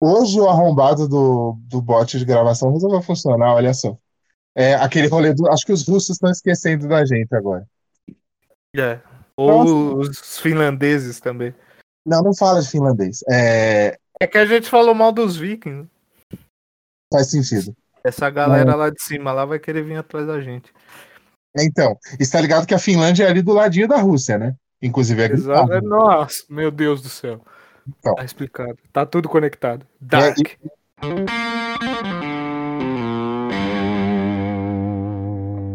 Hoje o arrombado do, do bot de gravação resolveu funcionar, olha só. É aquele rolê do. Acho que os russos estão esquecendo da gente agora. É. Ou os finlandeses também. Não, não fala de finlandês. É, é que a gente falou mal dos vikings. Faz sentido. Essa galera é. lá de cima lá vai querer vir atrás da gente. É, então, está ligado que a Finlândia é ali do ladinho da Rússia, né? Inclusive é Exato. Nossa, meu Deus do céu. Então. Tá explicado. Tá tudo conectado. Dark. É,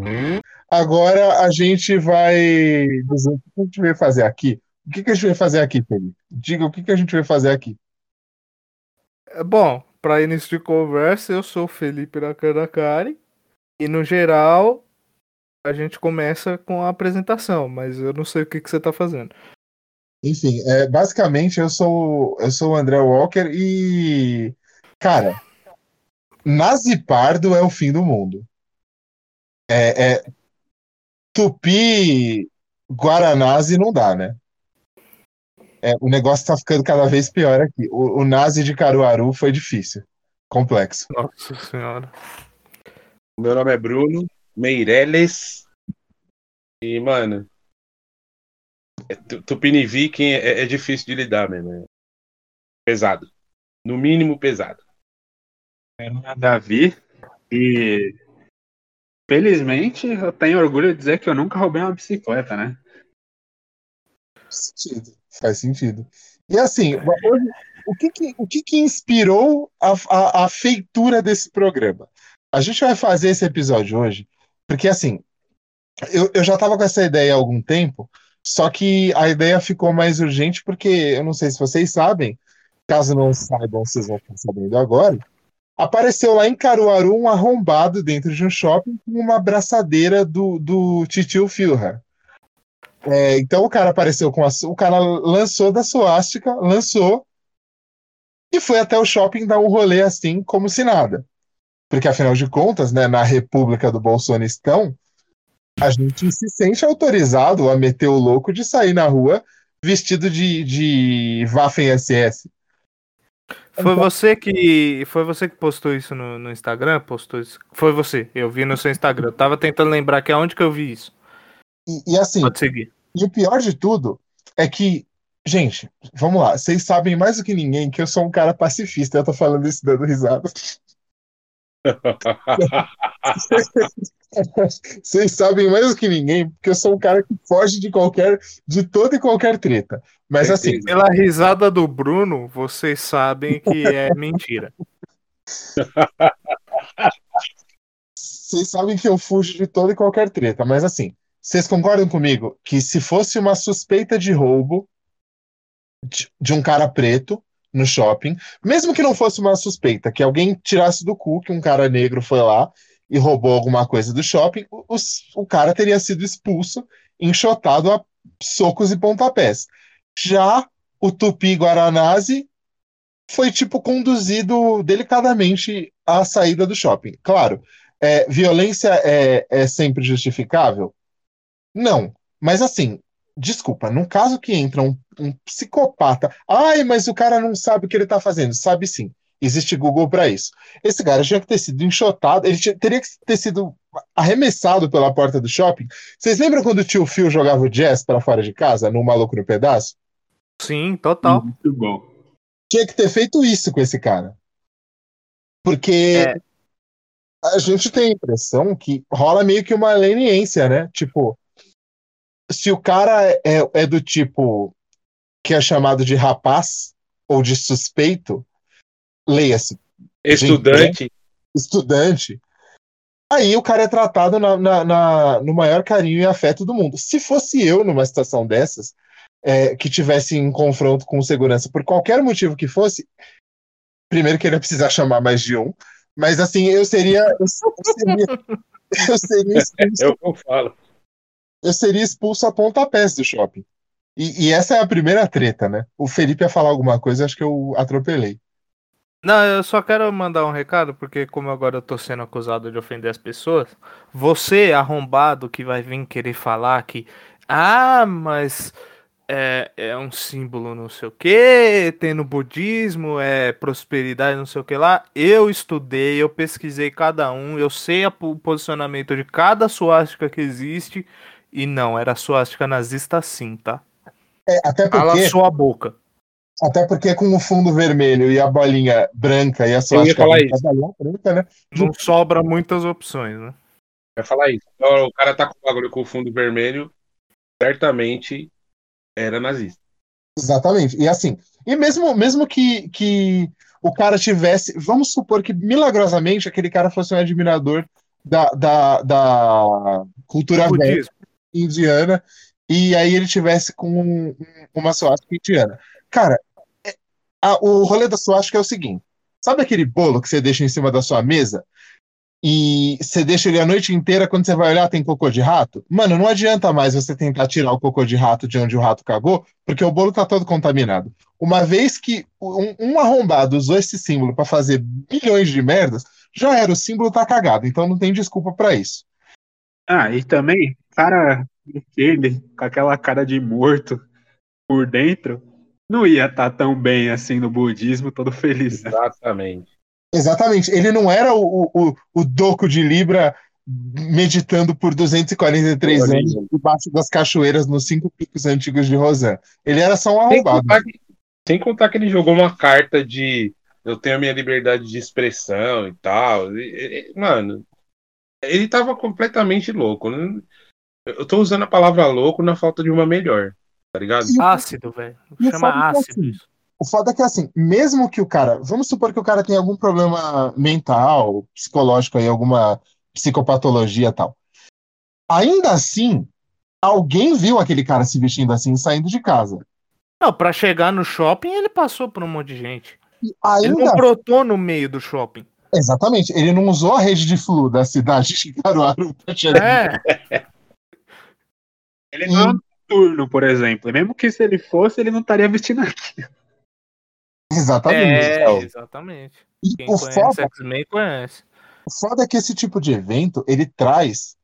e... Agora a gente vai dizer o que a gente veio fazer aqui. O que, que a gente veio fazer aqui, Felipe? Diga o que, que a gente veio fazer aqui. É, bom, para início de conversa, eu sou o Felipe Nakadakari e no geral a gente começa com a apresentação, mas eu não sei o que, que você está fazendo. Enfim, é, basicamente eu sou eu sou o André Walker e cara, Nazi Pardo é o fim do mundo. É, é Tupi Guaranazi não dá, né? É, o negócio tá ficando cada vez pior aqui. O, o Nazi de Caruaru foi difícil. Complexo. Nossa senhora. Meu nome é Bruno Meireles. E, mano, é, Tupini Viking é, é, difícil de lidar mesmo. É pesado. No mínimo pesado. É Davi e felizmente eu tenho orgulho de dizer que eu nunca roubei uma bicicleta, né? Faz sentido. Faz sentido. E assim, o que, que o que, que inspirou a, a, a feitura desse programa? A gente vai fazer esse episódio hoje, porque assim, eu, eu já estava com essa ideia há algum tempo, só que a ideia ficou mais urgente porque eu não sei se vocês sabem, caso não saibam, vocês vão ficar sabendo agora. Apareceu lá em Caruaru um arrombado dentro de um shopping com uma abraçadeira do, do Titio Filha. É, então o cara apareceu com a. O cara lançou da suástica, lançou e foi até o shopping dar um rolê assim, como se nada. Porque afinal de contas, né, na República do Bolsonistão, a gente se sente autorizado a meter o louco de sair na rua vestido de, de Waffen SS. Foi então... você que foi você que postou isso no, no, Instagram? Postou isso? Foi você. Eu vi no seu Instagram. Eu tava tentando lembrar que é onde que eu vi isso. E, e assim. Pode seguir. E o pior de tudo é que, gente, vamos lá. Vocês sabem mais do que ninguém que eu sou um cara pacifista. Eu tô falando isso dando risada. Vocês sabem mais do que ninguém, porque eu sou um cara que foge de qualquer, de toda e qualquer treta. Mas assim. Pela risada do Bruno, vocês sabem que é mentira. Vocês sabem que eu fujo de toda e qualquer treta, mas assim, vocês concordam comigo que se fosse uma suspeita de roubo de, de um cara preto no shopping, mesmo que não fosse uma suspeita, que alguém tirasse do cu que um cara negro foi lá e roubou alguma coisa do shopping, o, cara teria sido expulso, enxotado a socos e pontapés. Já o Tupi Guaranazzi foi, tipo, conduzido delicadamente à saída do shopping. Claro, é, violência é, é sempre justificável? Não. Mas, assim, desculpa, num caso que entra um, um psicopata, ai, mas o cara não sabe o que ele tá fazendo. Sabe sim. Existe Google para isso. Esse cara tinha que ter sido enxotado, ele tinha, teria que ter sido arremessado pela porta do shopping. Vocês lembram quando o tio Phil jogava o jazz para fora de casa, no Maluco no Pedaço? Sim, total. Muito bom. Tinha que ter feito isso com esse cara. Porque é. a gente tem a impressão que rola meio que uma leniência, né? Tipo, se o cara é, é do tipo que é chamado de rapaz ou de suspeito, leia-se. Estudante. Gente, estudante. Aí o cara é tratado na, na, na, no maior carinho e afeto do mundo. Se fosse eu numa situação dessas, é, que tivesse em confronto com segurança, por qualquer motivo que fosse, primeiro que ele ia precisar chamar mais de um, mas assim, eu seria. Eu, seria, eu seria expulso, é o que eu falo. Eu seria expulso a pontapés do shopping. E, e, essa é a primeira treta, né? O Felipe ia falar alguma coisa, acho que eu atropelei. Não, eu só quero mandar um recado, porque como agora eu tô sendo acusado de ofender as pessoas, você, arrombado, que vai vir querer falar que, ah, mas é, é um símbolo não sei o que, tem no budismo, é prosperidade, não sei o que lá. Eu estudei, eu pesquisei cada um, eu sei o posicionamento de cada suástica que existe. E não, era suástica nazista sim, tá? É, até Cala porque, sua boca. até porque com o fundo vermelho e a bolinha branca e a falar branca, né? Não sobra muitas opções, né? Vai falar isso. Então, o cara tá com o bagulho com o fundo vermelho, certamente era nazista. Exatamente. E assim, e mesmo, mesmo que, que o cara tivesse, vamos supor que milagrosamente aquele cara fosse um admirador da, da, da cultura velha. Indiana e aí ele tivesse com um- um- uma suástica indiana. Cara, é- a- o rolê da suástica é o seguinte: sabe aquele bolo que você deixa em cima da sua mesa e você deixa ele a noite inteira, quando você vai olhar tem cocô de rato? Mano, não adianta mais você tentar tirar o cocô de rato de onde o rato cagou, porque o bolo tá todo contaminado. Uma vez que um, um arrombado usou esse símbolo pra fazer bilhões de merdas, já era, o símbolo tá cagado, então não tem desculpa pra isso. Ah, e também, cara, aquele, com aquela cara de morto por dentro, não ia estar tão bem assim no budismo, todo feliz. né? Exatamente. Exatamente. Ele não era o, o, o Doco de Libra meditando por 243 Olha anos debaixo das cachoeiras nos cinco picos antigos de Rosan. Ele era só um Sem arrombado. contar, que, sem contar que ele jogou uma carta de eu tenho a minha liberdade de expressão e tal. E- e- Mano, ele tava completamente louco. né? Eu tô usando a palavra louco na falta de uma melhor, tá ligado? E o- Ácido, velho. Chama é que ácido assim, isso. O foda é que, assim, mesmo que o cara. Vamos supor que o cara tem algum problema mental, psicológico aí, alguma psicopatologia e tal. Ainda assim, alguém viu aquele cara se vestindo assim saindo de casa. Não, pra chegar no shopping ele passou por um monte de gente. E Ele ainda. não brotou no meio do shopping. Exatamente, ele não usou a rede de flu da cidade de Caruaru pra chegar. É, Ele não é um turno, por exemplo. E mesmo que se ele fosse, ele não estaria vestindo aqui. Exatamente. é Então, exatamente. e Quem o conhece foda, X-Men conhece. o foda é que esse tipo de evento, ele traz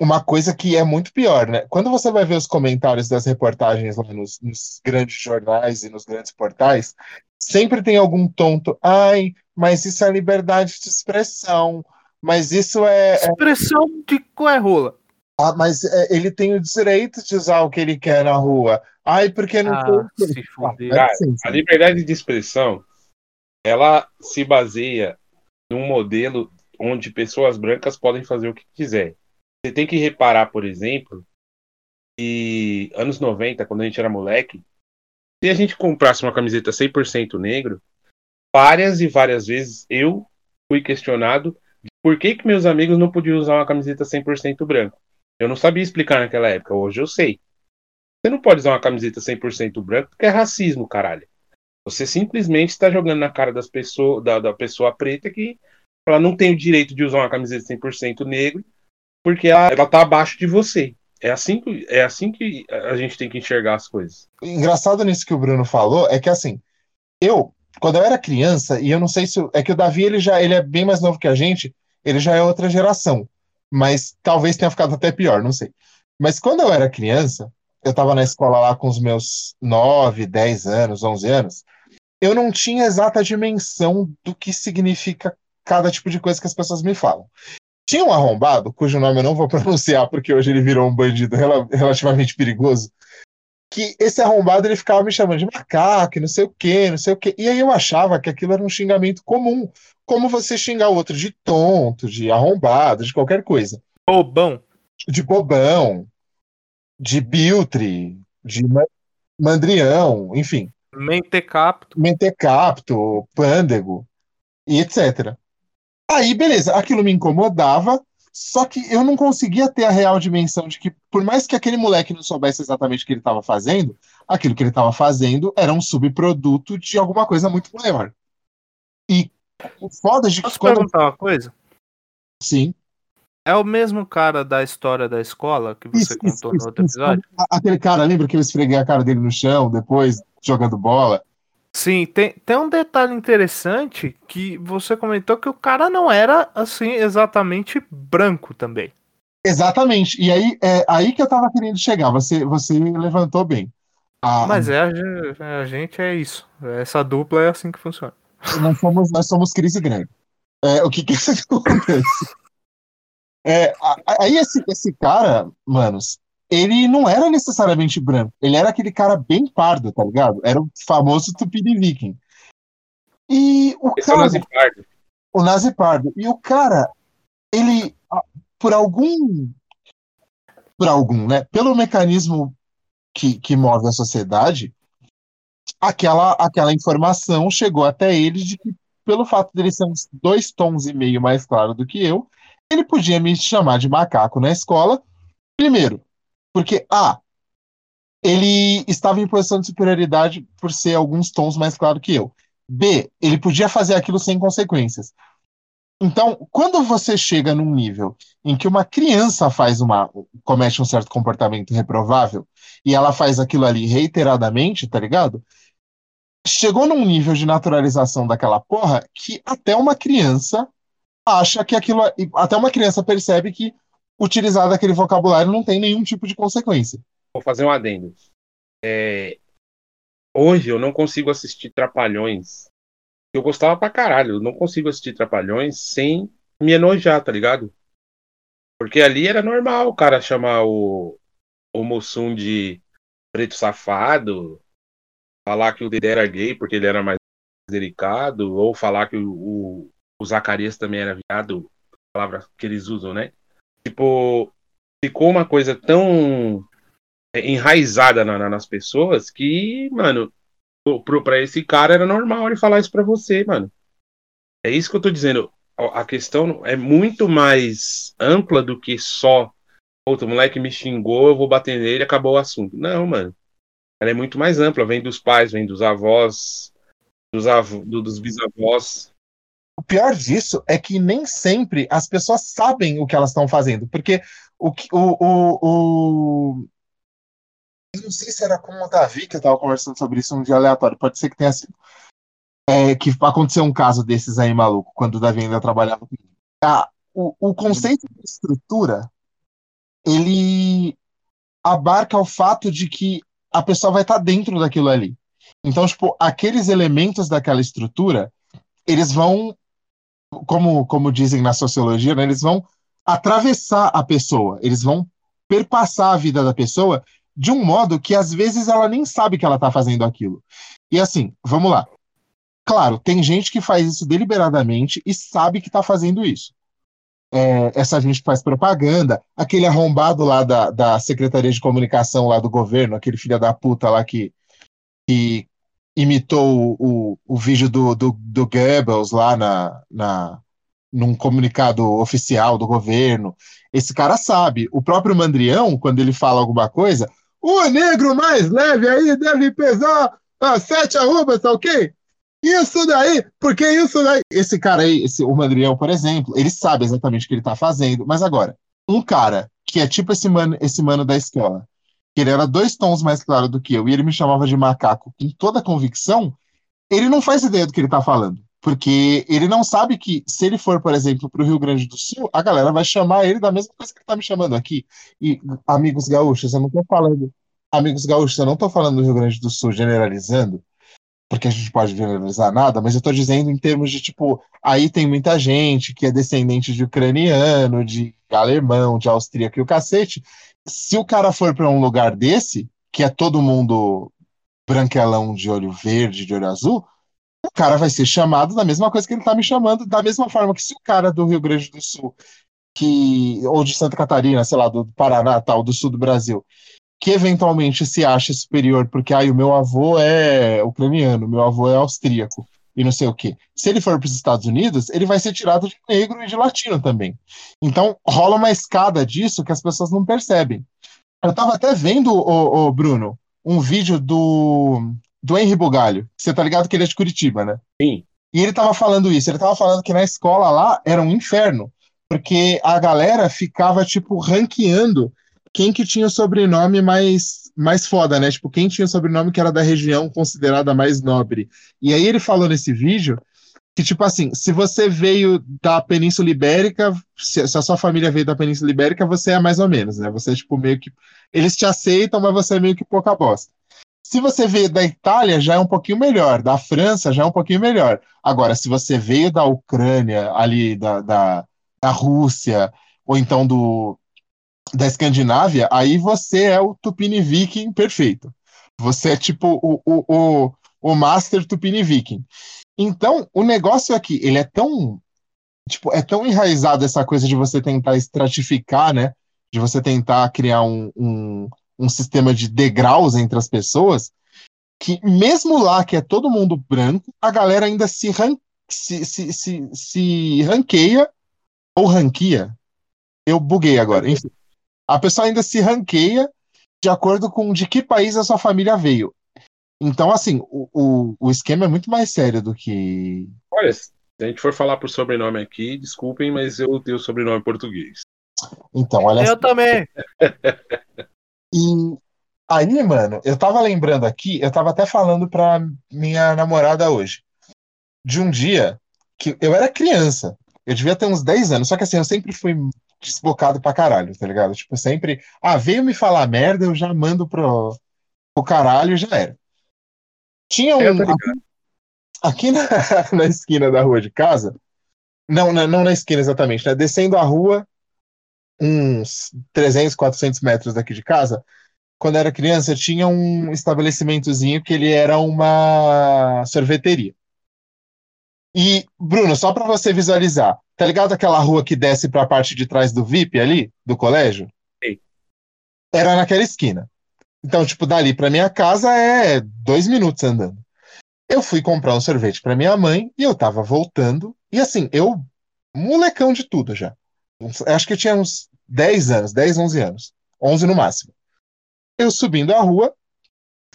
uma coisa que é muito pior, né? Quando você vai ver os comentários das reportagens lá nos, nos grandes jornais e nos grandes portais, sempre tem algum tonto. Ai, mas isso é liberdade de expressão. Mas isso é. é- Expressão de qual é rola. Ah, mas é, ele tem o direito de usar o que ele quer na rua. Ai, porque não Ah, tem. se fuder. licença. A liberdade de expressão, ela se baseia num modelo onde pessoas brancas podem fazer o que quiser. Você tem que reparar, por exemplo, que anos 90, quando a gente era moleque, se a gente comprasse uma camiseta 100% negro, várias e várias vezes eu fui questionado de por que, que meus amigos não podiam usar uma camiseta 100% branca. Eu não sabia explicar naquela época, hoje eu sei. Você não pode usar uma camiseta 100% branca porque é racismo, caralho. Você simplesmente está jogando na cara das da, da pessoa preta que ela não tem o direito de usar uma camiseta 100% negro porque ela, ela tá abaixo de você. É assim, que, é assim que a gente tem que enxergar as coisas. engraçado nisso que o Bruno falou é que assim, eu, quando eu era criança, e eu não sei se. É que o Davi ele já ele é bem mais novo que a gente, ele já é outra geração. Mas talvez tenha ficado até pior, não sei. Mas quando eu era criança, eu tava na escola lá com os meus 9, 10 anos, 11 anos, eu não tinha exata dimensão do que significa cada tipo de coisa que as pessoas me falam. Tinha um arrombado, cujo nome eu não vou pronunciar porque hoje ele virou um bandido rela- relativamente perigoso, que esse arrombado ele ficava me chamando de macaco, não sei o quê, não sei o quê. E aí eu achava que aquilo era um xingamento comum, como você xingar o outro de tonto, de arrombado, de qualquer coisa, Bobão. de bobão, de biltre, de ma- mandrião, enfim, Mentecapto. mentecapto, pândego e etc. Aí, beleza, aquilo me incomodava, só que eu não conseguia ter a real dimensão de que, por mais que aquele moleque não soubesse exatamente o que ele estava fazendo, aquilo que ele estava fazendo era um subproduto de alguma coisa muito maior. E o foda de que Posso quando. perguntar uma coisa? Sim. É o mesmo cara da história da escola que você Isso, contou isso, no outro isso. episódio? Aquele cara, lembra que eu esfreguei a cara dele no chão depois, jogando bola? Sim, tem, tem um detalhe interessante que você comentou que o cara não era assim exatamente branco também. Exatamente. E aí é aí que eu tava querendo chegar. Você, você levantou bem. A- Mas é, a gente é isso. Essa dupla é assim que funciona. Nós somos, nós somos crise grande. É, o que que acontece? É, aí esse, esse cara, manos, ele não era necessariamente branco. Ele era aquele cara bem pardo, tá ligado? Era o famoso Tupini Viking. E o Esse é o cara, Nazi Pardo. o Nazi Pardo, e o cara, ele, por algum, por algum, né? Pelo mecanismo que, que move a sociedade, aquela, aquela informação chegou até ele de que, pelo fato dele ser uns dois tons e meio mais claro do que eu, ele podia me chamar de macaco na escola. Primeiro, porque A, ele estava em posição de superioridade por ser alguns tons mais claro que eu. B, ele podia fazer aquilo sem consequências. Então, quando você chega num nível em que uma criança faz uma comete um certo comportamento reprovável e ela faz aquilo ali reiteradamente, tá ligado? Chegou num nível de naturalização daquela porra que até uma criança acha que aquilo. Até uma criança percebe que utilizar daquele vocabulário não tem nenhum tipo de consequência. Vou fazer um adendo. É, Hoje eu não consigo assistir Trapalhões. Eu gostava pra caralho. Eu não consigo assistir Trapalhões sem me enojar, tá ligado? Porque ali era normal o cara chamar o, o Mussum de preto safado, falar que o Dedé era gay porque ele era mais delicado, ou falar que o, o, o Zacarias também era viado, palavra que eles usam, né? Tipo, ficou uma coisa tão é, enraizada na- na- nas pessoas que, mano, pra esse cara era normal ele falar isso pra você, mano. É isso que eu tô dizendo. A questão é muito mais ampla do que só, outro moleque me xingou, eu vou bater nele, acabou o assunto. Não, mano. Ela é muito mais ampla, vem dos pais, vem dos avós, dos, avô, do- dos bisavós. O pior disso é que nem sempre as pessoas sabem o que elas estão fazendo, porque o, o, o, o... Não sei se era com o Davi que eu estava conversando sobre isso um dia aleatório, pode ser que tenha sido. É, que aconteceu um caso desses aí, maluco, quando o Davi ainda trabalhava comigo. Ah, o, o conceito de estrutura, ele abarca o fato de que a pessoa vai estar dentro daquilo ali. Então, tipo, aqueles elementos daquela estrutura, eles vão como, como dizem na sociologia, né, eles vão atravessar a pessoa, eles vão perpassar a vida da pessoa de um modo que às vezes ela nem sabe que ela está fazendo aquilo. E assim, vamos lá. Claro, tem gente que faz isso deliberadamente e sabe que está fazendo isso. É, essa gente faz propaganda, aquele arrombado lá da, da Secretaria de Comunicação lá do governo, aquele filho da puta lá que, que imitou o, o, o vídeo do, do, do Goebbels lá na, na, num comunicado oficial do governo. Esse cara sabe. O próprio Mandrião, quando ele fala alguma coisa, o negro mais leve aí deve pesar ah, sete arrobas, tá ok? Isso daí, porque isso daí. Esse cara aí, esse, o Mandrião, por exemplo, ele sabe exatamente o que ele tá fazendo. Mas agora, um cara que é tipo esse mano, esse mano da escola, que ele era dois tons mais claro do que eu, e ele me chamava de macaco com toda a convicção, ele não faz ideia do que ele tá falando. Porque ele não sabe que, se ele for, por exemplo, para o Rio Grande do Sul, a galera vai chamar ele da mesma coisa que ele tá me chamando aqui. E, amigos gaúchos, eu não tô falando. Amigos gaúchos, eu não tô falando do Rio Grande do Sul generalizando, porque a gente pode generalizar nada, mas eu tô dizendo em termos de, tipo, aí tem muita gente que é descendente de ucraniano, de alemão, de austríaco e o cacete. Se o cara for para um lugar desse, que é todo mundo branquelão de olho verde, de olho azul, o cara vai ser chamado da mesma coisa que ele tá me chamando, da mesma forma que se o cara do Rio Grande do Sul, que ou de Santa Catarina, sei lá, do Paraná, tal, do sul do Brasil, que eventualmente se acha superior porque aí o meu avô é ucraniano, meu avô é austríaco e não sei o quê. Se ele for para os Estados Unidos, ele vai ser tirado de negro e de latino também. Então rola uma escada disso que as pessoas não percebem. Eu estava até vendo, o, Bruno, um vídeo do, do Henry Bugalho. Você tá ligado que ele é de Curitiba, né? Sim. E ele tava falando isso, ele tava falando que na escola lá era um inferno, porque a galera ficava, tipo, ranqueando quem que tinha o sobrenome mais, mais foda, né? Tipo, quem tinha o sobrenome que era da região considerada mais nobre. E aí ele falou nesse vídeo que, tipo assim, se você veio da Península Ibérica, se, se a sua família veio da Península Ibérica, você é mais ou menos, né? Você é, tipo, meio que... Eles te aceitam, mas você é meio que pouca bosta. Se você veio da Itália, já é um pouquinho melhor. Da França, já é um pouquinho melhor. Agora, se você veio da Ucrânia, ali da, da, da Rússia, ou então do, da Escandinávia, aí você é o Tupini Viking perfeito. Você é tipo o, o, o, o Master Tupini Viking. Então, o negócio aqui, ele é tão tipo, é tão enraizado essa coisa de você tentar estratificar, né? De você tentar criar um, um, um sistema de degraus entre as pessoas, que mesmo lá que é todo mundo branco, a galera ainda se, ran se, se, se, se ranqueia ou ranqueia. Eu buguei agora. Enfim, a pessoa ainda se ranqueia de acordo com de que país a sua família veio. Então, assim, o, o, o esquema é muito mais sério do que. Olha, se a gente for falar por sobrenome aqui, desculpem, mas eu tenho sobrenome português. Então, olha. Eu também. E aí, mano, eu tava lembrando aqui, eu tava até falando pra minha namorada hoje, de um dia que eu era criança. Eu devia ter uns 10 anos, só que assim, eu sempre fui desbocado pra caralho, tá ligado? Tipo, sempre. Ah, veio me falar merda, eu já mando pro, pro caralho e já era. Tinha um. Aqui na, na esquina da rua de casa, não, na- não na esquina exatamente, né? Descendo a rua, uns 300, 400 metros daqui de casa, quando era criança, tinha um estabelecimentozinho que ele era uma sorveteria. E, Bruno, só para você visualizar, tá ligado aquela rua que desce para a parte de trás do VIP ali, do colégio? Sim. Era naquela esquina. Então, tipo, dali para minha casa é dois minutos andando. Eu fui comprar um sorvete para minha mãe e eu tava voltando. E assim, eu, molecão de tudo já. Acho que eu tinha uns 10 anos, 10, 11 anos. 11 no máximo. Eu subindo a rua,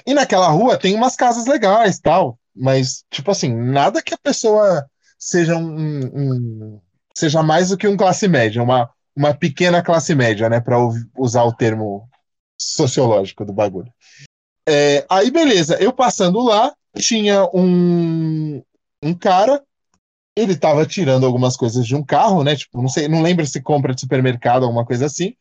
e naquela rua tem umas casas legais, tal. Mas, tipo assim, nada que a pessoa seja um, um- seja mais do que um classe média, uma, uma pequena classe média, né? Para usar o termo sociológico do bagulho. É, aí, beleza, eu passando lá, tinha um, um cara, ele tava tirando algumas coisas de um carro, né? Tipo, não sei, não lembro se compra de supermercado, alguma coisa assim.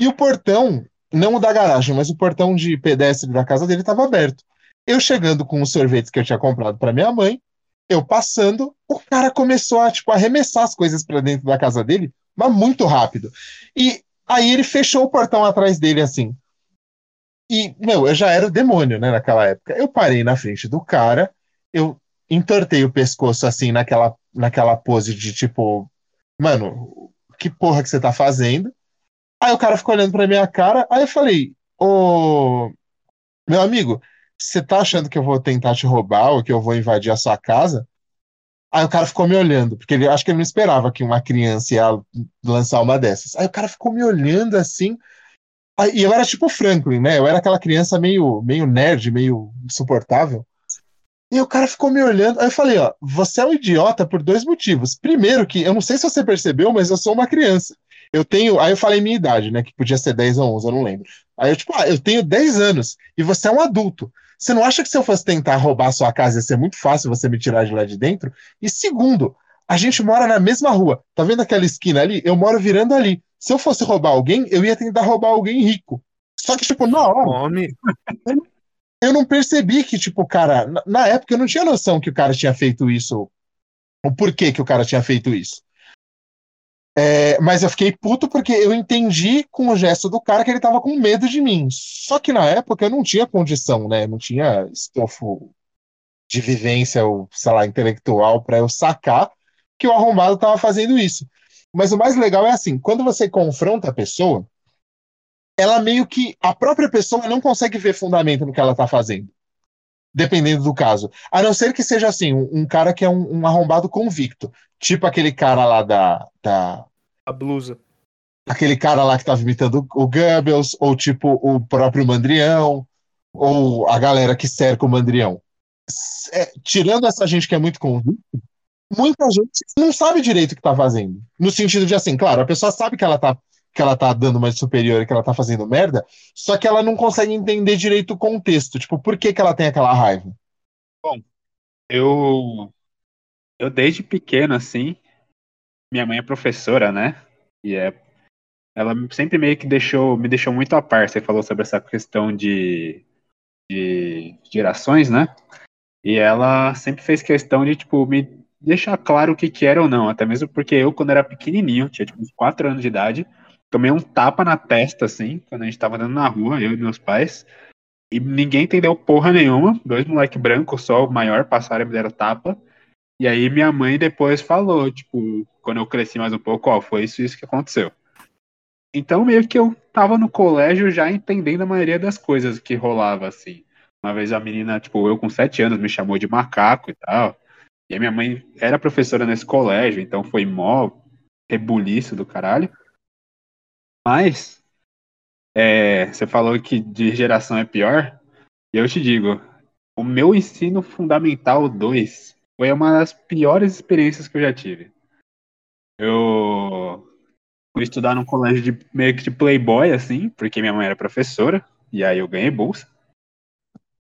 E o portão, não o da garagem, mas o portão de pedestre da casa dele estava aberto. Eu chegando com os sorvetes que eu tinha comprado para minha mãe, eu passando, o cara começou a tipo arremessar as coisas para dentro da casa dele, mas muito rápido. E aí ele fechou o portão atrás dele assim. E, meu, eu já era o demônio, né, naquela época. Eu parei na frente do cara, eu entortei o pescoço assim naquela, naquela pose de tipo, mano, que porra que você tá fazendo? Aí o cara ficou olhando pra minha cara, aí eu falei, ô, meu amigo, você tá achando que eu vou tentar te roubar ou que eu vou invadir a sua casa? Aí o cara ficou me olhando, porque ele acho que ele não esperava que uma criança ia lançar uma dessas. Aí o cara ficou me olhando assim, Aí, e eu era tipo Franklin, né? Eu era aquela criança meio, meio nerd, meio insuportável. E o cara ficou me olhando. Aí eu falei, ó, você é um idiota por dois motivos. Primeiro que, eu não sei se você percebeu, mas eu sou uma criança. Eu tenho, aí eu falei minha idade, né, que podia ser 10 ou 11, eu não lembro. Aí eu tipo, ah, eu tenho 10 anos e você é um adulto. Você não acha que se eu fosse tentar roubar a sua casa ia ser muito fácil você me tirar de lá de dentro? E segundo, a gente mora na mesma rua. Tá vendo aquela esquina ali? Eu moro virando ali. Se eu fosse roubar alguém, eu ia tentar roubar alguém rico. Só que, tipo, na hora, Homem. eu não percebi que, tipo, cara. Na, na época eu não tinha noção que o cara tinha feito isso. O porquê que o cara tinha feito isso. É, mas eu fiquei puto porque eu entendi com o gesto do cara que ele tava com medo de mim. Só que na época eu não tinha condição, né? Não tinha estofo de vivência, ou, sei lá, intelectual para eu sacar que o arrombado tava fazendo isso. Mas o mais legal é assim, quando você confronta a pessoa, ela meio que a própria pessoa não consegue ver fundamento no que ela tá fazendo. Dependendo do caso. A não ser que seja assim, um, um cara que é um, um arrombado convicto. Tipo aquele cara lá da, da, A blusa. aquele cara lá que tava imitando o Goebbels, ou tipo o próprio Mandrião, ou a galera que cerca o Mandrião. É, tirando essa gente que é muito convicta, muita gente não sabe direito o que tá fazendo. No sentido de assim, claro, a pessoa sabe que ela tá, que ela tá dando de superior que ela tá fazendo merda, só que ela não consegue entender direito o contexto. Tipo, por que que ela tem aquela raiva? Eu, eu desde pequeno, assim, minha mãe é professora, né? E é, ela sempre meio que deixou, me deixou muito a par. Você falou sobre essa questão de de gerações, né? E ela sempre fez questão de, tipo, me deixar claro o que que era ou não. Até mesmo porque eu, quando era pequenininho, tinha tipo uns 4 anos de idade, tomei um tapa na testa, assim, quando a gente tava andando na rua, eu e meus pais. E ninguém entendeu porra nenhuma. Dois moleque brancos só, o maior, passaram e me deram tapa. E aí minha mãe depois falou, tipo, quando eu cresci mais um pouco, ó, foi isso isso que aconteceu. Então meio que eu tava no colégio já entendendo a maioria das coisas que rolava, assim. Uma vez a menina, tipo, eu com sete anos, me chamou de macaco e tal. E a minha mãe era professora nesse colégio, então foi mó rebuliço do caralho. Mas, é, você falou que de geração é pior, e eu te digo, o meu ensino fundamental 2 foi uma das piores experiências que eu já tive. Eu fui estudar num colégio de meio que de playboy, assim, porque minha mãe era professora, e aí eu ganhei bolsa.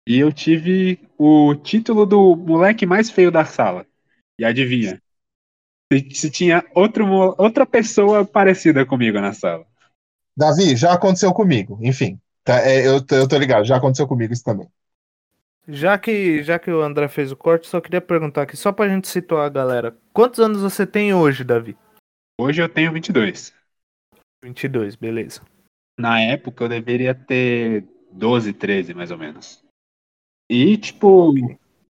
E eu tive o título do moleque mais feio da sala. E adivinha? Se, se tinha outro, outra pessoa parecida comigo na sala. Davi, já aconteceu comigo. Enfim, tá, é, eu, tô- eu tô ligado, já aconteceu comigo isso também. Já que, já que o André fez o corte, só queria perguntar aqui, só pra gente situar a galera. Quantos anos você tem hoje, Davi? Hoje eu tenho 22. 22, beleza. Na época eu deveria ter 12, 13, mais ou menos. E, tipo,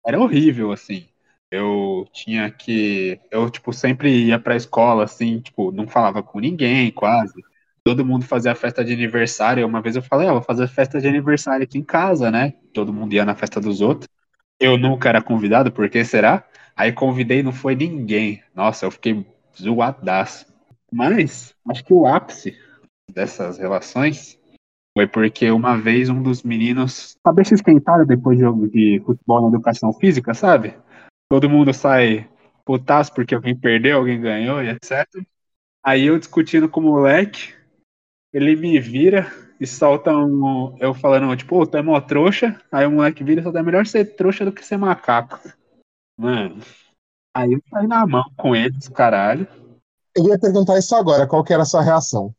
era horrível, assim. Eu tinha que. Eu, tipo, sempre ia pra escola, assim, tipo, não falava com ninguém, quase. Todo mundo fazia festa de aniversário. Uma vez eu falei, ah, vou fazer festa de aniversário aqui em casa, né? Todo mundo ia na festa dos outros. Eu nunca era convidado, por que será? Aí convidei, não foi ninguém. Nossa, eu fiquei zoadaço. Mas, acho que o ápice dessas relações foi porque uma vez um dos meninos, cabeça esquentada depois de jogo de futebol na educação física, sabe? Todo mundo sai putaço porque alguém perdeu, alguém ganhou e etc. Aí eu discutindo com o moleque, ele me vira e solta um. Eu falando, tipo, ô, tu é mó trouxa. Aí o moleque vira e solta, é melhor ser trouxa do que ser macaco. Mano. Aí eu saí na mão com eles, caralho. Eu ia perguntar isso agora, qual que era a sua reação?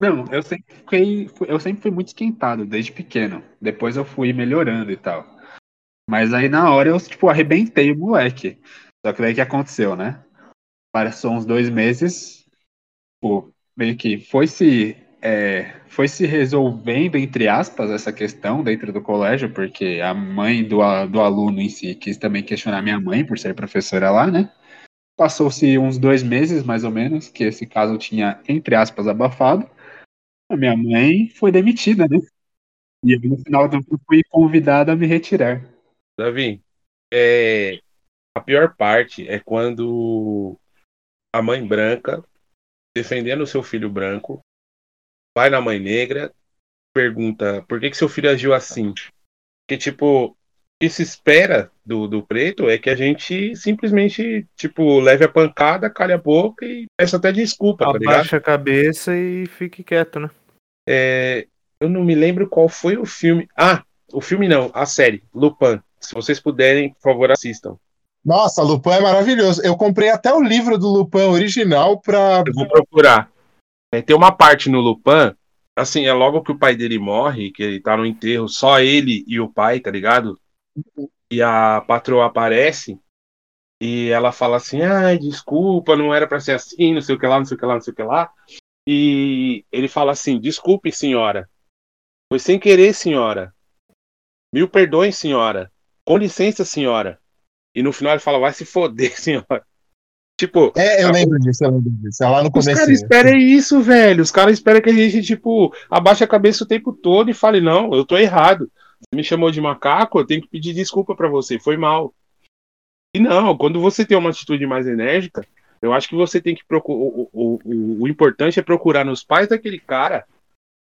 Não, eu sempre fiquei, eu sempre fui muito esquentado desde pequeno. Depois eu fui melhorando e tal. Mas aí na hora eu, tipo, arrebentei o moleque. Só que daí que aconteceu, né? Passou uns dois meses, tipo, meio que foi se, é, foi se resolvendo, entre aspas, essa questão dentro do colégio, porque a mãe do, do aluno em si quis também questionar minha mãe por ser professora lá, né? Passou-se uns dois meses, mais ou menos, que esse caso tinha, entre aspas, abafado. A minha mãe foi demitida, né? E no final do ano fui convidada a me retirar. Davi, é, a pior parte é quando a mãe branca, defendendo o seu filho branco, vai na mãe negra, pergunta por que, que seu filho agiu assim. Que, tipo, o que se espera do, do preto é que a gente simplesmente, tipo, leve a pancada, calhe a boca e peça até desculpa, tá ligado? Abaixa a cabeça e fique quieto, né? É, eu não me lembro qual foi o filme. Ah, o filme não, a série, Lupin. Se vocês puderem, por favor, assistam. Nossa, Lupin é maravilhoso. Eu comprei até o livro do Lupin original pra. Eu vou procurar. É, tem uma parte no Lupin, assim, é logo que o pai dele morre, que ele tá no enterro, só ele e o pai, tá ligado? E a patroa aparece e ela fala assim: ai, desculpa, não era pra ser assim, não sei o que lá, não sei o que lá, não sei o que lá. E ele fala assim: desculpe, senhora. Foi sem querer, senhora. Mil perdões, senhora. Com licença, senhora. E no final ele fala: vai se foder, senhora. Tipo, É, eu lembro disso, eu lembro disso. É lá no os caras começo. esperam isso, velho. Os caras esperam que a gente, tipo, abaixe a cabeça o tempo todo e fale, não, eu tô errado. Você me chamou de macaco, eu tenho que pedir desculpa pra você, foi mal. E não, quando você tem uma atitude mais enérgica, eu acho que você tem que procurar. O, o, o, o importante é procurar nos pais daquele cara.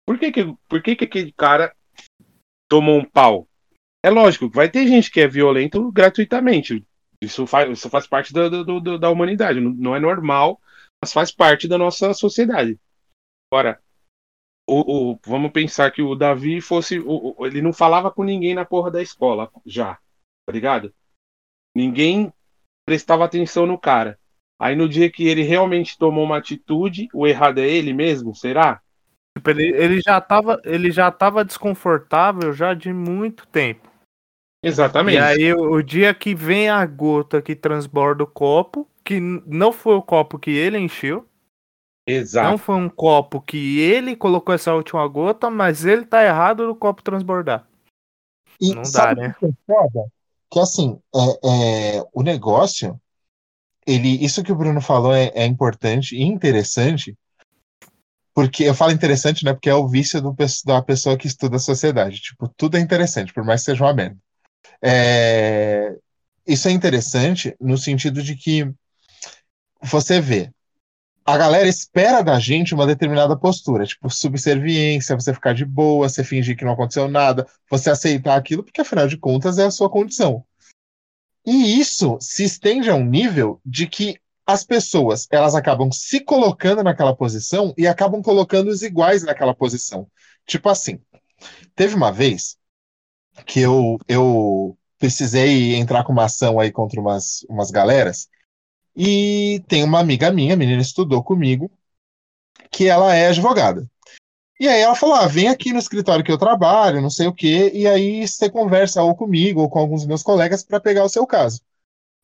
Por que, que, por que, que aquele cara tomou um pau? É lógico, vai ter gente que é violento gratuitamente. Isso faz, isso faz parte da, da humanidade. Não, é normal, mas faz parte da nossa sociedade. Agora, o, o- vamos pensar que o Davi fosse. o- ele não falava com ninguém na porra da escola, já. Tá ligado? Ninguém prestava atenção no cara. Aí no dia que ele realmente tomou uma atitude, o errado é ele mesmo, será? Tipo, ele, ele, já tava, ele já tava desconfortável já de muito tempo. Exatamente. E aí, o, dia que vem a gota que transborda o copo, que não foi o copo que ele encheu, Exato. não foi um copo que ele colocou essa última gota, mas ele tá errado no copo transbordar. E Não dá, né? que é? Que assim, é, é, o negócio, ele, isso que o Bruno falou é, é importante e interessante, porque eu falo interessante, né? Porque é o vício do, da pessoa que estuda a sociedade. Tipo, tudo é interessante, por mais que seja uma merda. É, isso é interessante no sentido de que você vê, a galera espera da gente uma determinada postura, tipo, subserviência, você ficar de boa, você fingir que não aconteceu nada, você aceitar aquilo, porque afinal de contas é a sua condição. E isso se estende a um nível de que as pessoas, elas acabam se colocando naquela posição e acabam colocando os iguais naquela posição. Tipo assim, teve uma vez que eu, eu precisei entrar com uma ação aí contra umas, umas galeras, e tem uma amiga minha, a menina estudou comigo, que ela é advogada. E aí ela falou: ah, vem aqui no escritório que eu trabalho, não sei o quê, e aí você conversa ou comigo ou com alguns meus colegas para pegar o seu caso.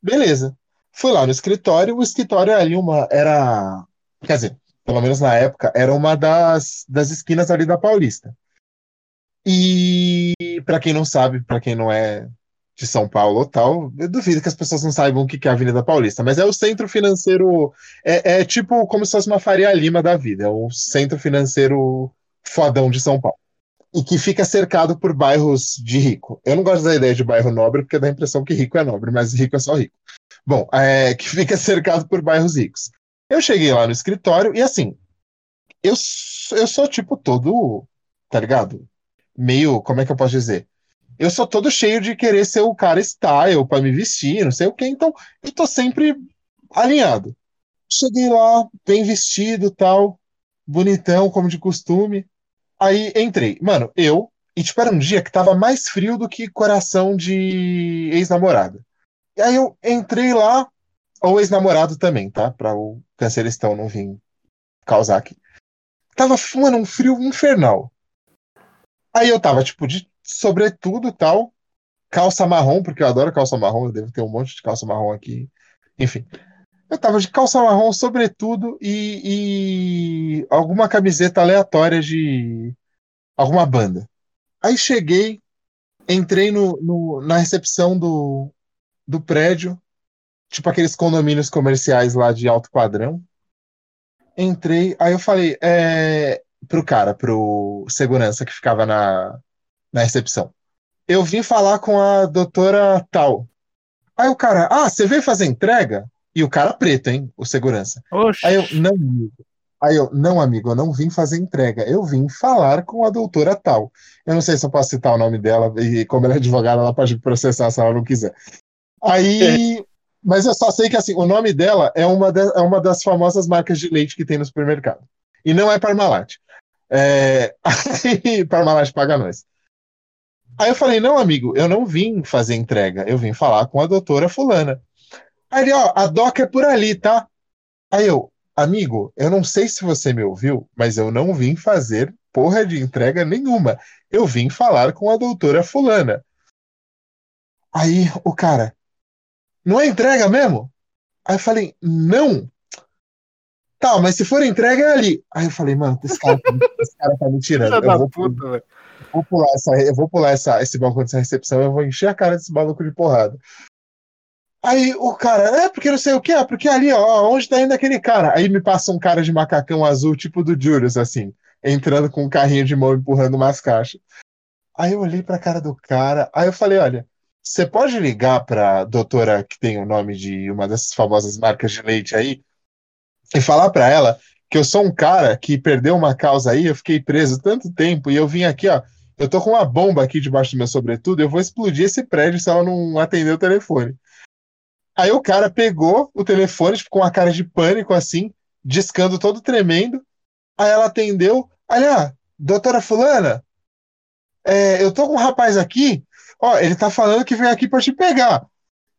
Beleza. Fui lá no escritório, o escritório ali uma era, quer dizer, pelo menos na época, era uma das, das esquinas ali da Paulista. E para quem não sabe, para quem não é de São Paulo ou tal, eu duvido que as pessoas não saibam o que é a Avenida Paulista, mas é o centro financeiro, é, é tipo como se fosse uma Faria Lima da vida, é o centro financeiro fodão de São Paulo. E que fica cercado por bairros de rico. Eu não gosto da ideia de bairro nobre, porque dá a impressão que rico é nobre, mas rico é só rico. Bom, é, que fica cercado por bairros ricos. Eu cheguei lá no escritório e assim, eu, eu sou tipo todo, tá ligado? Meio, como é que eu posso dizer? Eu sou todo cheio de querer ser o cara style pra me vestir, não sei o quê, então eu tô sempre alinhado. Cheguei lá, bem vestido, tal, bonitão, como de costume. Aí entrei. Mano, eu. E tipo, era um dia que tava mais frio do que coração de ex-namorada. E aí eu entrei lá, ou ex-namorado também, tá? Pra o canceristão não vir causar aqui. Tava, mano, um frio infernal. Aí eu tava, tipo, de sobretudo tal, calça marrom, porque eu adoro calça marrom, eu devo ter um monte de calça marrom aqui. Enfim. Eu tava de calça marrom, sobretudo, e, e alguma camiseta aleatória de alguma banda. Aí cheguei, entrei no, no- na recepção do, do prédio, tipo aqueles condomínios comerciais lá de alto padrão. Entrei, aí eu falei, é, pro cara, pro segurança que ficava na, na recepção. Eu vim falar com a doutora tal. Aí o cara, ah, você veio fazer entrega? E o cara preto, hein? O segurança. Oxi. Aí eu, não, amigo. Aí eu, não, amigo, eu não vim fazer entrega. Eu vim falar com a doutora tal. Eu não sei se eu posso citar o nome dela, e como ela é advogada, ela pode processar se ela não quiser. Aí. Mas eu só sei que assim, o nome dela é uma, da- é uma das famosas marcas de leite que tem no supermercado. E não é Parmalat. É... Aí, Parmalat paga nós. Aí eu falei, não, amigo, eu não vim fazer entrega, eu vim falar com a doutora fulana. Aí ele, ó, a doc é por ali, tá? Aí eu, amigo, eu não sei se você me ouviu, mas eu não vim fazer porra de entrega nenhuma. Eu vim falar com a doutora fulana. Aí o cara, não é entrega mesmo? Aí eu falei, não. Tá, mas se for entrega é ali. Aí eu falei, mano, esse cara, tá me- esse cara tá me tirando. Eu vou, puta, vou pular essa, eu vou pular essa, esse balcão dessa recepção, eu vou encher a cara desse maluco de porrada. Aí o cara, é porque não sei o que, é porque ali, ó, onde tá indo aquele cara? Aí me passa um cara de macacão azul, tipo do Julius, assim, entrando com um carrinho de mão empurrando umas caixas. Aí eu olhei pra cara do cara, aí eu falei, olha, você pode ligar pra doutora que tem o nome de uma dessas famosas marcas de leite aí e falar pra ela que eu sou um cara que perdeu uma causa aí, eu fiquei preso tanto tempo e eu vim aqui, ó, eu tô com uma bomba aqui debaixo do meu sobretudo, eu vou explodir esse prédio se ela não atender o telefone. Aí o cara pegou o telefone, tipo, com uma cara de pânico, assim, discando todo tremendo. Aí ela atendeu. Aí, ah, doutora Fulana, é, eu tô com um rapaz aqui, ó, ele tá falando que vem aqui pra te pegar.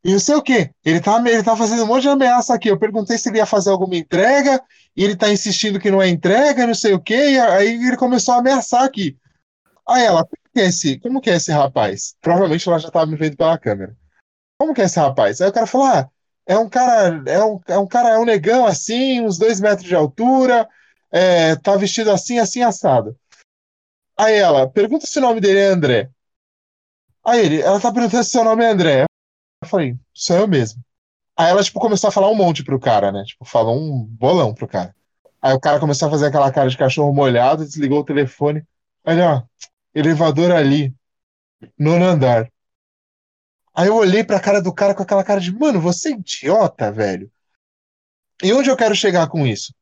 E não sei o quê. Ele tá, ele tá fazendo um monte de ameaça aqui. Eu perguntei se ele ia fazer alguma entrega, e ele tá insistindo que não é entrega, não sei o quê, e aí ele começou a ameaçar aqui. Aí ela, como que é esse, como que é esse rapaz? Provavelmente ela já tava me vendo pela câmera. Como que é esse rapaz? Aí o cara falou: ah, é um cara, é um, é um cara, é um negão assim, uns dois metros de altura, é, tá vestido assim, assim, assado. Aí ela, pergunta se o nome dele é André. Aí ele, ela tá perguntando se seu nome é André. Eu falei, sou eu mesmo. Aí ela, tipo, começou a falar um monte pro cara, né? Tipo, falou um bolão pro cara. Aí o cara começou a fazer aquela cara de cachorro molhado, desligou o telefone. Olha, ó, elevador ali, nono andar. Aí eu olhei pra cara do cara com aquela cara de, mano, você é idiota, velho. E onde eu quero chegar com isso?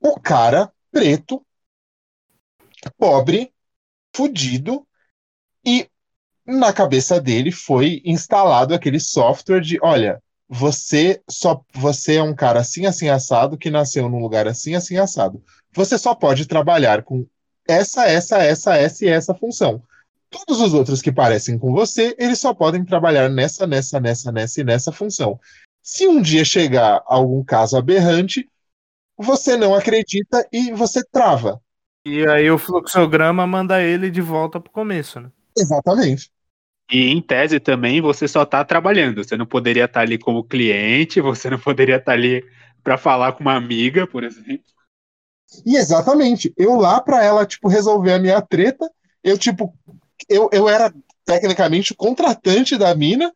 O cara preto, pobre, fudido, e na cabeça dele foi instalado aquele software de, olha, você só você é um cara assim assim assado que nasceu num lugar assim assim assado. Você só pode trabalhar com essa essa essa essa e essa função. Todos os outros que parecem com você, eles só podem trabalhar nessa nessa nessa nessa e nessa função. Se um dia chegar algum caso aberrante, você não acredita e você trava. E aí o fluxograma manda ele de volta pro começo, né? Exatamente. E em tese também você só tá trabalhando. Você não poderia estar ali como cliente, você não poderia estar ali para falar com uma amiga, por exemplo. E exatamente, eu lá pra ela, tipo, resolver a minha treta, eu, tipo, eu, eu era tecnicamente o contratante da mina,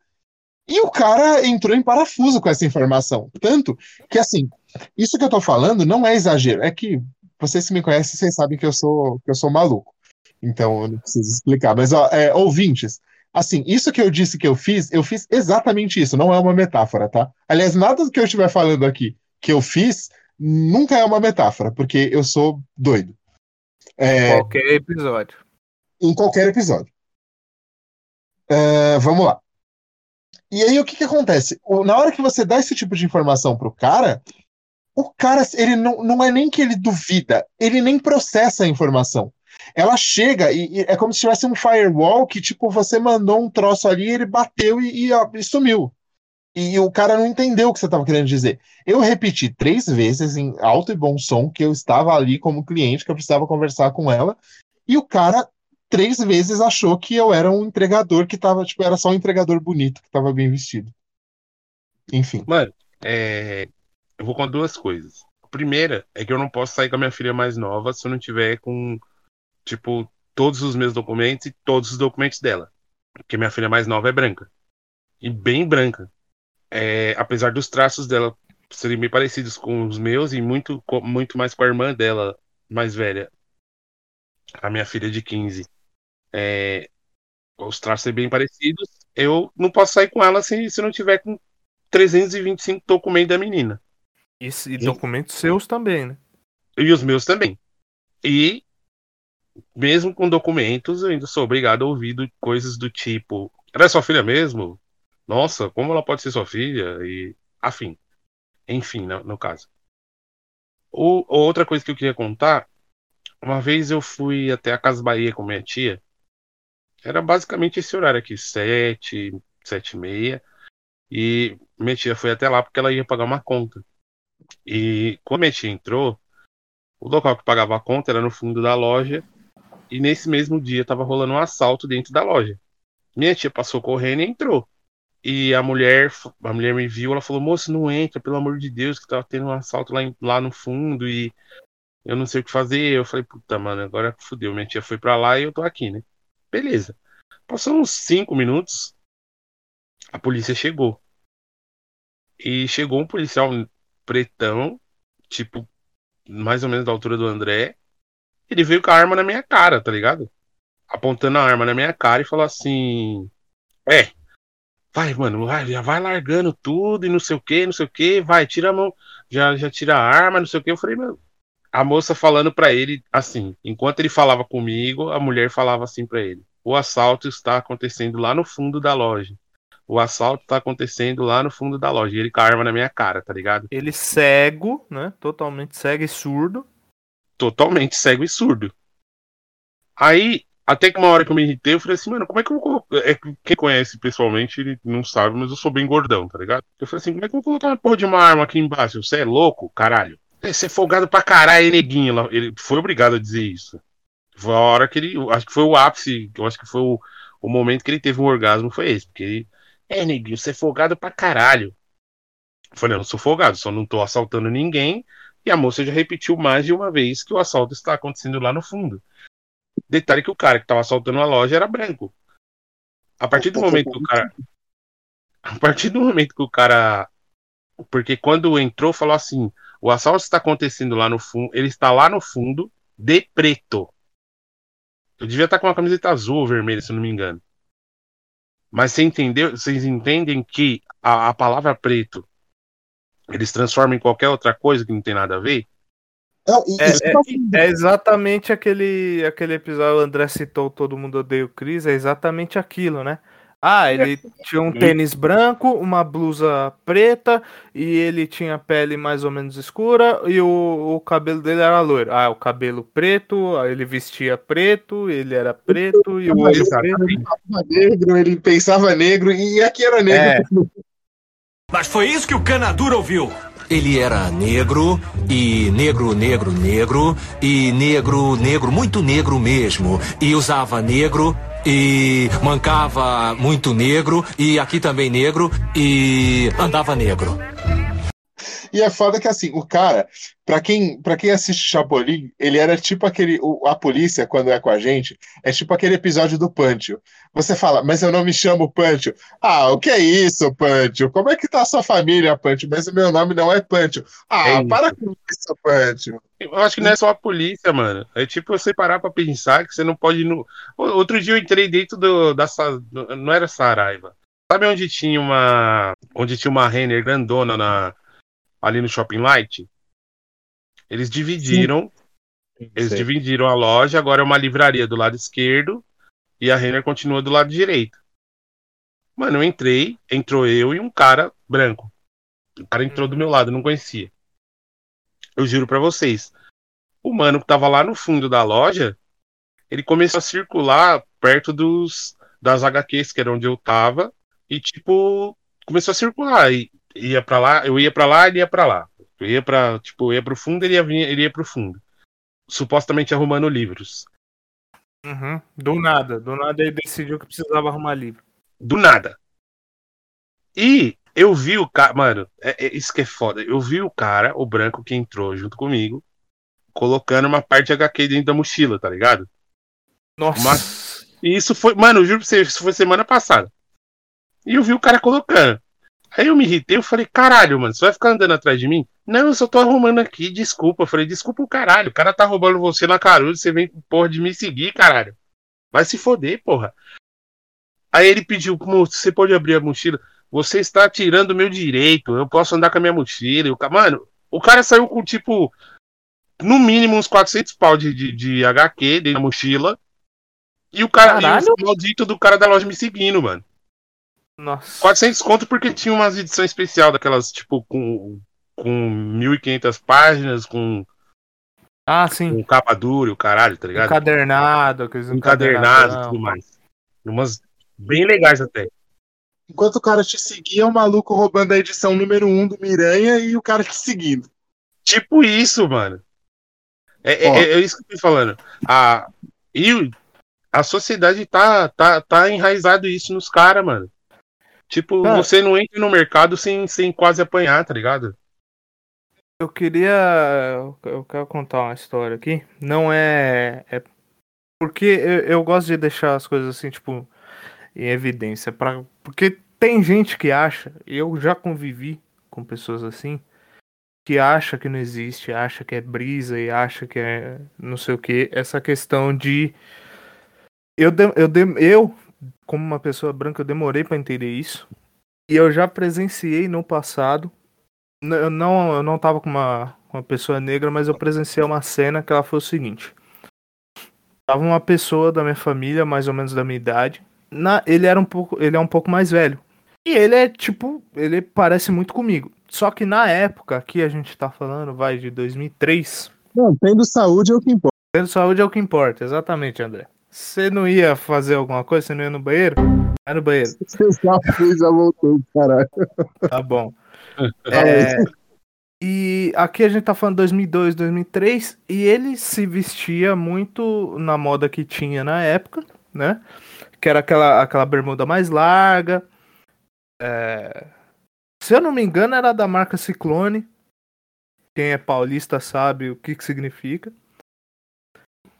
e o cara entrou em parafuso com essa informação. Tanto que, assim, isso que eu tô falando não é exagero, é que vocês que me conhecem, vocês sabem que eu sou, que eu sou maluco. Então eu não preciso explicar. Mas, ó, é, ouvintes, assim, isso que eu disse que eu fiz, eu fiz exatamente isso, não é uma metáfora, tá? Aliás, nada do que eu estiver falando aqui que eu fiz nunca é uma metáfora, porque eu sou doido. É, Qualquer episódio. em qualquer episódio. É, vamos lá. E aí o que que acontece? Na hora que você dá esse tipo de informação pro cara, o cara, ele não, não é nem que ele duvida, ele nem processa a informação. Ela chega e, e é como se tivesse um firewall que, tipo, você mandou um troço ali, ele bateu e, e, e sumiu. E o cara não entendeu o que você estava querendo dizer. Eu repeti três vezes em alto e bom som que eu estava ali como cliente, que eu precisava conversar com ela, e o cara três vezes achou que eu era um entregador que tava, tipo, era só um entregador bonito que estava bem vestido. Enfim. Mano, é, eu vou com duas coisas. A primeira é que eu não posso sair com a minha filha mais nova se eu não tiver com, tipo, todos os meus documentos e todos os documentos dela. Porque minha filha mais nova é branca. E bem branca. É, apesar dos traços dela serem bem parecidos com os meus e muito, muito mais com a irmã dela mais velha. A minha filha de 15. É, os traços serem bem parecidos. Eu não posso sair com ela se, se não tiver com 325 documentos da menina. E, e documentos seus também, né? E os meus também. E, mesmo com documentos, eu ainda sou obrigado a ouvir coisas do tipo: ela é sua filha mesmo? Nossa, como ela pode ser sua filha? E afim. Enfim, no, no caso. O, outra coisa que eu queria contar: uma vez eu fui até a Casa Bahia com minha tia. Era basicamente esse horário aqui, sete, sete e meia. E minha tia foi até lá porque ela ia pagar uma conta. E quando minha tia entrou, o local que pagava a conta era no fundo da loja. E nesse mesmo dia estava rolando um assalto dentro da loja. Minha tia passou correndo e entrou. E a mulher, a mulher me viu, ela falou: "Moço, não entra, pelo amor de Deus, que tava tendo um assalto lá, em- lá no fundo e eu não sei o que fazer". Eu falei: "Puta, mano, agora fudeu, minha tia foi pra lá e eu tô aqui, né?". Beleza. Passou uns cinco minutos, a polícia chegou. E chegou um policial pretão, tipo, mais ou menos da altura do André. Ele veio com a arma na minha cara, tá ligado? Apontando a arma na minha cara e falou assim: É, vai, mano, vai, já vai largando tudo e não sei o que, não sei o que, vai, tira a mão, já, já tira a arma, não sei o que. Eu falei, mano. A moça falando pra ele assim, enquanto ele falava comigo, a mulher falava assim pra ele: O assalto está acontecendo lá no fundo da loja. O assalto tá acontecendo lá no fundo da loja. E ele com a arma na minha cara, tá ligado? Ele cego, né? Totalmente cego e surdo. Totalmente cego e surdo. Aí Até que uma hora que eu me irritei, eu falei assim, mano, como é que eu vou. É, quem conhece pessoalmente, ele não sabe, mas eu sou bem gordão, tá ligado? Eu falei assim, como é que eu vou colocar uma porra de uma arma aqui embaixo? Você é louco, caralho? Você é folgado pra caralho, neguinho. Ele foi obrigado a dizer isso. Foi a hora que ele. Acho que foi o ápice, eu acho que foi o, o momento que ele teve um orgasmo, foi esse. Porque ele. É, neguinho, você é folgado pra caralho. Eu falei, eu não sou folgado, só não tô assaltando ninguém. E a moça já repetiu mais de uma vez que o assalto está acontecendo lá no fundo. Detalhe que o cara que estava assaltando a loja era branco. A partir do momento que o cara. A partir do momento que o cara. Porque quando entrou, falou assim: o assalto está acontecendo lá no fundo. Ele está lá no fundo, de preto. Eu devia estar com uma camiseta azul ou vermelha, se não me engano. Mas você entendeu? Vocês entendem que a, a palavra preto eles transformam em qualquer outra coisa que não tem nada a ver? Não, e- É, é- É exatamente aquele, aquele episódio, o André citou Todo Mundo Odeia o Chris, é exatamente aquilo, né? Ah, ele tinha um tênis branco, uma blusa preta, e ele tinha pele mais ou menos escura, e o, o cabelo dele era loiro. Ah, o cabelo preto, ele vestia preto, ele era preto, e o olho preto. Ele pensava negro, ele pensava negro, e aqui era negro. É. Mas foi isso que o Canadura ouviu. Ele era negro, e negro, negro, negro, e negro, negro, muito negro mesmo. E usava negro, e mancava muito negro, e aqui também negro, e andava negro. E é foda que assim, o cara, pra quem, pra quem assiste Chapolin, ele era tipo aquele. o- a polícia, quando é com a gente, é tipo aquele episódio do Pancho. Você fala, mas eu não me chamo Pancho. Ah, o que é isso, Pancho? Como é que tá a sua família, Pancho? Mas o meu nome não é Pancho. Ah, É para com isso, Pancho. Eu acho que não é só a polícia, mano. É tipo você parar pra pensar que você não pode no. Outro dia eu entrei dentro do, da. Não era Saraiva. Sabe onde tinha uma. Onde tinha uma Renner grandona na, ali no Shopping Light? Eles dividiram. Eles Sei. dividiram a loja, agora é uma livraria do lado esquerdo e a Renner continua do lado direito. Mano, eu entrei, entrou eu e um cara branco. O cara entrou do meu lado, eu não conhecia. Eu juro pra vocês. O mano que tava lá no fundo da loja, ele começou a circular perto dos das HQs, que era onde eu tava, e tipo, começou a circular. E ia pra lá, eu ia pra lá, ele ia pra lá. Eu ia pra, tipo, eu ia pro fundo, ele ia, vir- ele ia pro fundo. Supostamente arrumando livros. Uhum. Do nada, do nada ele decidiu que precisava arrumar livro. Do nada. E eu vi o cara. Mano, é, é isso que é foda. Eu vi o cara, o branco que entrou junto comigo, colocando uma parte de HQ dentro da mochila, tá ligado? Nossa. E isso foi. Mano, eu juro pra você, isso foi semana passada. E eu vi o cara colocando. Aí eu me irritei, eu falei, caralho, mano, você vai ficar andando atrás de mim? Não, eu só tô arrumando aqui, desculpa. Eu falei, desculpa o caralho, o cara tá roubando você na caruda, você vem porra de me seguir, caralho. Vai se foder, porra. Aí ele pediu, você pode abrir a mochila? Você está tirando o meu direito, eu posso andar com a minha mochila. E o ca- Mano, o cara saiu com, tipo, no mínimo uns 400 pau de, de, de HQ dentro da mochila. E o cara, e Caralho. o maldito do cara da loja me seguindo, mano. Nossa. 400 conto porque tinha umas edições especial daquelas, tipo, com, com 1.500 páginas, com, Ah, sim. com capa dura e o caralho, tá ligado? Encadernado, aqueles Encadernado e tudo mais. Umas bem legais até. Enquanto o cara te seguia, o maluco roubando a edição número 1 um do Miranha e o cara te seguindo. Tipo isso, mano. É, é- é- é isso que eu tô falando. A, e a sociedade tá, tá, tá enraizado isso nos caras, mano. Tipo, você não entra no mercado sem, sem quase apanhar, tá ligado? Eu queria. eu- quero contar uma história aqui. Não é. é porque eu, eu gosto de deixar as coisas assim, tipo, em evidência. Pra, porque tem gente que acha, eu já convivi com pessoas assim, que acha que não existe, acha que é brisa e acha que é não sei o que. Essa questão de. Eu, de- eu, de- eu, como uma pessoa branca, eu demorei pra entender isso. E eu já presenciei no passado Eu não, eu não tava com uma, uma pessoa negra, mas eu presenciei uma cena que ela foi o seguinte. Tava uma pessoa da minha família, mais ou menos da minha idade. Na, ele era um pouco, ele é um pouco mais velho. E ele é tipo, ele parece muito comigo. Só que na época, aqui a gente tá falando, vai de 2003. Não, tendo saúde é o que importa. Tendo saúde é o que importa, exatamente, André. Você não ia fazer alguma coisa? Você não ia no banheiro? Vai no banheiro. Você já fez, já voltou, caralho. Tá bom. É, e aqui a gente tá falando 2002, 2003, e ele se vestia muito na moda que tinha na época, né? Que era aquela, aquela bermuda mais larga. É, se eu não me engano, era da marca Ciclone. Quem é paulista sabe o que, que significa.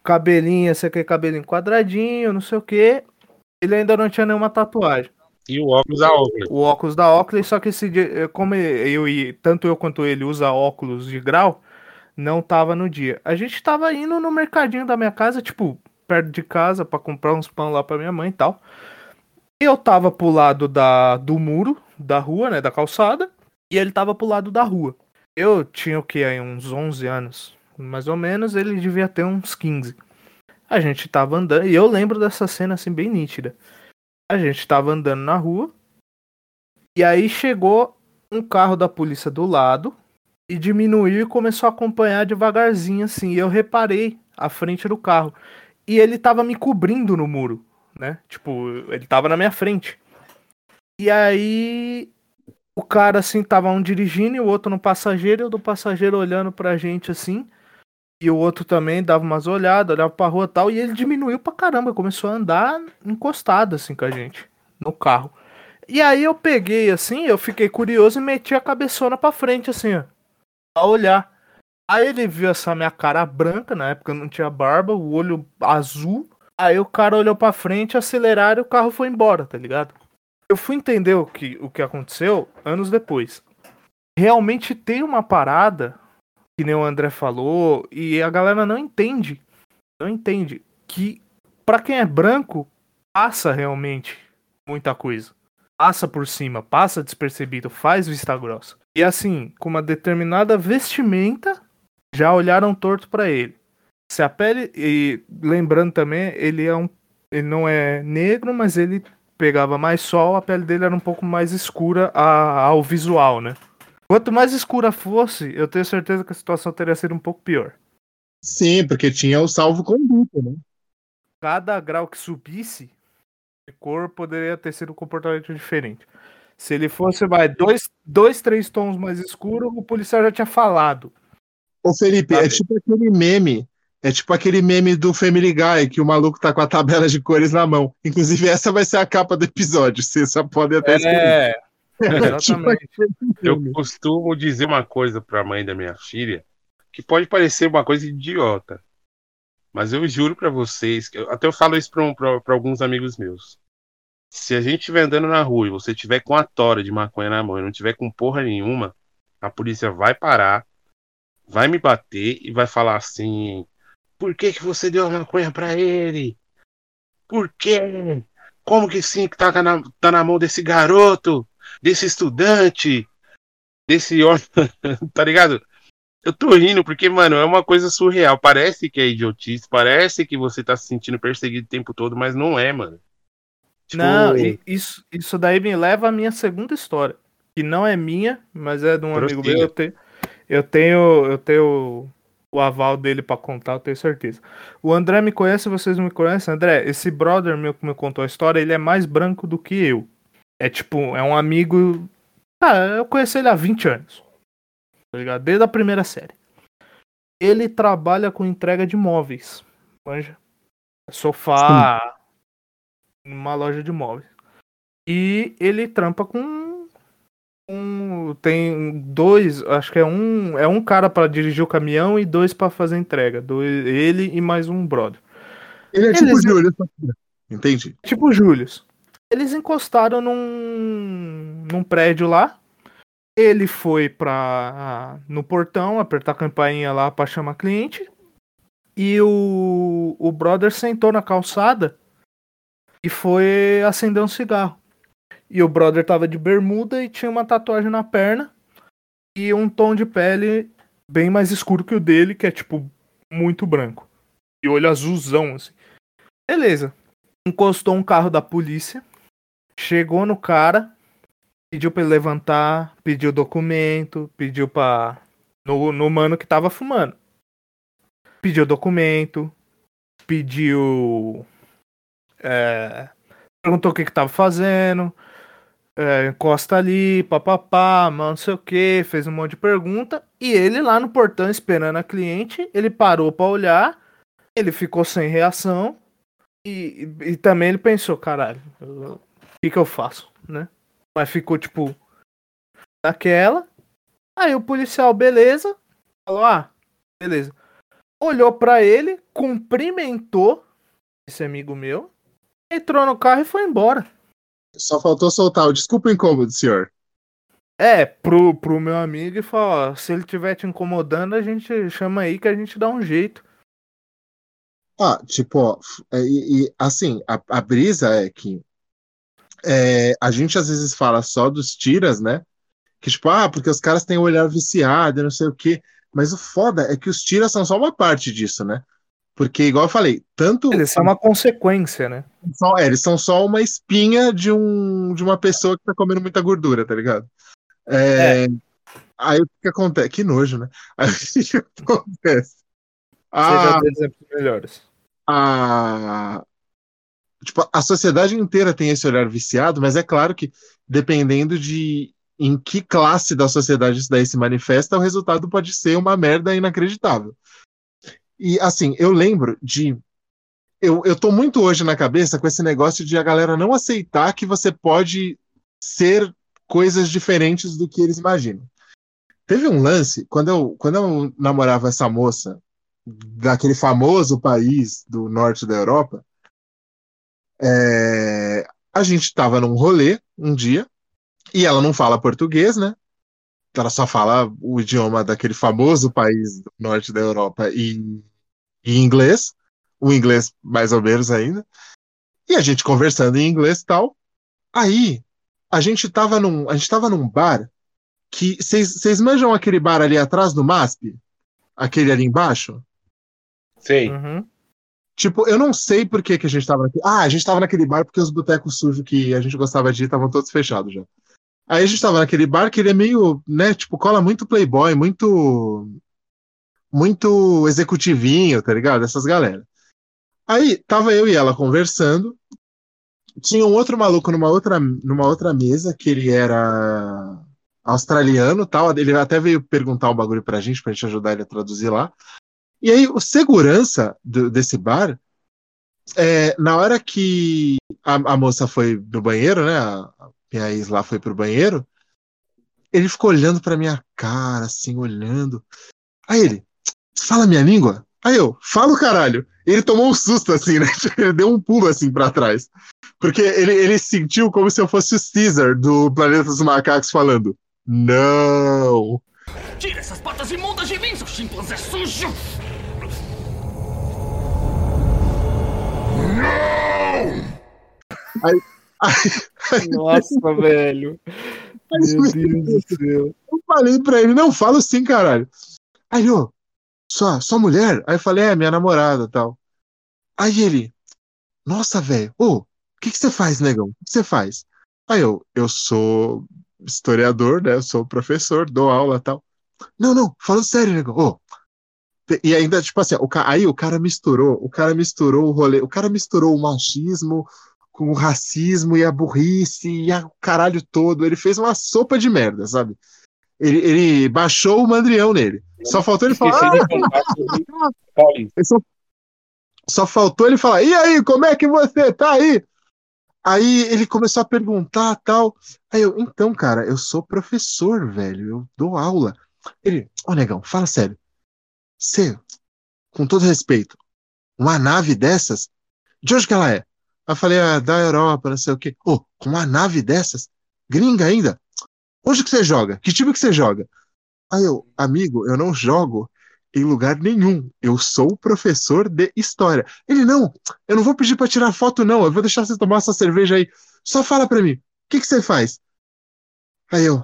Cabelinho, esse aqui é cabelinho quadradinho, não sei o que. Ele ainda não tinha nenhuma tatuagem. E o óculos da Oakley. O óculos da Oakley, só que esse dia, como eu e tanto eu quanto ele usa óculos de grau, não tava no dia. A gente tava indo no mercadinho da minha casa, tipo, perto de casa, para comprar uns pão lá pra minha mãe e tal. Eu tava pro lado da, do muro da rua, né, da calçada, e ele tava pro lado da rua. Eu tinha o que aí, uns 11 anos, mais ou menos, ele devia ter uns 15. A gente tava andando, e eu lembro dessa cena assim bem nítida. A gente tava andando na rua, e aí chegou um carro da polícia do lado e diminuiu e começou a acompanhar devagarzinho assim. E eu reparei a frente do carro. E ele tava me cobrindo no muro, né? Tipo, ele tava na minha frente. E aí o cara assim tava um dirigindo e o outro no passageiro, e o do passageiro olhando pra gente assim. E o outro também dava umas olhadas, olhava pra rua e tal, e ele diminuiu pra caramba, começou a andar encostado assim com a gente, no carro. E aí eu peguei assim, eu fiquei curioso e meti a cabeçona pra frente assim, ó, a olhar. Aí ele viu essa minha cara branca, na época não tinha barba, o olho azul. Aí o cara olhou pra frente, aceleraram e o carro foi embora, tá ligado? Eu fui entender o que, o que aconteceu anos depois. Realmente tem uma parada que nem o André falou, e a galera não entende, não entende que para quem é branco passa realmente muita coisa. Passa por cima, passa despercebido, faz vista grossa. E assim, com uma determinada vestimenta, já olharam torto para ele. Se a pele e lembrando também, ele é um ele não é negro, mas ele pegava mais sol, a pele dele era um pouco mais escura ao visual, né? Quanto mais escura fosse, eu tenho certeza que a situação teria sido um pouco pior. Sim, porque tinha o salvo-conduto, né? Cada grau que subisse de cor poderia ter sido um comportamento diferente. Se ele fosse, vai, dois, dois, três tons mais escuro, o policial já tinha falado. Ô Felipe, é Sabe? tipo aquele meme. É tipo aquele meme do Family Guy, que o maluco tá com a tabela de cores na mão. Inclusive, essa vai ser a capa do episódio. Vocês só podem até escrever. É, Tipo exatamente. aquele Eu costumo dizer uma coisa pra mãe da minha filha, que pode parecer uma coisa idiota, mas eu juro pra vocês, que eu- até eu falo isso pra alguns amigos meus. Se a gente estiver andando na rua e você tiver com a tora de maconha na mão e não tiver com porra nenhuma, a polícia vai parar, vai me bater e vai falar assim: por que, que você deu a maconha pra ele? Por quê? Como que sim que tá na, tá na mão desse garoto, desse estudante, desse homem, tá ligado? Eu tô rindo porque, mano, é uma coisa surreal. Parece que é idiotice, parece que você tá se sentindo perseguido o tempo todo, mas não é, mano. Tipo, Não, isso, isso daí me leva à minha segunda história. Que não é minha, mas é de um amigo meu. Eu tenho, eu tenho, eu tenho o aval dele pra contar, eu tenho certeza. O André me conhece, vocês não me conhecem. André, esse brother meu que me contou a história, ele é mais branco do que eu. É tipo, é um amigo. Cara, eu conheci ele há 20 anos. Tá ligado? Desde a primeira série. Ele trabalha com entrega de móveis. Manja. Sofá. Numa loja de móveis. E ele trampa com. Um, tem dois, acho que é um, é um cara pra dirigir o caminhão e dois pra fazer entrega. Dois, ele e mais um brother. Ele é tipo Eles- o Júlio. Entende? Tipo o Július. Eles encostaram num, num prédio lá. Ele foi pra, no portão apertar a campainha lá pra chamar cliente. E o, o brother sentou na calçada e foi acender um cigarro. E o brother tava de bermuda e tinha uma tatuagem na perna e um tom de pele bem mais escuro que o dele, que é tipo muito branco. E olho azulzão, assim. Beleza encostou um carro da polícia, chegou no cara, pediu pra ele levantar, pediu documento, pediu pra. No, no mano que tava fumando. Pediu documento, pediu é, perguntou o que que tava fazendo, é, encosta ali, papapá, mano, não sei o que, fez um monte de pergunta, e ele lá no portão esperando a cliente, ele parou pra olhar, ele ficou sem reação, e, e, também ele pensou, caralho, que que eu faço, né? Mas ficou, tipo, naquela, aí o policial, beleza, falou, ah, beleza. Olhou pra ele, cumprimentou esse amigo meu, entrou no carro e foi embora. Só faltou soltar o desculpa o incômodo, senhor. É, pro, pro meu amigo e falou, ó, se ele estiver te incomodando, a gente chama aí que a gente dá um jeito. Ah, tipo, ó, é, e, e, assim, a, a brisa é que é, a gente às vezes fala só dos tiras, né? Que tipo, ah, porque os caras têm o olhar viciado e não sei o quê. Mas o foda é que os tiras são só uma parte disso, né? Porque, igual eu falei, tanto. Eles são uma consequência, né? só- é, eles são só uma espinha de, um, de uma pessoa que tá comendo muita gordura, tá ligado? É, Aí o que, acontece? Que nojo, né? Aí o que, acontece? Ah, Seja exemplos melhores. a, tipo, a sociedade inteira tem esse olhar viciado, mas é claro que dependendo de em que classe da sociedade isso daí se manifesta, o resultado pode ser uma merda inacreditável. E assim, eu lembro de. Eu, eu tô muito hoje na cabeça com esse negócio de a galera não aceitar que você pode ser coisas diferentes do que eles imaginam. Teve um lance, quando eu, quando eu namorava essa moça daquele famoso país do norte da Europa, é, a gente estava num rolê um dia e ela não fala português, né? Ela só fala o idioma daquele famoso país do norte da Europa e, e inglês, o inglês mais ou menos ainda. E a gente conversando em inglês e tal. Aí a gente tava num, a gente tava num bar que vocês manjam aquele bar ali atrás do MASP? Aquele ali embaixo? Sei. Uhum. Tipo, eu não sei por que, que a gente tava naquele. Ah, a gente tava naquele bar porque os botecos sujos que a gente gostava de ir estavam todos fechados já. Aí a gente tava naquele bar que ele é meio, né, tipo, cola muito playboy, muito. Muito executivinho, tá ligado? Essas galera. Aí tava eu e ela conversando. Tinha um outro maluco numa outra, numa outra mesa, que ele era australiano tal. Ele até veio perguntar um bagulho pra gente, pra gente ajudar ele a traduzir lá. E aí, o segurança do- desse bar, é, na hora que a, a moça foi no banheiro, né? A, a minha ex lá foi pro banheiro, ele ficou olhando pra minha cara, assim, olhando. Aí ele, fala minha língua? Aí eu, falo caralho. Ele tomou um susto, assim, né? Ele deu um pulo, assim, pra trás. Porque ele, ele sentiu como se eu fosse o Caesar do Planeta dos Macacos falando, não. Tira essas patas imundas de mim, seu chimpanzé sujo! Nossa, velho. Meu Deus do céu. Eu falei pra ele, não, fala assim, caralho. Aí, ele, ô, sua, sua mulher? Aí eu falei, é, minha namorada e tal. Aí ele, nossa, velho, ô, o que que você faz, negão? O que que você faz? Aí eu, eu sou historiador, né? Eu sou professor, dou aula e tal. Não, não, falando sério, negão. Ô, e ainda, tipo assim, o, ca- aí o cara misturou, o cara misturou o rolê, o cara misturou o machismo com o racismo e a burrice e a- o caralho todo. Ele fez uma sopa de merda, sabe? Ele, ele baixou o mandrião nele. Só faltou ele falar. "Ah, só, só faltou ele falar, e aí, como é que você tá aí? Aí ele começou a perguntar tal. Aí eu, então, cara, eu sou professor, velho, eu dou aula. Ele, ô negão, fala sério. Você, com todo respeito, uma nave dessas, de onde que ela é? Eu falei, ah, da Europa, não sei o quê. Ô, com uma nave dessas? Gringa ainda? Onde que você joga? Que time que você joga? Aí eu, amigo, eu não jogo em lugar nenhum. Eu sou professor de história. Ele, não, eu não vou pedir pra tirar foto, não. Eu vou deixar você tomar essa cerveja aí. Só fala pra mim, o que que você faz? Aí eu.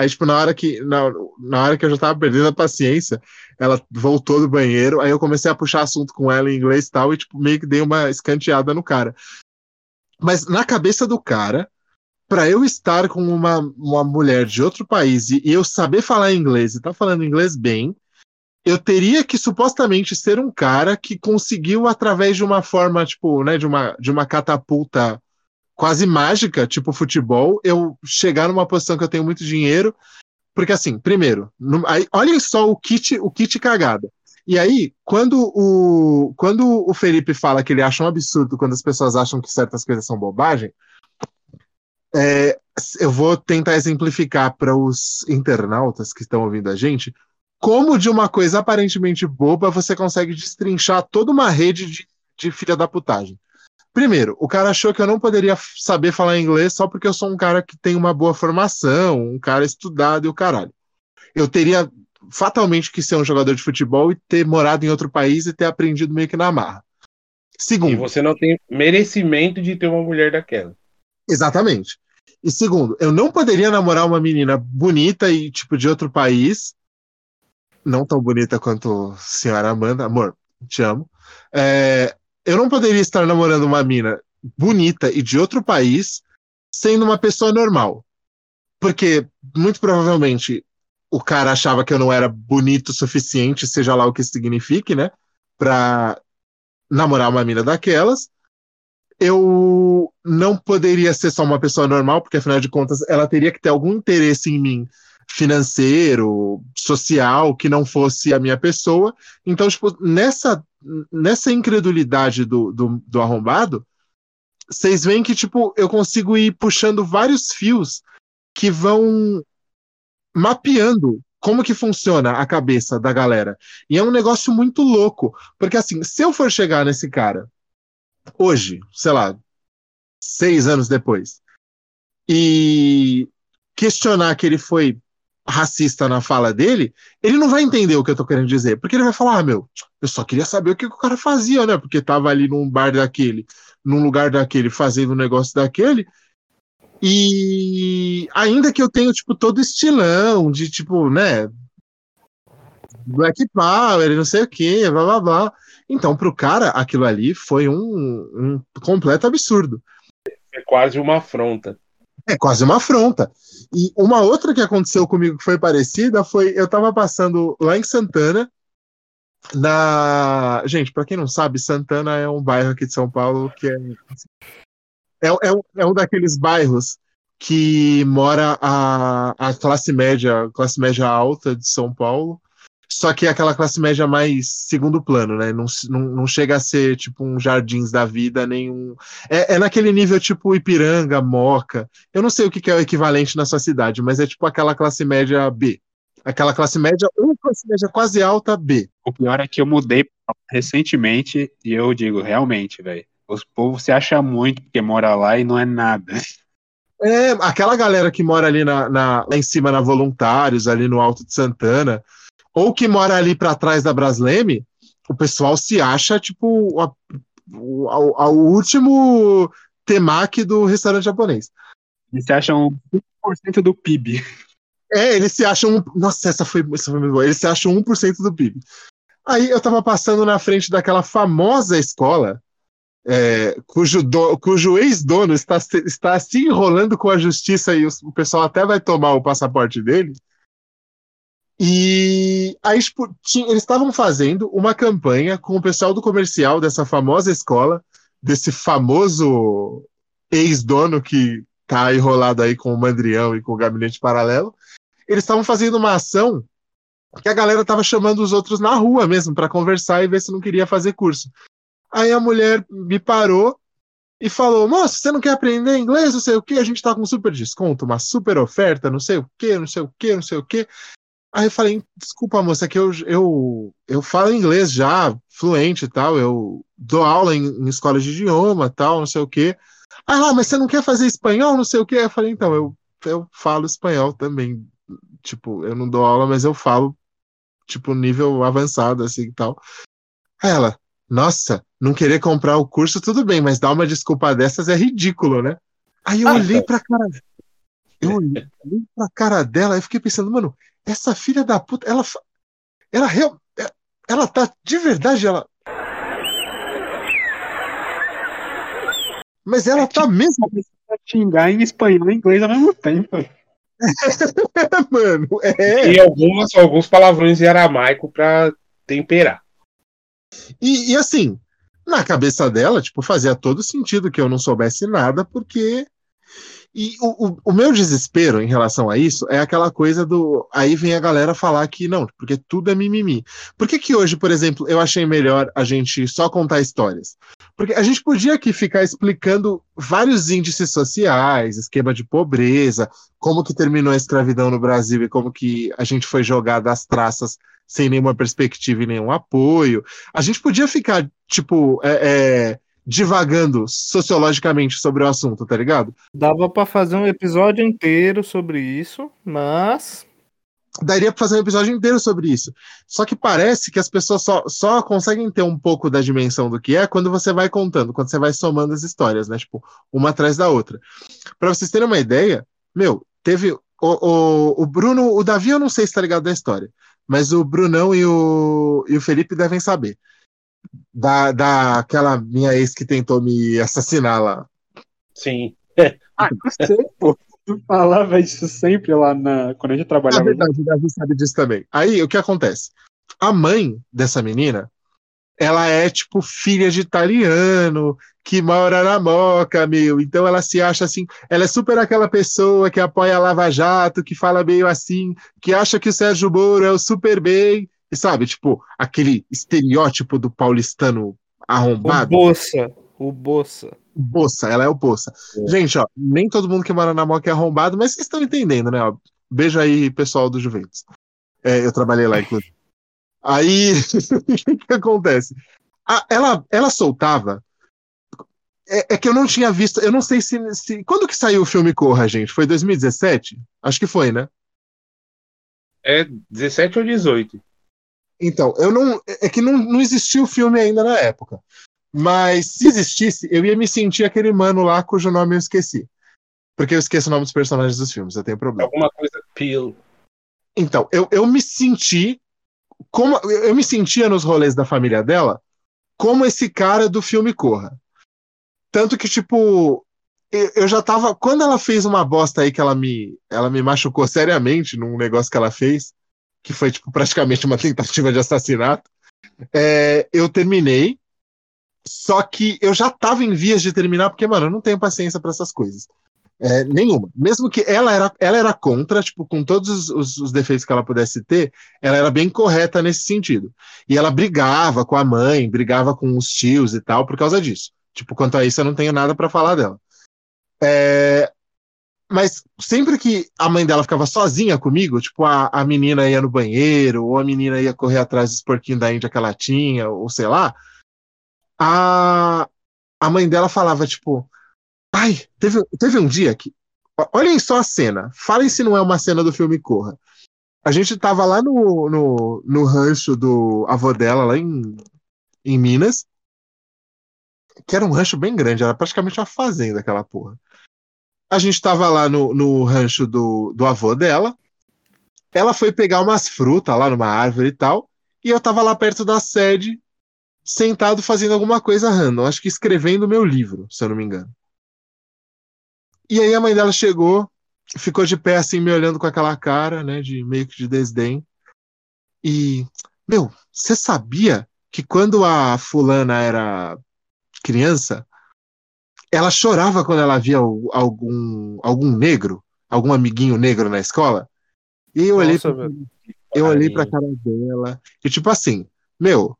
Aí, tipo, na hora que, na, na hora que eu já tava perdendo a paciência, ela voltou do banheiro, aí eu comecei a puxar assunto com ela em inglês e tal, e, tipo, meio que dei uma escanteada no cara. Mas na cabeça do cara, pra eu estar com uma, uma mulher de outro país e, e eu saber falar inglês e tá falando inglês bem, eu teria que supostamente ser um cara que conseguiu através de uma forma, tipo, né, de uma, de uma catapulta quase mágica, tipo futebol, eu chegar numa posição que eu tenho muito dinheiro, porque assim, primeiro, no, aí, olhem só o kit, o kit cagada. E aí, quando o, quando o Felipe fala que ele acha um absurdo quando as pessoas acham que certas coisas são bobagem, é, eu vou tentar exemplificar para os internautas que estão ouvindo a gente como de uma coisa aparentemente boba você consegue destrinchar toda uma rede de, de filha da putagem. Primeiro, o cara achou que eu não poderia saber falar inglês só porque eu sou um cara que tem uma boa formação, um cara estudado e o caralho. Eu teria fatalmente que ser um jogador de futebol e ter morado em outro país e ter aprendido meio que na marra. Segundo. E você não tem merecimento de ter uma mulher daquela. Exatamente. E segundo, eu não poderia namorar uma menina bonita e, tipo, de outro país. Não tão bonita quanto a senhora Amanda. Amor, te amo. É, eu não poderia estar namorando uma mina bonita e de outro país sendo uma pessoa normal. Porque, muito provavelmente, o cara achava que eu não era bonito o suficiente, seja lá o que signifique, né? Pra namorar uma mina daquelas eu não poderia ser só uma pessoa normal, porque afinal de contas ela teria que ter algum interesse em mim financeiro, social, que não fosse a minha pessoa. Então, tipo, nessa, nessa incredulidade do, do, do arrombado, vocês veem que, tipo, eu consigo ir puxando vários fios que vão mapeando como que funciona a cabeça da galera. E é um negócio muito louco, porque assim, se eu for chegar nesse cara hoje, sei lá, seis anos depois, e questionar que ele foi racista na fala dele, ele não vai entender o que eu tô querendo dizer, porque ele vai falar, ah, meu, eu só queria saber o que o cara fazia, né, porque tava ali num bar daquele, num lugar daquele, fazendo um negócio daquele, e ainda que eu tenha, tipo, todo estilão de, tipo, né, Black Power, não sei o que, blá blá blá. Então, para o cara, aquilo ali foi um, um completo absurdo. É quase uma afronta. É quase uma afronta. E uma outra que aconteceu comigo que foi parecida foi eu estava passando lá em Santana, na. Gente, para quem não sabe, Santana é um bairro aqui de São Paulo que é. É, é, um, é um daqueles bairros que mora a, a classe média, classe média alta de São Paulo, só que é aquela classe média mais segundo plano, né? Não, não, não chega a ser tipo um Jardins da Vida, nenhum. É, é naquele nível tipo Ipiranga, Moca. Eu não sei o que, que é o equivalente na sua cidade, mas é tipo aquela classe média B. Aquela classe média, ou classe média quase alta B. O pior é que eu mudei recentemente e eu digo, realmente, velho. Os povos se acham muito porque mora lá e não é nada. É, aquela galera que mora ali na, na, lá em cima na Voluntários, ali no Alto de Santana, ou que mora ali para trás da Brasleme, o pessoal se acha tipo a, o, a, último temaki do restaurante japonês. Eles se acham 1% do PIB. É, eles se acham. Nossa, essa foi, essa foi muito boa. Eles se acham 1% do PIB. Aí eu tava passando na frente daquela famosa escola, é, cujo, do, cujo ex-dono está, está se enrolando com a justiça e o, o pessoal até vai tomar o passaporte dele. E aí tinha, eles estavam fazendo uma campanha com o pessoal do comercial dessa famosa escola, desse famoso ex-dono que tá enrolado aí com o Mandrião e com o gabinete paralelo. Eles estavam fazendo uma ação que a galera tava chamando os outros na rua mesmo para conversar e ver se não queria fazer curso. Aí a mulher me parou e falou: Moço, você não quer aprender inglês? Não sei o que, a gente tá com super desconto, uma super oferta, não sei o que, não sei o que, não sei o que. Aí eu falei, desculpa, moça, é que eu, eu, eu falo inglês já, fluente e tal, eu dou aula em, em escola de idioma tal, não sei o quê. Ah lá, mas você não quer fazer espanhol, não sei o quê? Eu falei, então, eu, eu falo espanhol também. Tipo, eu não dou aula, mas eu falo, tipo, nível avançado, assim e tal. Aí ela, nossa, não querer comprar o curso, tudo bem, mas dar uma desculpa dessas é ridículo, né? Aí eu ah, olhei pra cara. Eu olhei pra cara dela e fiquei pensando, mano, essa filha da puta, ela, ela, ela, ela tá de verdade, ela. Mas ela é tá mesmo. xingar em espanhol e inglês ao mesmo tempo. Mano, é. E algumas, alguns palavrões em aramaico pra temperar. E, e assim, na cabeça dela, tipo, fazia todo sentido que eu não soubesse nada, porque. E o, o, o meu desespero em relação a isso é aquela coisa do. Aí vem a galera falar que não, porque tudo é mimimi. Por que, que hoje, por exemplo, eu achei melhor a gente só contar histórias? Porque a gente podia aqui ficar explicando vários índices sociais, esquema de pobreza, como que terminou a escravidão no Brasil e como que a gente foi jogado às traças sem nenhuma perspectiva e nenhum apoio. A gente podia ficar, tipo, é, é, divagando sociologicamente sobre o assunto, tá ligado? Dava pra fazer um episódio inteiro sobre isso, mas. Daria pra fazer um episódio inteiro sobre isso. Só que parece que as pessoas só, só conseguem ter um pouco da dimensão do que é quando você vai contando, quando você vai somando as histórias, né? Tipo, uma atrás da outra. Pra vocês terem uma ideia, meu, teve. O, o, o Bruno, o Davi, eu não sei se tá ligado da história mas o Brunão e o, e o Felipe devem saber. Da, da aquela minha ex que tentou me assassinar lá. Sim. Ah, sei, pô. Tu falava isso sempre lá na, quando a gente Na trabalhava. verdade, o Davi sabe disso também. Aí, o que acontece? A mãe dessa menina, ela é, tipo, filha de italiano, que mora na Moca, meu. Então ela se acha assim, ela é super aquela pessoa que apoia a Lava Jato, que fala meio assim, que acha que o Sérgio Moro é o super bem, sabe, tipo, aquele estereótipo do paulistano O arrombado. Boça. O Boça. Boça, ela é o Boça. Gente, ó, nem todo mundo que mora na Moca é arrombado, mas vocês estão entendendo, né? ó? Beijo aí, pessoal do Juventus. É, eu trabalhei lá, inclusive. Aí, o que, que acontece? A- ela, ela soltava. É, é que eu não tinha visto, eu não sei se, se. Quando que saiu o filme Corra, gente? Foi 2017? Acho que foi, né? É 17 ou 18. Então, eu não. É que não, não existia o filme ainda na época. Mas se existisse, eu ia me sentir aquele mano lá cujo nome eu esqueci. Porque eu esqueço o nome dos personagens dos filmes, eu tenho problema. Alguma coisa peel. Então, eu, eu me senti. Como, eu me sentia nos rolês da família dela como esse cara do filme Corra. Tanto que, tipo, eu, eu já tava. Quando ela fez uma bosta aí que ela me, ela me machucou seriamente num negócio que ela fez, que foi, tipo, praticamente uma tentativa de assassinato, é, eu terminei. Só que eu já tava em vias de terminar, porque, mano, eu não tenho paciência pra essas coisas. É, nenhuma. Mesmo que ela era, ela era contra, tipo, com todos os, os- os defeitos que ela pudesse ter, ela era bem correta nesse sentido. E ela brigava com a mãe, brigava com os tios e tal, por causa disso. Tipo, quanto a isso, eu não tenho nada pra falar dela. É, mas sempre que a mãe dela ficava sozinha comigo, tipo, a, a menina ia no banheiro, ou a menina ia correr atrás dos porquinhos da Índia que ela tinha, ou sei lá, a, a mãe dela falava, tipo, ai, teve, teve um dia que. Olhem só a cena. Falem se não é uma cena do filme Corra. A gente tava lá no, no, no rancho do avô dela, lá em, em Minas, que era um rancho bem grande, era praticamente uma fazenda aquela porra. A gente tava lá no, no rancho do, do avô dela. Ela foi pegar umas frutas lá numa árvore e tal. E eu tava lá perto da sede, sentado fazendo alguma coisa random. Acho que escrevendo meu livro, se eu não me engano. E aí a mãe dela chegou, ficou de pé assim, me olhando com aquela cara, né, de meio que de desdém. E, meu, você sabia que quando a fulana era criança, ela chorava quando ela via algum, algum negro, algum amiguinho negro na escola? E eu olhei Nossa, pra, velho. eu olhei pra cara dela, e tipo assim, meu,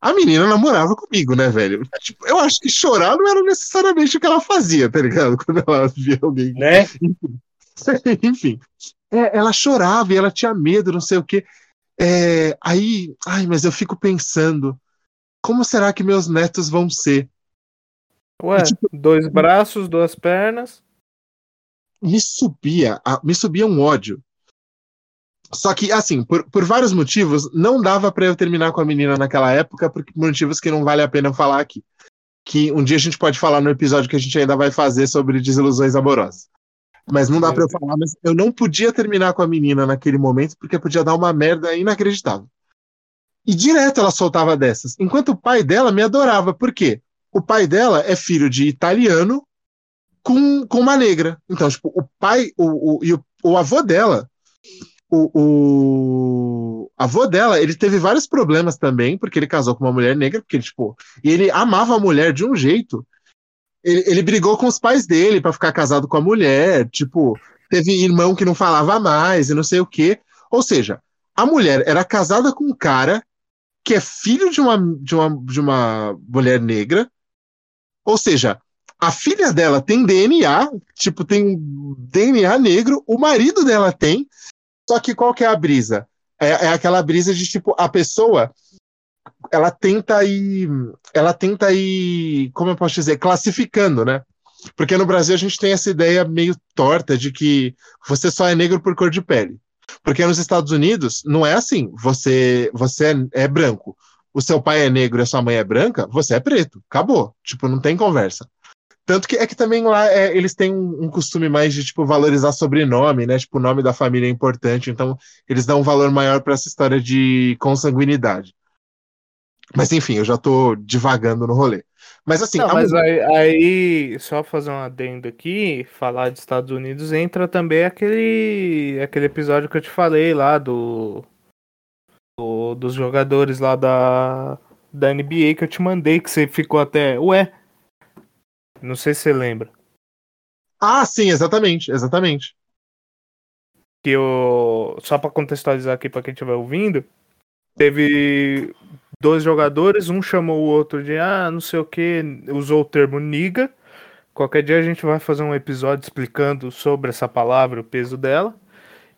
a menina namorava comigo, né, velho? Tipo, eu acho que chorar não era necessariamente o que ela fazia, tá ligado? Quando ela via alguém Né? Enfim, É, ela chorava e ela tinha medo, não sei o quê. É, aí, ai, mas eu fico pensando, como será que meus netos vão ser? Ué, tipo, dois braços, duas pernas. Me subia, me subia um ódio. Só que, assim, por, por vários motivos, não dava pra eu terminar com a menina naquela época, por motivos que não vale a pena falar aqui. Que um dia a gente pode falar no episódio que a gente ainda vai fazer sobre desilusões amorosas. Mas não dá pra eu falar, mas eu não podia terminar com a menina naquele momento, porque podia dar uma merda inacreditável. E direto ela soltava dessas. Enquanto o pai dela me adorava. Por quê? O pai dela é filho de italiano com, com uma negra. Então, tipo, o pai o, o, e o, o avô dela, o, o avô dela, ele teve vários problemas também, porque ele casou com uma mulher negra, porque tipo, e ele amava a mulher de um jeito. Ele, ele brigou com os pais dele para ficar casado com a mulher, tipo, teve irmão que não falava mais e não sei o quê. Ou seja, a mulher era casada com um cara que é filho de uma, de uma, de uma mulher negra. Ou seja, a filha dela tem DNA, tipo, tem DNA negro, o marido dela tem. Só que qual que é a brisa? É, é aquela brisa de tipo, a pessoa ela tenta ir. Ela tenta ir, como eu posso dizer, classificando, né? Porque no Brasil a gente tem essa ideia meio torta de que você só é negro por cor de pele. Porque nos Estados Unidos não é assim. Você, você é, é branco. O seu pai é negro e a sua mãe é branca, você é preto. Acabou. Tipo, não tem conversa. Tanto que é que também lá é, eles têm um, um, costume mais de tipo valorizar sobrenome, né? Tipo, o nome da família é importante, então eles dão um valor maior para essa história de consanguinidade. Mas enfim, eu já tô divagando no rolê. Mas assim. Não, mas aí, aí, só fazer um adendo aqui, falar dos Estados Unidos, entra também aquele, aquele episódio que eu te falei lá do, do dos jogadores lá da, da NBA que eu te mandei, que você ficou até. Ué, não sei se você lembra. Ah, sim, exatamente, exatamente. Que eu. Só para contextualizar aqui para quem estiver ouvindo, teve dois jogadores, um chamou o outro de ah, não sei o que, usou o termo niga. Qualquer dia a gente vai fazer um episódio explicando sobre essa palavra, o peso dela.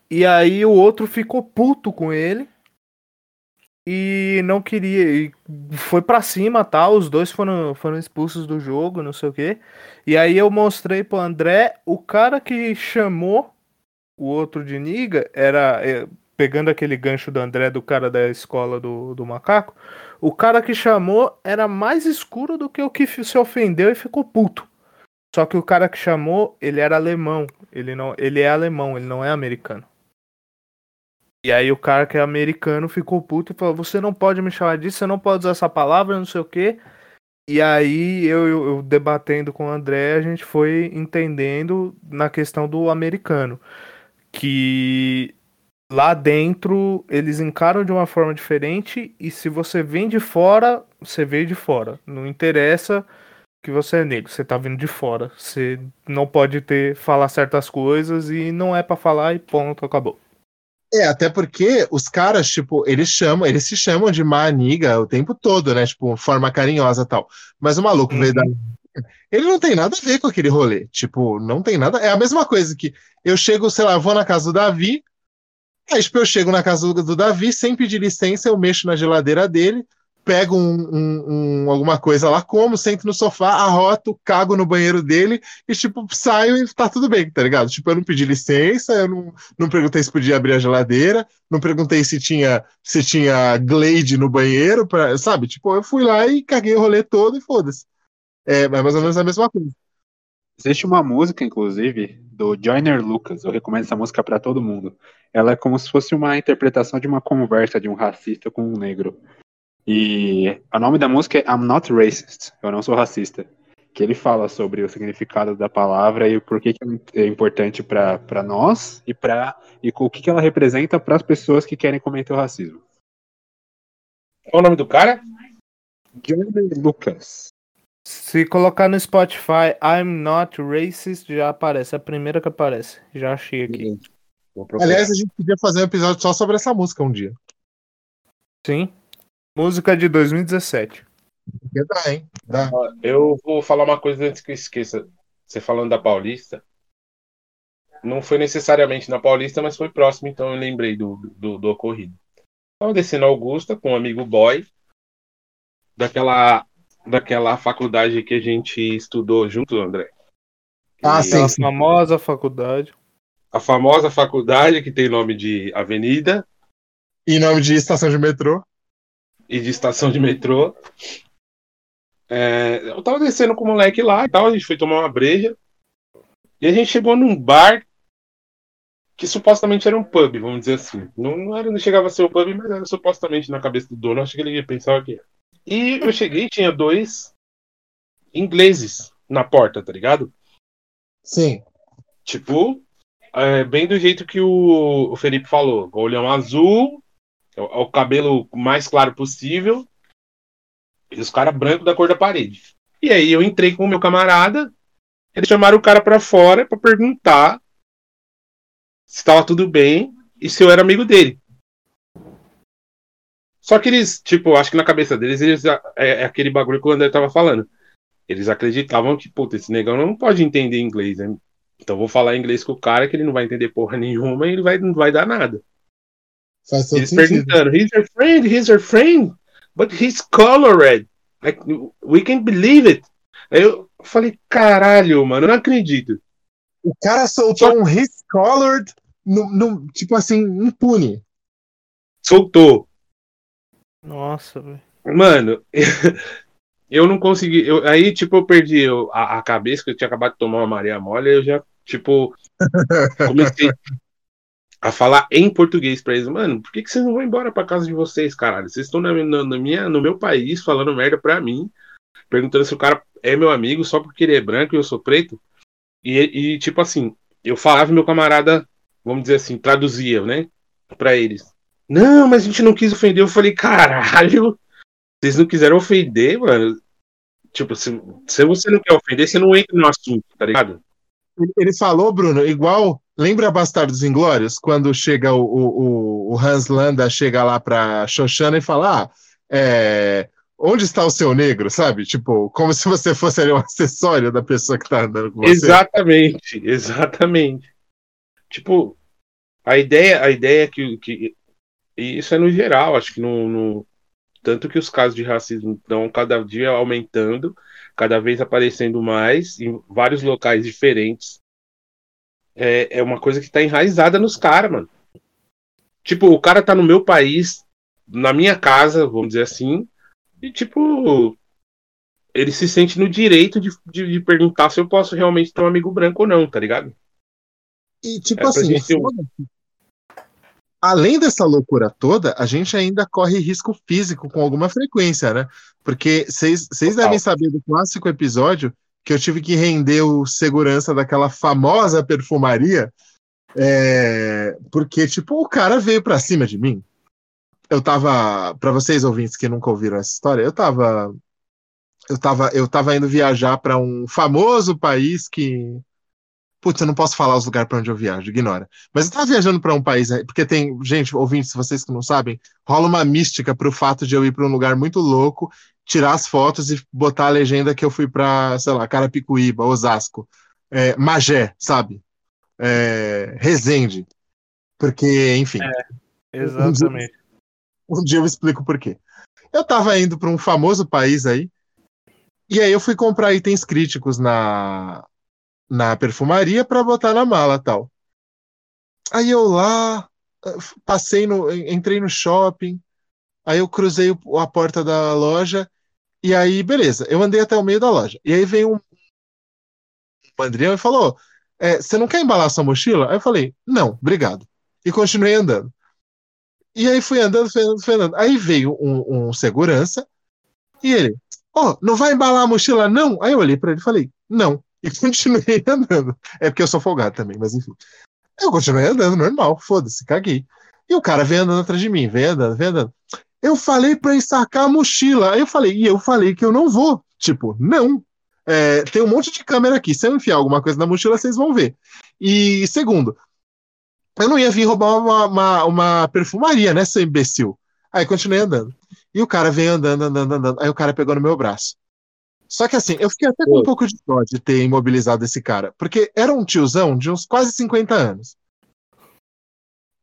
E aí o outro ficou puto com ele e não queria. E foi para cima, tal. Os dois foram, foram expulsos do jogo, não sei o quê. E aí eu mostrei pro André o cara que chamou o outro de Niga era. É, pegando aquele gancho do André, do cara da escola do, do macaco, o cara que chamou era mais escuro do que o que se ofendeu e ficou puto. Só que o cara que chamou, ele era alemão. Ele, não, ele é alemão, ele não é americano. E aí o cara que é americano ficou puto e falou: Você não pode me chamar disso, você não pode usar essa palavra, não sei o quê. E aí eu, eu, eu, debatendo com o André, a gente foi entendendo na questão do americano. Que lá dentro eles encaram de uma forma diferente e se você vem de fora, você veio de fora. Não interessa que você é negro, você tá vindo de fora. Você não pode ter falar certas coisas e não é para falar e ponto, acabou. É, até porque os caras, tipo, eles chamam, eles se chamam de maniga o tempo todo, né? Tipo, forma carinhosa tal. Mas o maluco uhum. veio da. Ele não tem nada a ver com aquele rolê. Tipo, não tem nada. É a mesma coisa que eu chego, sei lá, vou na casa do Davi. Aí, tipo, eu chego na casa do, do Davi, sem pedir licença, eu mexo na geladeira dele, pego um, um, um, alguma coisa lá, como, sento no sofá, arroto, cago no banheiro dele e, tipo, saio e tá tudo bem, tá ligado? Tipo, eu não pedi licença, eu não, não perguntei se podia abrir a geladeira, não perguntei se tinha, se tinha Glade no banheiro, pra, sabe? Tipo, eu fui lá e caguei o rolê todo e foda-se. É, mais ou menos a mesma coisa. Existe uma música, inclusive, do Joyner Lucas, eu recomendo essa música para todo mundo. Ela é como se fosse uma interpretação de uma conversa de um racista com um negro. E o nome da música é I'm Not Racist, eu não sou racista. Que ele fala sobre o significado da palavra e o porquê que é importante para nós e, pra, e o que, que ela representa para as pessoas que querem cometer o racismo. Qual o nome do cara? John Lucas. Se colocar no Spotify I'm Not Racist, já aparece. É a primeira que aparece. Já achei aqui. Aliás, a gente podia fazer um episódio só sobre essa música um dia. Sim. Música de 2017. Dá, hein? Dá. Eu vou falar uma coisa antes que eu esqueça. Você falando da Paulista. Não foi necessariamente na Paulista, mas foi próximo, então eu lembrei do, do, do ocorrido. Estava descendo Augusta com um amigo boy, daquela, daquela faculdade que a gente estudou junto, André. Ah, e sim, a famosa faculdade. A famosa faculdade que tem nome de avenida. E nome de estação de metrô e de estação de metrô. É, eu tava descendo com o moleque lá e tal, a gente foi tomar uma breja. E a gente chegou num bar que supostamente era um pub, vamos dizer assim. Não, não, era, não chegava a ser um pub, mas era supostamente na cabeça do dono. Acho que ele pensava que era. E eu cheguei e tinha dois ingleses na porta, tá ligado? Sim. Tipo, é, bem do jeito que o, o Felipe falou. Olhão azul, o, o cabelo mais claro possível, e os caras brancos da cor da parede. E aí eu entrei com o meu camarada, eles chamaram o cara pra fora pra perguntar se estava tudo bem e se eu era amigo dele. Só que eles, tipo, acho que na cabeça deles, eles, é, é aquele bagulho que o André tava falando. Eles acreditavam que, puta, esse negão não pode entender inglês, né? Então vou falar inglês com o cara que ele não vai entender porra nenhuma e ele vai, não vai dar nada. Faz todo Eles sentido. perguntando, he's your friend, he's your friend, but he's colored. Like, we can't believe it. Aí eu falei, caralho, mano, eu não acredito. O cara soltou um his colored, no, no- tipo assim, impune. Soltou. Nossa, velho. Mano, eu não consegui. Eu, aí, tipo, eu perdi eu- a, a cabeça, que eu tinha acabado de tomar uma Maria Mole, eu já, tipo, comecei a falar em português pra eles. Mano, por que, que vocês não vão embora pra casa de vocês, caralho? Vocês estão na, na- na minha, no meu país falando merda pra mim, perguntando se o cara é meu amigo só porque ele é branco e eu sou preto. E, e tipo assim, eu falava e meu camarada, vamos dizer assim, traduzia, né, pra eles. Não, mas a gente não quis ofender. Eu falei, caralho, vocês não quiseram ofender, mano. Tipo, se, se você não quer ofender, você não entra no assunto, tá ligado? Ele falou, Bruno, igual. Lembra Bastardos Inglórios? Quando chega o, o, o- Hans Landa, chega lá pra Xoxana e fala: Ah, é, onde está o seu negro? Sabe? Tipo, como se você fosse ali um acessório da pessoa que tá andando com você. Exatamente, exatamente. Tipo, a ideia, a ideia que, que isso é no geral, acho que no, no- tanto que os casos de racismo estão cada dia aumentando, cada vez aparecendo mais em vários locais diferentes. É, é uma coisa que tá enraizada nos caras, mano. Tipo, o cara tá no meu país, na minha casa, vamos dizer assim, e tipo, ele se sente no direito de, de, de perguntar se eu posso realmente ter um amigo branco ou não, tá ligado? E, tipo É, assim, um- além dessa loucura toda, a gente ainda corre risco físico com alguma frequência, né? Porque vocês devem saber do clássico episódio que eu tive que render o segurança daquela famosa perfumaria, é, porque, tipo, o cara veio pra cima de mim. Eu tava, pra vocês ouvintes que nunca ouviram essa história, eu tava eu tava, eu tava indo viajar pra um famoso país que Putz, eu não posso falar os lugares pra onde eu viajo, ignora. Mas eu tava viajando pra um país, né, porque tem, gente, ouvintes, vocês que não sabem, rola uma mística pro fato de eu ir pra um lugar muito louco, tirar as fotos e botar a legenda que eu fui pra, sei lá, Carapicuíba, Osasco, é, Magé, sabe? É, Resende. Porque, enfim, Exatamente. um dia eu explico por quê. Eu tava indo pra um famoso país aí, e aí eu fui comprar itens críticos na, na perfumaria pra botar na mala tal. Aí eu lá, eh, passei no, entrei no shopping, aí eu cruzei a porta da loja, e aí, beleza, eu andei até o meio da loja. E aí veio um, um e falou: "É, Você não quer embalar sua mochila? Aí eu falei: Não, obrigado. E continuei andando. E aí fui andando, fui andando, fui andando. Aí veio um, um segurança e ele: Ó, não vai embalar a mochila, não? Aí eu olhei pra ele e falei: Não. E continuei andando. É porque eu sou folgado também, mas enfim. Eu continuei andando normal, foda-se, caguei. E o cara veio andando atrás de mim, veio andando, veio andando. Eu falei pra ensacar a mochila. Aí eu falei, e eu falei que eu não vou. Tipo, não. É, tem um monte de câmera aqui. Se eu enfiar alguma coisa na mochila, vocês vão ver. E segundo, eu não ia vir roubar uma, uma, uma perfumaria, né, seu imbecil? Aí continuei andando. E o cara veio andando, andando, andando. Aí o cara pegou no meu braço. Só que assim, eu fiquei até com um pouco de dó de ter imobilizado esse cara. Porque era um tiozão de uns quase 50 anos.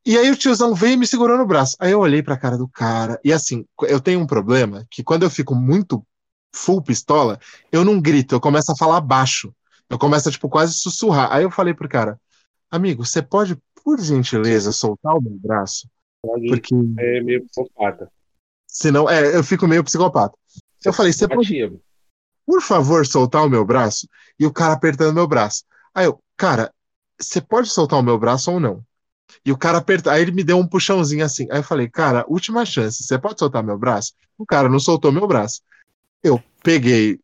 E aí o tiozão veio e me segurou no braço. Aí eu olhei pra cara do cara. E assim, eu tenho um problema que quando eu fico muito full pistola, eu não grito, eu começo a falar baixo. Eu começo a, tipo, quase sussurrar. Aí eu falei pro cara, amigo, você pode, por gentileza, soltar o meu braço? Porque É meio psicopata. senão, é, eu fico meio psicopata. Eu falei, você pode, por favor, soltar o meu braço? E o cara apertando meu braço. Aí eu, cara, você pode soltar o meu braço ou não? E o cara apertou, aí ele me deu um puxãozinho assim. Aí eu falei, cara, última chance, você pode soltar meu braço? O cara não soltou meu braço. Eu peguei,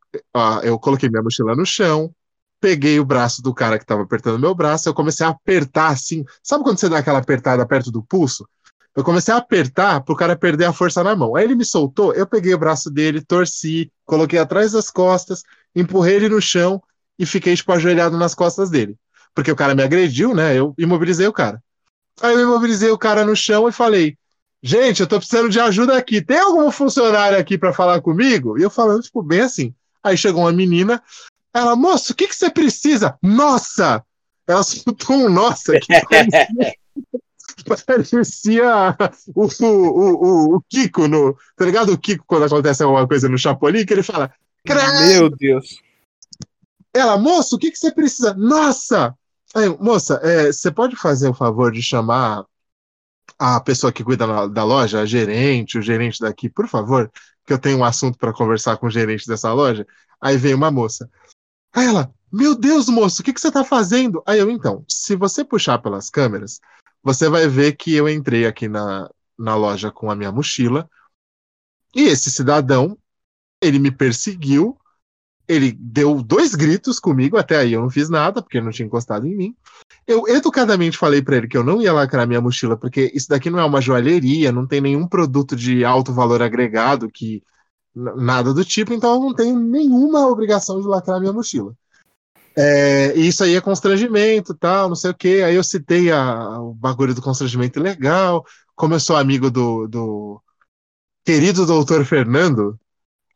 eu coloquei minha mochila no chão, peguei o braço do cara que tava apertando meu braço, eu comecei a apertar assim. Sabe quando você dá aquela apertada perto do pulso? Eu comecei a apertar pro cara perder a força na mão. Aí ele me soltou, eu peguei o braço dele, torci, coloquei atrás das costas, empurrei ele no chão e fiquei, tipo, ajoelhado nas costas dele. Porque o cara me agrediu, né? Eu imobilizei o cara. Aí eu imobilizei o cara no chão e falei: Gente, eu tô precisando de ajuda aqui. Tem algum funcionário aqui para falar comigo? E eu falando, tipo, bem assim. Aí chegou uma menina, ela, moço, o que, que você precisa? Nossa! Ela soltou um nossa que parecia, parecia o, o, o, o Kiko no. Tá ligado o Kiko quando acontece alguma coisa no Chapolin, que ele fala. Meu Deus. Ela, moço, o que, que você precisa? Nossa! Aí, moça, é, você pode fazer o favor de chamar a pessoa que cuida na- da loja, a gerente, o gerente daqui, por favor, que eu tenho um assunto para conversar com o gerente dessa loja. Aí veio uma moça. Aí ela, meu Deus, moço, o que, que você está fazendo? Aí eu, então, se você puxar pelas câmeras, você vai ver que eu entrei aqui na, na loja com a minha mochila e esse cidadão, ele me perseguiu, ele deu dois gritos comigo, até aí eu não fiz nada, porque ele não tinha encostado em mim. Eu educadamente falei para ele que eu não ia lacrar minha mochila, porque isso daqui não é uma joalheria, não tem nenhum produto de alto valor agregado, que nada do tipo, então eu não tenho nenhuma obrigação de lacrar minha mochila. É, isso aí é constrangimento, tal, não sei o quê. Aí eu citei a- o bagulho do constrangimento legal, como eu sou amigo do, do querido doutor Fernando,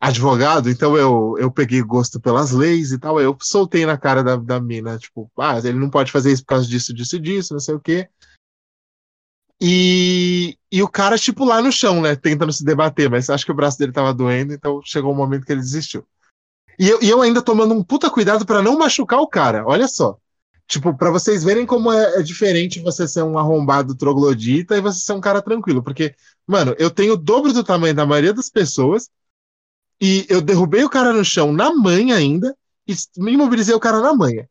advogado, então eu, eu peguei gosto pelas leis e tal, eu soltei na cara da, da mina, tipo, ah, ele não pode fazer isso por causa disso, disso disso, não sei o quê. E, e o cara, tipo, lá no chão, né, tentando se debater, mas acho que o braço dele tava doendo, então chegou um momento que ele desistiu. E eu, e eu ainda tomando um puta cuidado pra não machucar o cara, olha só. Tipo, pra vocês verem como é, é diferente você ser um arrombado troglodita e você ser um cara tranquilo, porque, mano, eu tenho o dobro do tamanho da maioria das pessoas, e eu derrubei o cara no chão na manha ainda e me imobilizei o cara na manha.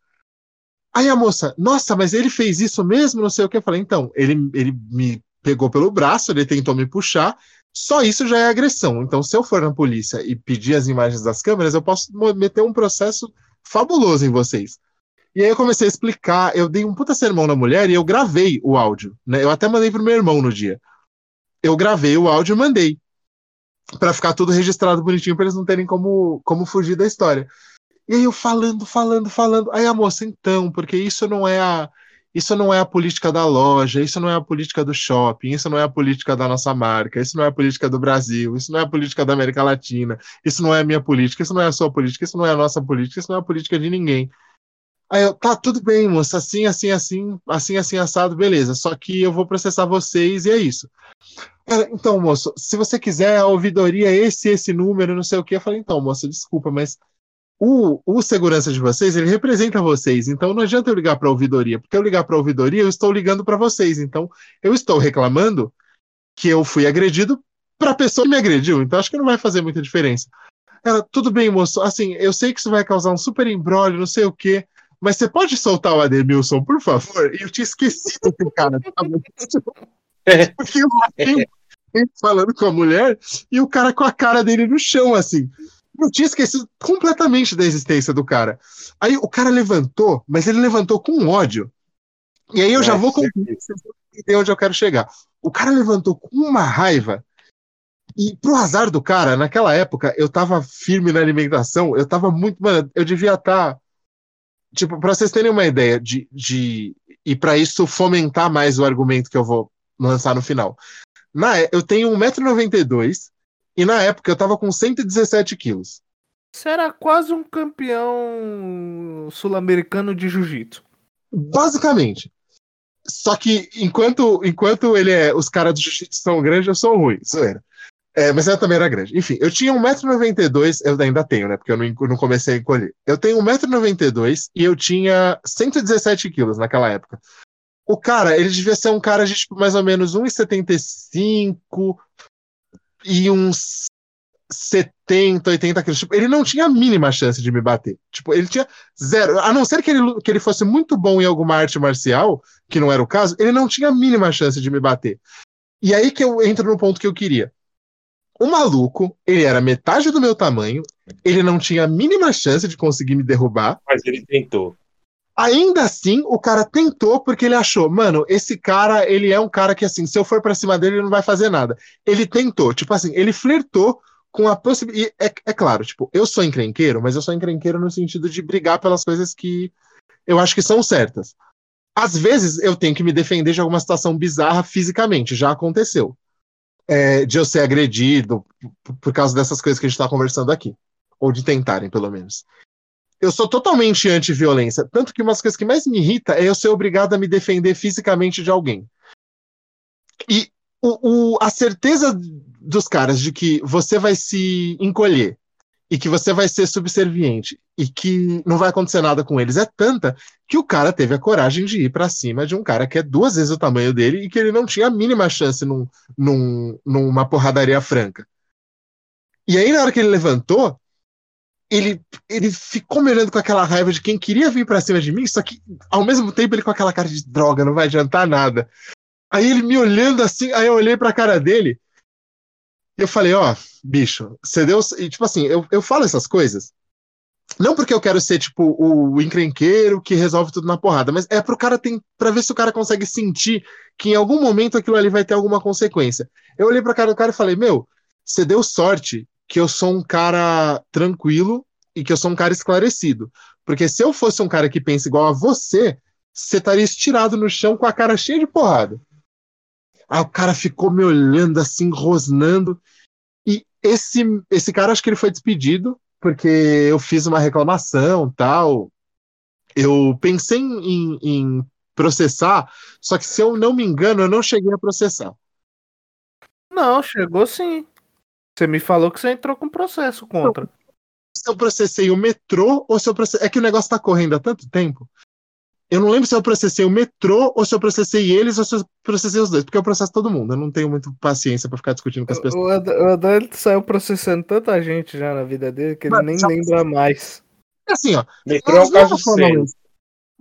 Aí a moça, nossa, mas ele fez isso mesmo? Não sei o que. Eu falei, então, ele, ele me pegou pelo braço, ele tentou me puxar, só isso já é agressão. Então, se eu for na polícia e pedir as imagens das câmeras, eu posso meter um processo fabuloso em vocês. E aí eu comecei a explicar, eu dei um puta sermão na mulher e eu gravei o áudio, né? Eu até mandei pro meu irmão no dia. Eu gravei o áudio e mandei Pra ficar tudo registrado bonitinho pra eles não terem como, como fugir da história. E aí eu falando, falando, falando. Aí a moça, então, porque isso não é a isso não é a política da loja, isso não é a política do shopping, isso não é a política da nossa marca, isso não é a política do Brasil, isso não é a política da América Latina, isso não é a minha política, isso não é a sua política, isso não é a nossa política, isso não é a política de ninguém. Aí eu, tá, tudo bem, moça, assim, assim, assim, assim, assim, assado, beleza, só que eu vou processar vocês e é isso. Ela, então, moço, se você quiser a ouvidoria, esse, esse número, não sei o que, eu falei, então, moça, desculpa, mas o, o segurança de vocês, ele representa vocês, então não adianta eu ligar para a ouvidoria, porque eu ligar para a ouvidoria, eu estou ligando para vocês, então eu estou reclamando que eu fui agredido para a pessoa que me agrediu, então acho que não vai fazer muita diferença. Ela, tudo bem, moço, assim, eu sei que isso vai causar um super embrólio, não sei o quê, mas você pode soltar o Ademilson, por favor? E eu tinha esquecido que o cara tava porque eu fiquei falando com a mulher e o cara com a cara dele no chão, assim. Eu tinha esquecido completamente da existência do cara. Aí o cara levantou, mas ele levantou com ódio. E aí eu já vou concluir pra vocês entenderem onde eu quero chegar. O cara levantou com uma raiva. E pro azar do cara, naquela época, eu tava firme na alimentação, eu tava muito. Mano, eu devia estar. Tipo, pra vocês terem uma ideia de. de e para isso fomentar mais o argumento que eu vou lançar no final. Na, é- eu tenho 1,92m e na época eu tava com 117 quilos. Você era quase um campeão sul-americano de jiu-jitsu. Basicamente. Só que enquanto, enquanto ele é, os caras do jiu-jitsu são grandes, eu sou ruim. Zoeira. É, mas eu também era grande. Enfim, eu tinha 1,92m, eu ainda tenho, né? Porque eu não, não comecei a encolher. Eu tenho 1,92m e eu tinha 117 quilos naquela época. O cara, ele devia ser um cara de tipo, mais ou menos 1,75 e uns 70, 80 quilos. Tipo, ele não tinha a mínima chance de me bater. Tipo, ele tinha zero. A não ser que ele, que ele fosse muito bom em alguma arte marcial, que não era o caso, ele não tinha a mínima chance de me bater. E aí que eu entro no ponto que eu queria. O maluco, ele era metade do meu tamanho, ele não tinha a mínima chance de conseguir me derrubar. Mas ele tentou. Ainda assim, o cara tentou porque ele achou, mano, esse cara, ele é um cara que assim, se eu for pra cima dele, ele não vai fazer nada. Ele tentou, tipo assim, ele flertou com a possibilidade. É, é claro, tipo, eu sou encrenqueiro, mas eu sou encrenqueiro no sentido de brigar pelas coisas que eu acho que são certas. Às vezes eu tenho que me defender de alguma situação bizarra fisicamente, já aconteceu. É, de eu ser agredido por, causa dessas coisas que a gente tá conversando aqui. Ou de tentarem, pelo menos eu sou totalmente anti-violência. Tanto que uma das coisas que mais me irrita é eu ser obrigado a me defender fisicamente de alguém. E o, o, a certeza dos caras de que você vai se encolher e que você vai ser subserviente e que não vai acontecer nada com eles é tanta que o cara teve a coragem de ir para cima de um cara que é duas vezes o tamanho dele e que ele não tinha a mínima chance num, num, numa porradaria franca. E aí, na hora que ele levantou, ele, ele ficou me olhando com aquela raiva de quem queria vir para cima de mim, só que ao mesmo tempo ele com aquela cara de droga, não vai adiantar nada. Aí ele me olhando assim, aí eu olhei pra cara dele e eu falei, ó, oh, bicho, você deu. E, tipo assim, eu, eu falo essas coisas. Não porque eu quero ser, tipo, o encrenqueiro que resolve tudo na porrada, mas é pro cara tem, pra ver se o cara consegue sentir que em algum momento aquilo ali vai ter alguma consequência. Eu olhei pra cara do cara e falei, meu, você deu sorte que eu sou um cara tranquilo e que eu sou um cara esclarecido. Porque se eu fosse um cara que pensa igual a você, você estaria estirado no chão com a cara cheia de porrada. Aí o cara ficou me olhando assim, rosnando. E esse, esse cara, acho que ele foi despedido, porque eu fiz uma reclamação tal. Eu pensei em, em processar, só que se eu não me engano, eu não cheguei a processar. Não, chegou sim. Você me falou que você entrou com processo contra. Se eu processei o metrô ou se eu processei. É que o negócio tá correndo há tanto tempo. Eu não lembro se eu processei o metrô ou se eu processei eles ou se eu processei os dois, porque eu processo todo mundo. Eu não tenho muita paciência para ficar discutindo com as pessoas. O Adão saiu processando tanta gente já na vida dele que ele Mas, nem já... lembra mais. É assim, ó. Metrô é o caso sério.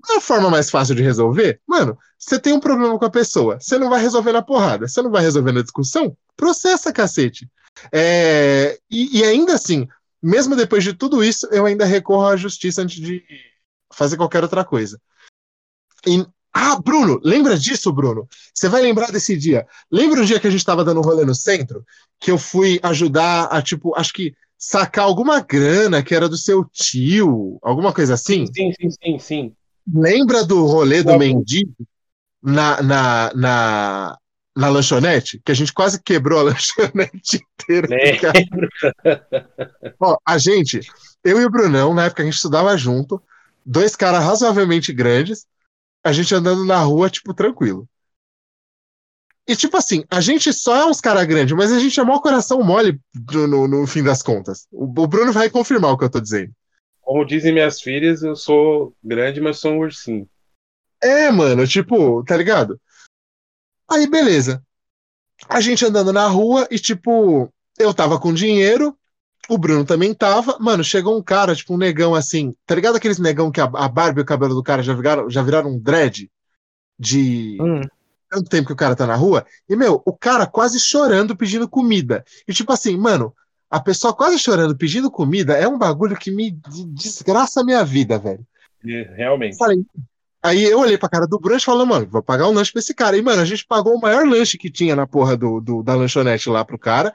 Não é a forma mais fácil de resolver? Mano, você tem um problema com a pessoa, você não vai resolver na porrada, você não vai resolver na discussão? Processa, cacete. É, e, e, ainda assim, mesmo depois de tudo isso, eu ainda recorro à justiça antes de fazer qualquer outra coisa. E, ah, Bruno, lembra disso, Bruno? Você vai lembrar desse dia. Lembra um dia que a gente estava dando um rolê no centro? Que eu fui ajudar a, tipo, acho que sacar alguma grana que era do seu tio, alguma coisa assim? Sim, sim, sim, sim. Lembra do rolê do mendigo na, na, na, na lanchonete, que a gente quase quebrou a lanchonete inteira. Ó, a gente, eu e o Brunão, na época a gente estudava junto, dois caras razoavelmente grandes, a gente andando na rua, tipo, tranquilo. E, tipo assim, a gente só é uns caras grandes, mas a gente é maior coração mole no, no, no, fim das contas. O, o Bruno vai confirmar o que eu tô dizendo. Como dizem minhas filhas, eu sou grande, mas sou um ursinho. É, mano, tipo, tá ligado? Aí, beleza. A gente andando na rua e, tipo, eu tava com dinheiro, o Bruno também tava. Mano, chegou um cara, tipo, um negão assim. Tá ligado aqueles negão que a, a barba e o cabelo do cara já viraram, já viraram um dread? De. Hum. Tanto tempo que o cara tá na rua. E, meu, o cara quase chorando pedindo comida. E, tipo assim, mano, a pessoa quase chorando pedindo comida é um bagulho que me desgraça a minha vida, velho. É, realmente. Falei, Aí eu olhei pra cara do Bruno e falei, mano, vou pagar um lanche pra esse cara. E, mano, a gente pagou o maior lanche que tinha na porra do, do da lanchonete lá pro cara.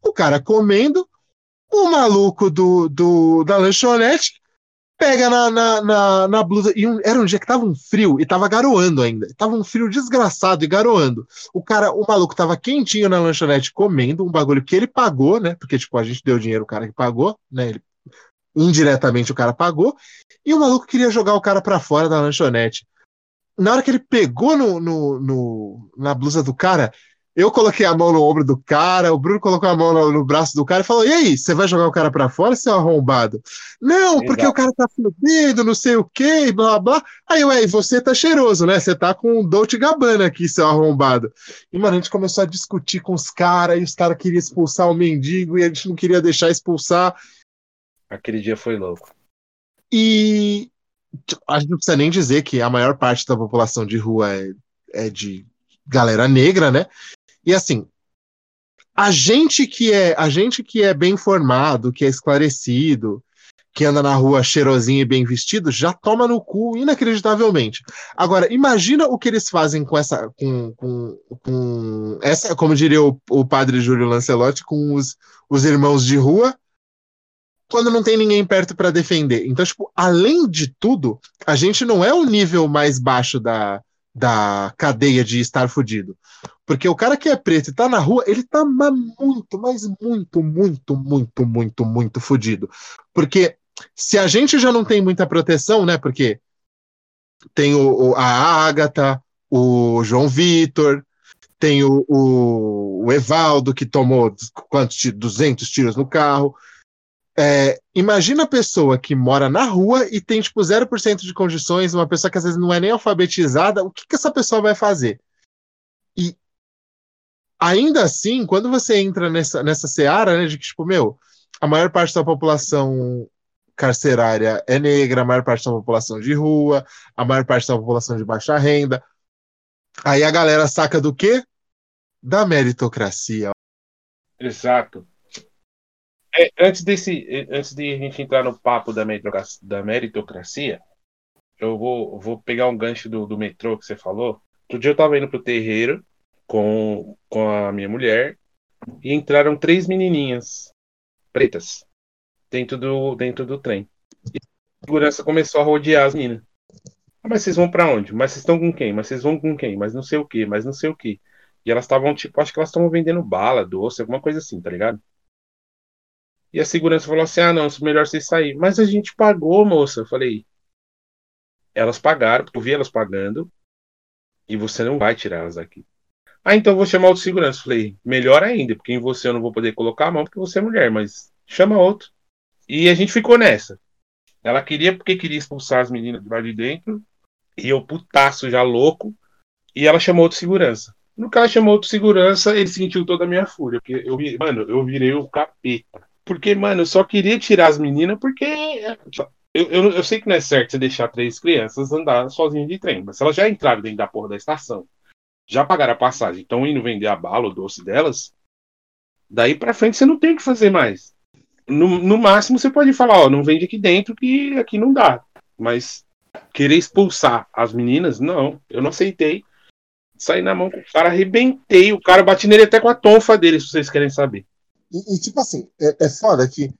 O cara comendo, o maluco do, do, da lanchonete pega na, na, na, na blusa. E um, era um dia que tava um frio e tava garoando ainda. Tava um frio desgraçado e garoando. O cara, o maluco tava quentinho na lanchonete comendo um bagulho que ele pagou, né? Porque, tipo, a gente deu dinheiro, o cara que pagou, né? Ele, indiretamente o cara pagou. E o maluco queria jogar o cara para fora da lanchonete. Na hora que ele pegou no, no, no, na blusa do cara, eu coloquei a mão no ombro do cara, o Bruno colocou a mão no, no braço do cara e falou: E aí, você vai jogar o cara para fora, seu arrombado? Não, Exato. porque o cara tá fudido, não sei o que, blá blá. Aí, ué, você tá cheiroso, né? Você tá com um Dolce Gabbana aqui, seu arrombado. E, mano, a gente começou a discutir com os caras, e os caras queriam expulsar o mendigo, e a gente não queria deixar expulsar. Aquele dia foi louco. E a gente não precisa nem dizer que a maior parte da população de rua é, é de galera negra, né? E assim, A gente que é, a gente que é bem informado, que é esclarecido, que anda na rua cheirosinho e bem vestido, já toma no cu inacreditavelmente. Agora, imagina o que eles fazem com essa, com, com, com essa, como diria o, o padre Júlio Lancelotti, com os, os irmãos de rua, quando não tem ninguém perto para defender. Então, tipo, além de tudo, a gente não é o nível mais baixo da, da cadeia de estar fudido. Porque o cara que é preto e tá na rua, ele tá muito, mas muito, muito, muito, muito, muito fudido. Porque se a gente já não tem muita proteção, né? Porque tem o, o a Ágata, o João Vitor, tem o, o, o Evaldo, que tomou quantos, 200 tiros no carro. É, imagina a pessoa que mora na rua e tem tipo 0% de condições, uma pessoa que às vezes não é nem alfabetizada, o que, que essa pessoa vai fazer? E ainda assim, quando você entra nessa, nessa seara, né, de que, tipo, meu, a maior parte da população carcerária é negra, a maior parte da população de rua, a maior parte da população de baixa renda. Aí a galera saca do quê? Da meritocracia. Exato. É, antes, desse, antes de a gente entrar no papo da meritocracia, da meritocracia eu vou, vou pegar um gancho do, do metrô que você falou. Outro dia eu tava indo pro terreiro com, com a minha mulher e entraram três menininhas pretas dentro do, dentro do trem. E a segurança começou a rodear as meninas. Ah, mas vocês vão para onde? Mas vocês estão com quem? Mas vocês vão com quem? Mas não sei o que, mas não sei o que. E elas estavam, tipo, acho que elas estavam vendendo bala, doce, alguma coisa assim, tá ligado? E a segurança falou assim: ah, não, melhor vocês sair. Mas a gente pagou, moça. Eu falei: elas pagaram, eu vi elas pagando, e você não vai tirar elas daqui. Ah, então eu vou chamar outro segurança. Eu falei: melhor ainda, porque em você eu não vou poder colocar a mão, porque você é mulher, mas chama outro. E a gente ficou nessa. Ela queria porque queria expulsar as meninas de lá de dentro. E eu, putaço, já louco. E ela chamou outro segurança. No ela chamou outro segurança, ele sentiu toda a minha fúria. Porque eu, mano, eu virei o capeta. Porque, mano, eu só queria tirar as meninas porque. Eu, eu, eu sei que não é certo você deixar três crianças andar sozinhas de trem. Mas se elas já entraram dentro da porra da estação, já pagaram a passagem, estão indo vender a bala, o doce delas, daí pra frente você não tem o que fazer mais no, no máximo você pode falar, ó, não vende aqui dentro que aqui não dá. Mas querer expulsar as meninas, não, eu não aceitei. Saí na mão com o cara, arrebentei. O cara bati nele até com a tonfa dele, se vocês querem saber. E, e tipo assim, é, é foda que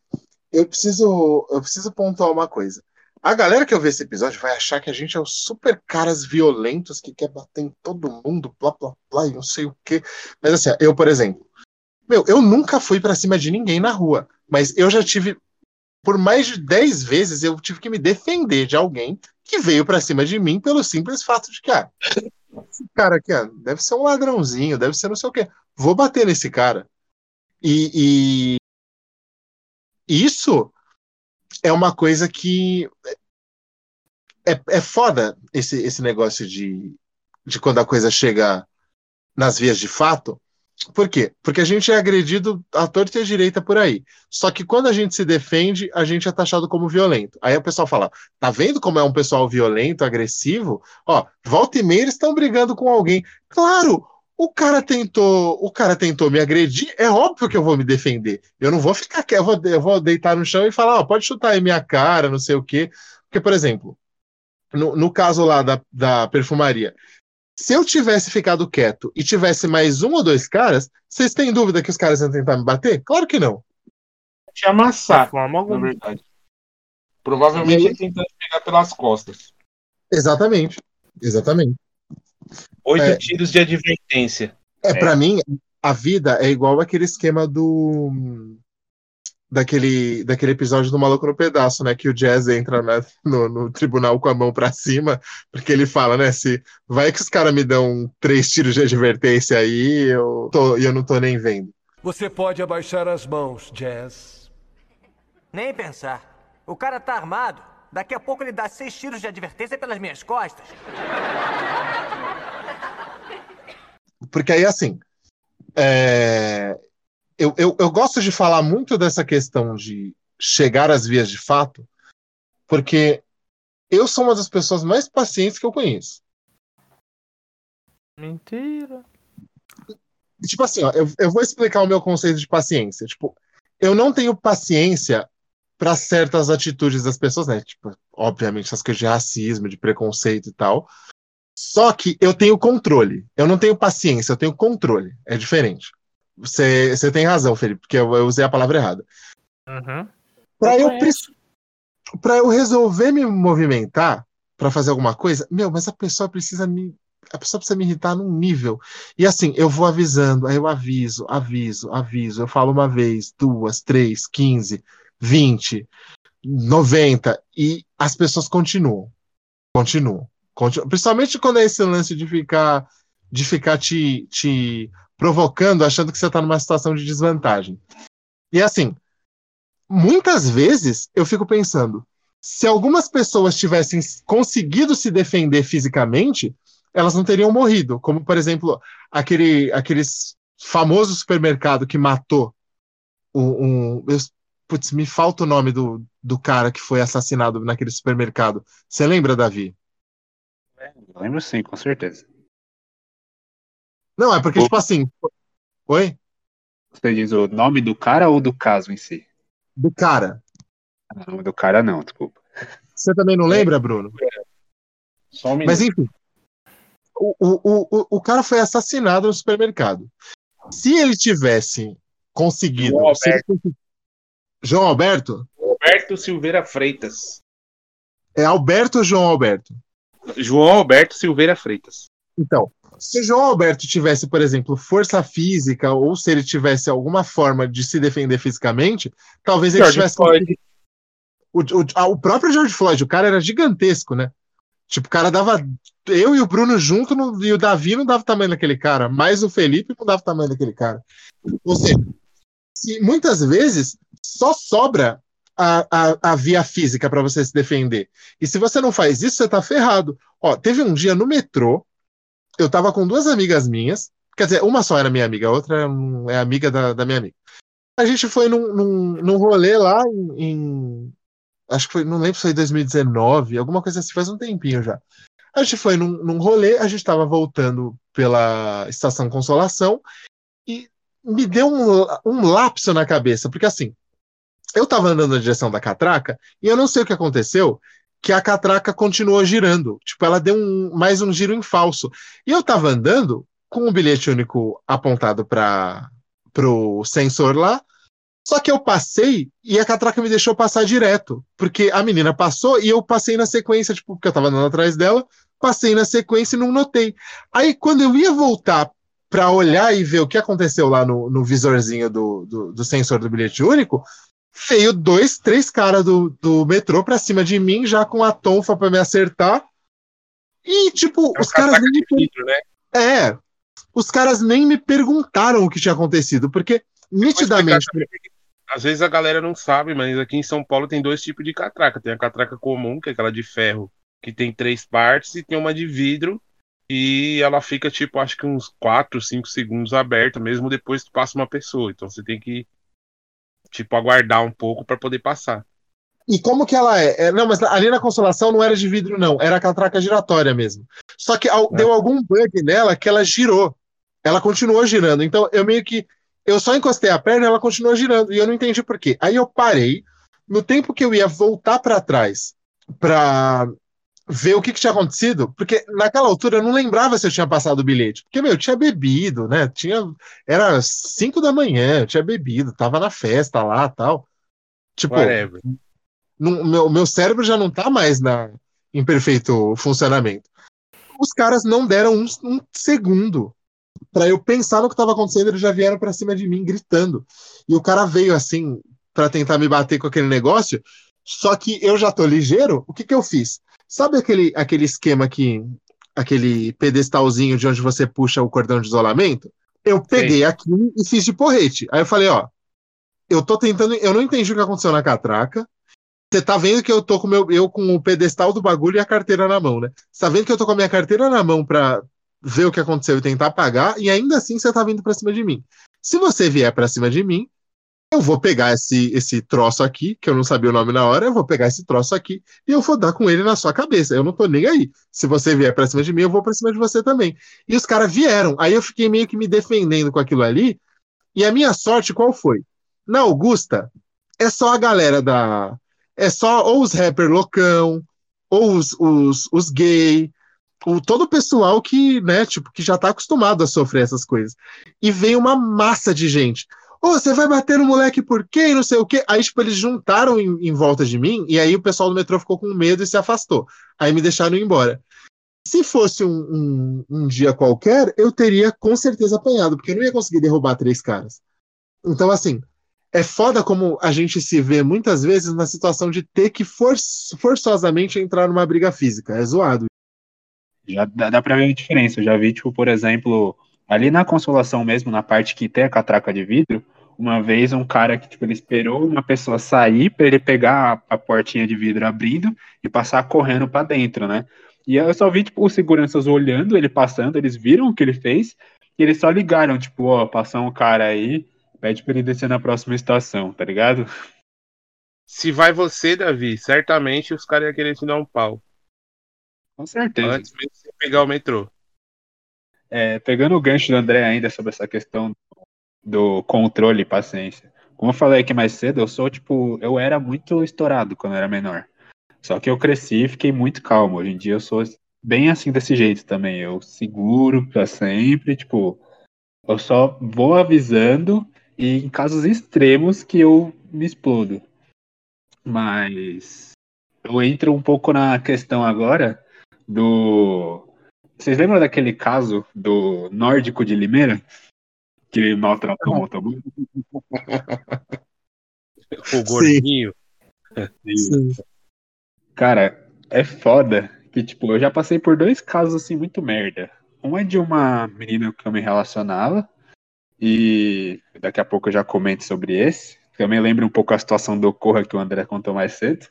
eu preciso, eu preciso pontuar uma coisa. A galera que ouvir esse episódio vai achar que a gente é os super caras violentos que quer bater em todo mundo, blá blá blá, e não sei o quê. Mas assim, eu, por exemplo, meu, eu nunca fui para cima de ninguém na rua, mas eu já tive, por mais de 10 vezes, eu tive que me defender de alguém que veio para cima de mim pelo simples fato de que, ah, esse cara aqui, ah, deve ser um ladrãozinho, deve ser não sei o quê. Vou bater nesse cara. E, e isso é uma coisa que é, é foda esse, esse negócio de, de quando a coisa chega nas vias de fato, por quê? Porque a gente é agredido à torta e à direita por aí. Só que quando a gente se defende, a gente é taxado como violento. Aí o pessoal fala: tá vendo como é um pessoal violento, agressivo? Ó, volta e meia eles estão brigando com alguém. Claro, o cara tentou, o cara tentou me agredir, é óbvio que eu vou me defender. Eu não vou ficar eu vou, eu vou deitar no chão e falar, ó, pode chutar aí minha cara, não sei o quê. Porque, por exemplo, no, no caso lá da, da perfumaria, se eu tivesse ficado quieto e tivesse mais um ou dois caras, vocês têm dúvida que os caras iam tentar me bater? Claro que não. Te amassar, forma alguma. na verdade. Provavelmente ele tentando pegar pelas costas. Exatamente. Exatamente. Oito é, tiros de advertência. É, é. para mim, a vida é igual aquele esquema do daquele, daquele episódio do Maluco no Pedaço, né? Que o Jazz entra né, no, no, tribunal com a mão para cima, porque ele fala, né? Se vai que os caras me dão três tiros de advertência aí, eu tô, e eu não tô nem vendo. Você pode abaixar as mãos, Jazz. Nem pensar. O cara tá armado. Daqui a pouco ele dá seis tiros de advertência pelas minhas costas. Porque aí, assim, é, eu, eu, eu gosto de falar muito dessa questão de chegar às vias de fato, porque eu sou uma das pessoas mais pacientes que eu conheço. Mentira. Tipo assim, ó, eu, eu vou explicar o meu conceito de paciência. Tipo, eu não tenho paciência para certas atitudes das pessoas, né? Tipo, obviamente, essas coisas de racismo, de preconceito e tal. Só que eu tenho controle. Eu não tenho paciência, eu tenho controle. É diferente. Você, você tem razão, Felipe, porque eu, eu usei a palavra errada. Uhum. Para eu, pra eu resolver me movimentar para fazer alguma coisa, meu, mas a pessoa precisa me. A pessoa precisa me irritar num nível. E assim, eu vou avisando, aí eu aviso, aviso, aviso. Eu falo uma vez, duas, três, quinze, vinte, noventa, e as pessoas continuam. Continuam. Principalmente quando é esse lance de ficar, de ficar te, te provocando, achando que você está numa situação de desvantagem. E assim, muitas vezes eu fico pensando, se algumas pessoas tivessem conseguido se defender fisicamente, elas não teriam morrido. Como, por exemplo, aquele, aquele famoso supermercado que matou um. um eu- putz, me falta o nome do, do cara que foi assassinado naquele supermercado. Você lembra, Davi? Lembro sim, com certeza. Não, é porque, O- tipo assim. Oi? Você diz o nome do cara ou do caso em si? Do cara. Ah, O nome do cara não, desculpa. Você também não lembra, Bruno? Só um minuto. Mas enfim. O, o, o, o cara foi assassinado no supermercado. Se ele tivesse conseguido. João ele consegui- João Alberto? Roberto Silveira Freitas. É Alberto ou João Alberto? João Alberto Silveira Freitas. Então, se o João Alberto tivesse, por exemplo, força física, ou se ele tivesse alguma forma de se defender fisicamente, talvez ele George tivesse. Floyd. O, o, o próprio George Floyd, o cara era gigantesco, né? Tipo, o cara dava. Eu e o Bruno junto, não- e o Davi não dava o tamanho daquele cara, mas o Felipe não dava o tamanho daquele cara. Ou seja, se, muitas vezes só sobra a, a, a via física para você se defender. E se você não faz isso, você tá ferrado. Ó, teve um dia no metrô, eu tava com duas amigas minhas, quer dizer, uma só era minha amiga, a outra é é amiga da, da minha amiga. A gente foi num, num, num rolê lá em, em- Acho que foi, não lembro se foi 2019, alguma coisa assim, faz um tempinho já. A gente foi num, num rolê, a gente tava voltando pela Estação Consolação e me deu um, um lapso na cabeça, porque assim, eu tava andando na direção da catraca e eu não sei o que aconteceu, que a catraca continuou girando. Tipo, ela deu um, mais um giro em falso. E eu tava andando com o bilhete único apontado para pro sensor lá, só que eu passei e a catraca me deixou passar direto, porque a menina passou e eu passei na sequência, tipo, porque eu tava andando atrás dela, passei na sequência e não notei. Aí quando eu ia voltar para olhar e ver o que aconteceu lá no, no visorzinho do, do, do sensor do bilhete único, veio dois, três caras do, do metrô pra cima de mim, já com a tonfa pra me acertar. E, tipo, É os caras nem me vidro, né? é, os caras nem me perguntaram o que tinha acontecido, porque nitidamente. Às vezes a galera não sabe, mas aqui em São Paulo tem dois tipos de catraca. Tem a catraca comum, que é aquela de ferro, que tem três partes, e tem uma de vidro, e ela fica, tipo, acho que uns 4, 5 segundos aberta, mesmo depois que passa uma pessoa. Então você tem que, tipo, aguardar um pouco para poder passar. E como que ela é? É, Não, mas ali na Consolação não era de vidro, não. Era catraca giratória mesmo. Só que al- É. deu algum bug nela que ela girou. Ela continuou girando. Então eu meio que. Eu só encostei a perna e ela continuou girando. E eu não entendi por quê. Aí eu parei. No tempo que eu ia voltar para trás pra ver o que, que tinha acontecido, porque naquela altura eu não lembrava se eu tinha passado o bilhete. Porque, meu, eu tinha bebido, né? Tinha, era 5 da manhã, eu tinha bebido, tava na festa lá tal. Tipo, não- meu, meu cérebro já não tá mais na, em perfeito funcionamento. Os caras não deram um, um segundo para eu pensar no que estava acontecendo, eles já vieram para cima de mim gritando. E o cara veio assim para tentar me bater com aquele negócio, só que eu já tô ligeiro, o que que eu fiz? Sabe aquele, aquele esquema que aquele pedestalzinho de onde você puxa o cordão de isolamento? Eu peguei aqui e fiz de porrete. Aí eu falei, ó, eu tô tentando, eu não entendi o que aconteceu na catraca. Você tá vendo que eu tô com meu, eu com o pedestal do bagulho e a carteira na mão, né? Você tá vendo que eu tô com a minha carteira na mão pra ver o que aconteceu e tentar pagar, e ainda assim você tá vindo pra cima de mim. Se você vier pra cima de mim, Eu vou pegar esse, esse troço aqui, que eu não sabia o nome na hora, eu vou pegar esse troço aqui e eu vou dar com ele na sua cabeça. Eu não tô nem aí. Se você vier pra cima de mim, eu vou pra cima de você também. E os caras vieram. Aí eu fiquei meio que me defendendo com aquilo ali. E a minha sorte qual foi? Na Augusta, é só a galera da. É só ou os rappers loucão, ou os, os, os gay, o, todo o pessoal que, né, tipo, que já tá acostumado a sofrer essas coisas. E vem uma massa de gente. Ô, você vai bater no moleque por quê? E Não sei o quê. Aí, tipo, eles juntaram em, em volta de mim, e aí o pessoal do metrô ficou com medo e se afastou. Aí me deixaram ir embora. Se fosse um, um, um dia qualquer, eu teria com certeza apanhado, porque eu não ia conseguir derrubar três caras. Então, assim, é foda como a gente se vê muitas vezes na situação de ter que for, forçosamente entrar numa briga física. É zoado. Já dá, dá pra ver a diferença. Eu já vi, tipo, por exemplo, ali na consolação mesmo, na parte que tem a catraca de vidro, uma vez um cara que, tipo, ele esperou uma pessoa sair para ele pegar a, a, portinha de vidro abrindo e passar correndo para dentro, né? E eu só vi, tipo, os seguranças olhando ele passando, eles viram o que ele fez e eles só ligaram, tipo, ó, passou um cara aí, pede pra ele descer na próxima estação, tá ligado? Se vai você, Davi, certamente os caras iam querer te dar um pau. Com certeza. Antes mesmo de você pegar o metrô. É, pegando o gancho do André ainda sobre essa questão do controle e paciência. Como eu falei aqui mais cedo, eu sou tipo, eu era muito estourado quando eu era menor. Só que eu cresci e fiquei muito calmo. Hoje em dia eu sou bem assim desse jeito também. Eu seguro pra sempre, tipo, eu só vou avisando e em casos extremos que eu me explodo. Mas eu entro um pouco na questão agora do. Vocês lembram daquele caso do nórdico de Limeira? Que ele maltratou o motoboy? o gordinho. Sim. Cara, é foda que, tipo, eu já passei por dois casos assim muito merda. Um é de uma menina que eu me relacionava, e daqui a pouco eu já comento sobre esse. Também lembra um pouco a situação do Corra que o André contou mais cedo.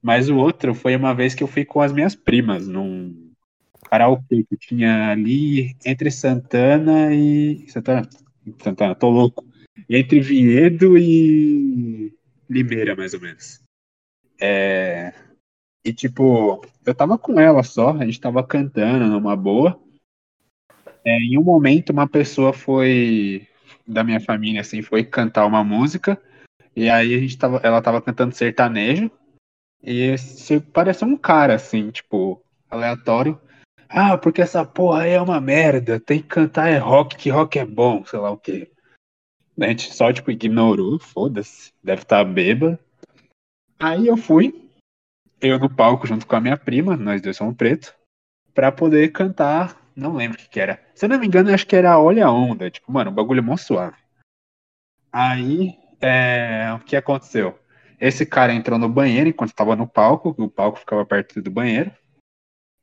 Mas o outro foi uma vez que eu fui com as minhas primas num que tinha ali entre Santana e. Santana, Santana, tô louco. Entre Vinhedo e Limeira, mais ou menos. É... E tipo, eu tava com ela só, a gente tava cantando numa boa. É, em um momento, uma pessoa foi da minha família, assim, foi cantar uma música. E aí a gente tava, ela tava cantando sertanejo. E pareceu um cara, assim, tipo, aleatório. Ah, porque essa porra aí é uma merda. Tem que cantar é rock, que rock é bom, sei lá o quê. A gente só, tipo, ignorou, foda-se. Deve estar tá bêbado. Aí eu fui, eu no palco junto com a minha prima, nós dois somos preto, pra poder cantar. Não lembro o que, que era. Se eu não me engano, acho que era Olha a Onda. Tipo, mano, o bagulho é mó suave. Aí, é, o que aconteceu? Esse cara entrou no banheiro enquanto estava no palco, o palco ficava perto do banheiro.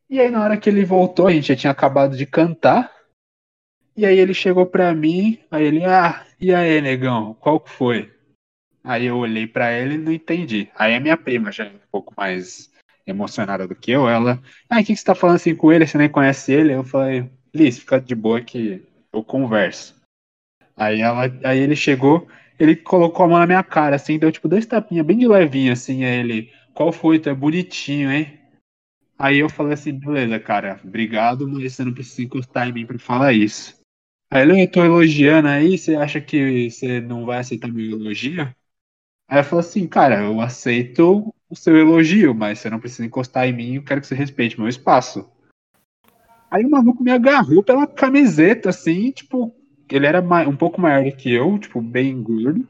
E aí, na hora que ele voltou, a gente já tinha acabado de cantar. E aí ele chegou pra mim, aí ele, ah, e aí, negão, qual que foi? Aí eu olhei para ele e não entendi. Aí a minha prima, já um pouco mais emocionada do que eu, ela, ah, o que, que você tá falando assim com ele? Você nem conhece ele? Eu falei, Liz, fica de boa que eu converso. Aí, ela, aí ele chegou, ele colocou a mão na minha cara, assim, deu tipo dois tapinhas bem de levinho, assim, aí ele, qual foi? Tu é bonitinho, hein? Aí eu falei assim, beleza, cara, obrigado, mas você não precisa encostar em mim pra falar isso. Aí ele, eu tô elogiando aí, você acha que você não vai aceitar meu elogio? Aí eu falei assim, cara, eu aceito o seu elogio, mas você não precisa encostar em mim, eu quero que você respeite meu espaço. Aí o maluco me agarrou pela camiseta, assim, tipo, ele era um pouco maior do que eu, tipo, bem gordo.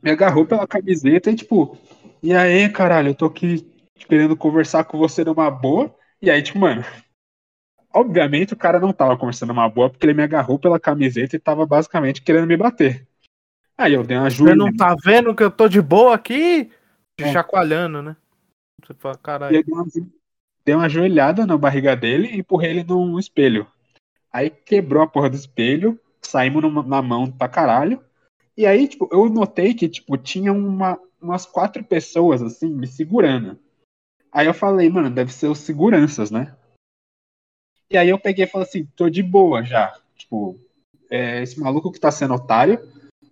Me agarrou pela camiseta e, tipo, e aí, caralho, eu tô aqui querendo conversar com você numa boa. E aí, tipo, mano, obviamente o cara não tava conversando numa boa porque ele me agarrou pela camiseta e tava basicamente querendo me bater. Aí eu dei uma ajuda. Você não tá vendo que eu tô de boa aqui? É. Chacoalhando, né? Você fala, caralho. Dei uma, dei uma ajoelhada na barriga dele e empurrei ele num espelho. Aí quebrou a porra do espelho, saímos numa, na mão pra caralho. E aí, tipo, eu notei que, tipo, tinha uma, umas quatro pessoas, assim, me segurando. Aí eu falei, mano, deve ser os seguranças, né? E aí eu peguei e falei assim, tô de boa já. Tipo, é, esse maluco que tá sendo otário,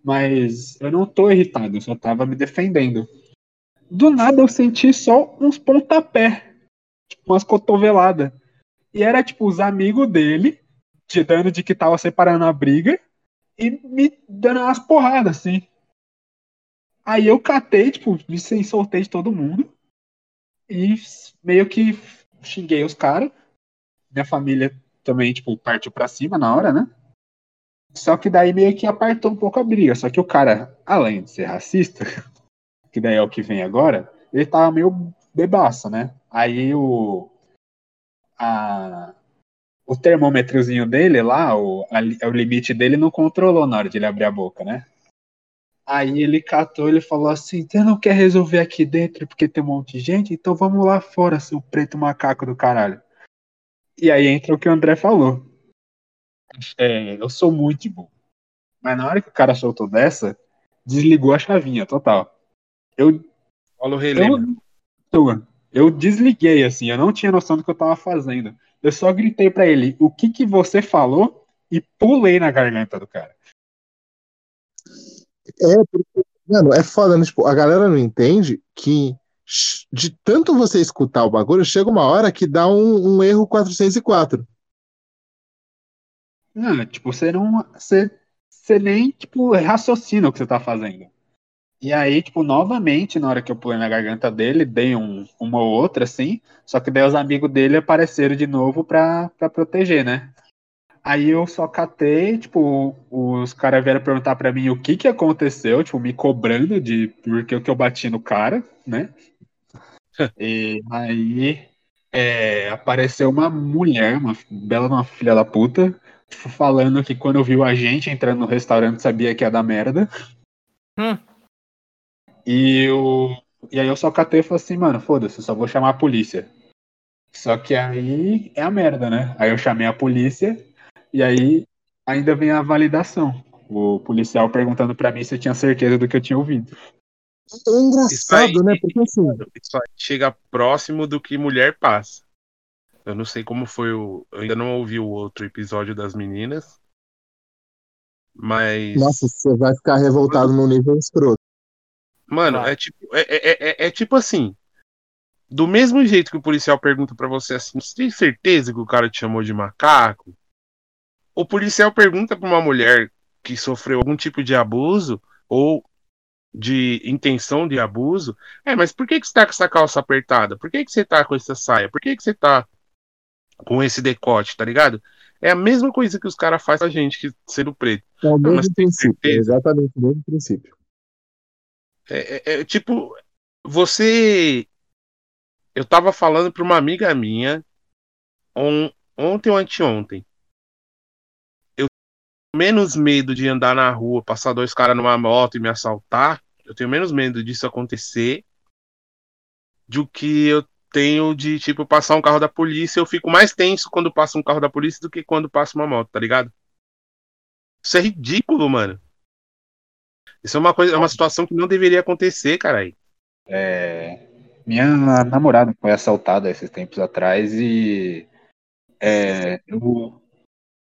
Mas eu não tô irritado, eu só tava me defendendo. Do nada eu senti só uns pontapé, tipo umas cotoveladas. E era tipo os amigos dele, te dando de que tava separando a briga, e me dando umas porradas, assim. Aí eu catei, tipo, me soltei de todo mundo. E meio que xinguei os caras. Minha família também, tipo, partiu pra cima na hora, né? Só que daí meio que apartou um pouco a briga. Só que o cara, além de ser racista, que daí é o que vem agora, ele tava meio bebaço, né? Aí o. A, o termômetrozinho dele lá, o, a, o limite dele não controlou na hora de ele abrir a boca, né? Aí ele catou, ele falou assim: Você não quer resolver aqui dentro porque tem um monte de gente? Então vamos lá fora, seu preto macaco do caralho. E aí entra o que o André falou. É, eu sou muito bom. Mas na hora que o cara soltou dessa, desligou a chavinha, total. Eu. Olha o relembro. Eu, eu desliguei, assim, eu não tinha noção do que eu tava fazendo. Eu só gritei para ele, o que que você falou? E pulei na garganta do cara. É, porque, mano, é foda, né? Tipo, a galera não entende que de tanto você escutar o bagulho, chega uma hora que dá um, um erro 404. Não, tipo, você não. Você, você nem, tipo, raciocina o que você tá fazendo. E aí, tipo, novamente, na hora que eu pulei na garganta dele, dei um, uma ou outra, assim. Só que daí os amigos dele apareceram de novo pra, pra proteger, né? Aí eu só catei, tipo, os caras vieram perguntar pra mim o que que aconteceu, tipo, me cobrando de porque que eu bati no cara, né? e aí é, apareceu uma mulher, uma bela uma filha da puta, tipo, falando que quando viu a gente entrando no restaurante sabia que ia dar merda. Hum. E, eu, e aí eu só catei e falei assim, mano, foda-se, só vou chamar a polícia. Só que aí é a merda, né? Aí eu chamei a polícia e aí ainda vem a validação. O policial perguntando para mim se eu tinha certeza do que eu tinha ouvido. É engraçado, aí, né? Porque assim. Isso aí chega próximo do que mulher passa. Eu não sei como foi o. Eu ainda não ouvi o outro episódio das meninas. Mas. Nossa, você vai ficar revoltado no nível escroto. Mano, é tipo, é, é, é, é tipo assim. Do mesmo jeito que o policial pergunta pra você assim, você tem certeza que o cara te chamou de macaco? O policial pergunta pra uma mulher que sofreu algum tipo de abuso ou de intenção de abuso, é, mas por que, que você tá com essa calça apertada? Por que, que você tá com essa saia? Por que, que você tá com esse decote, tá ligado? É a mesma coisa que os caras fazem a gente, que sendo preto. É o mas mesmo tem princípio. é? Exatamente o mesmo princípio. É, é- é tipo, você. Eu tava falando pra uma amiga minha on- ontem ou anteontem. Menos medo de andar na rua, passar dois caras numa moto e me assaltar. Eu tenho menos medo disso acontecer do que eu tenho de, tipo, passar um carro da polícia. Eu fico mais tenso quando passa um carro da polícia do que quando passa uma moto, tá ligado? Isso é ridículo, mano. Isso é uma coisa, é uma situação que não deveria acontecer, caralho. É, minha namorada foi assaltada esses tempos atrás e é, eu,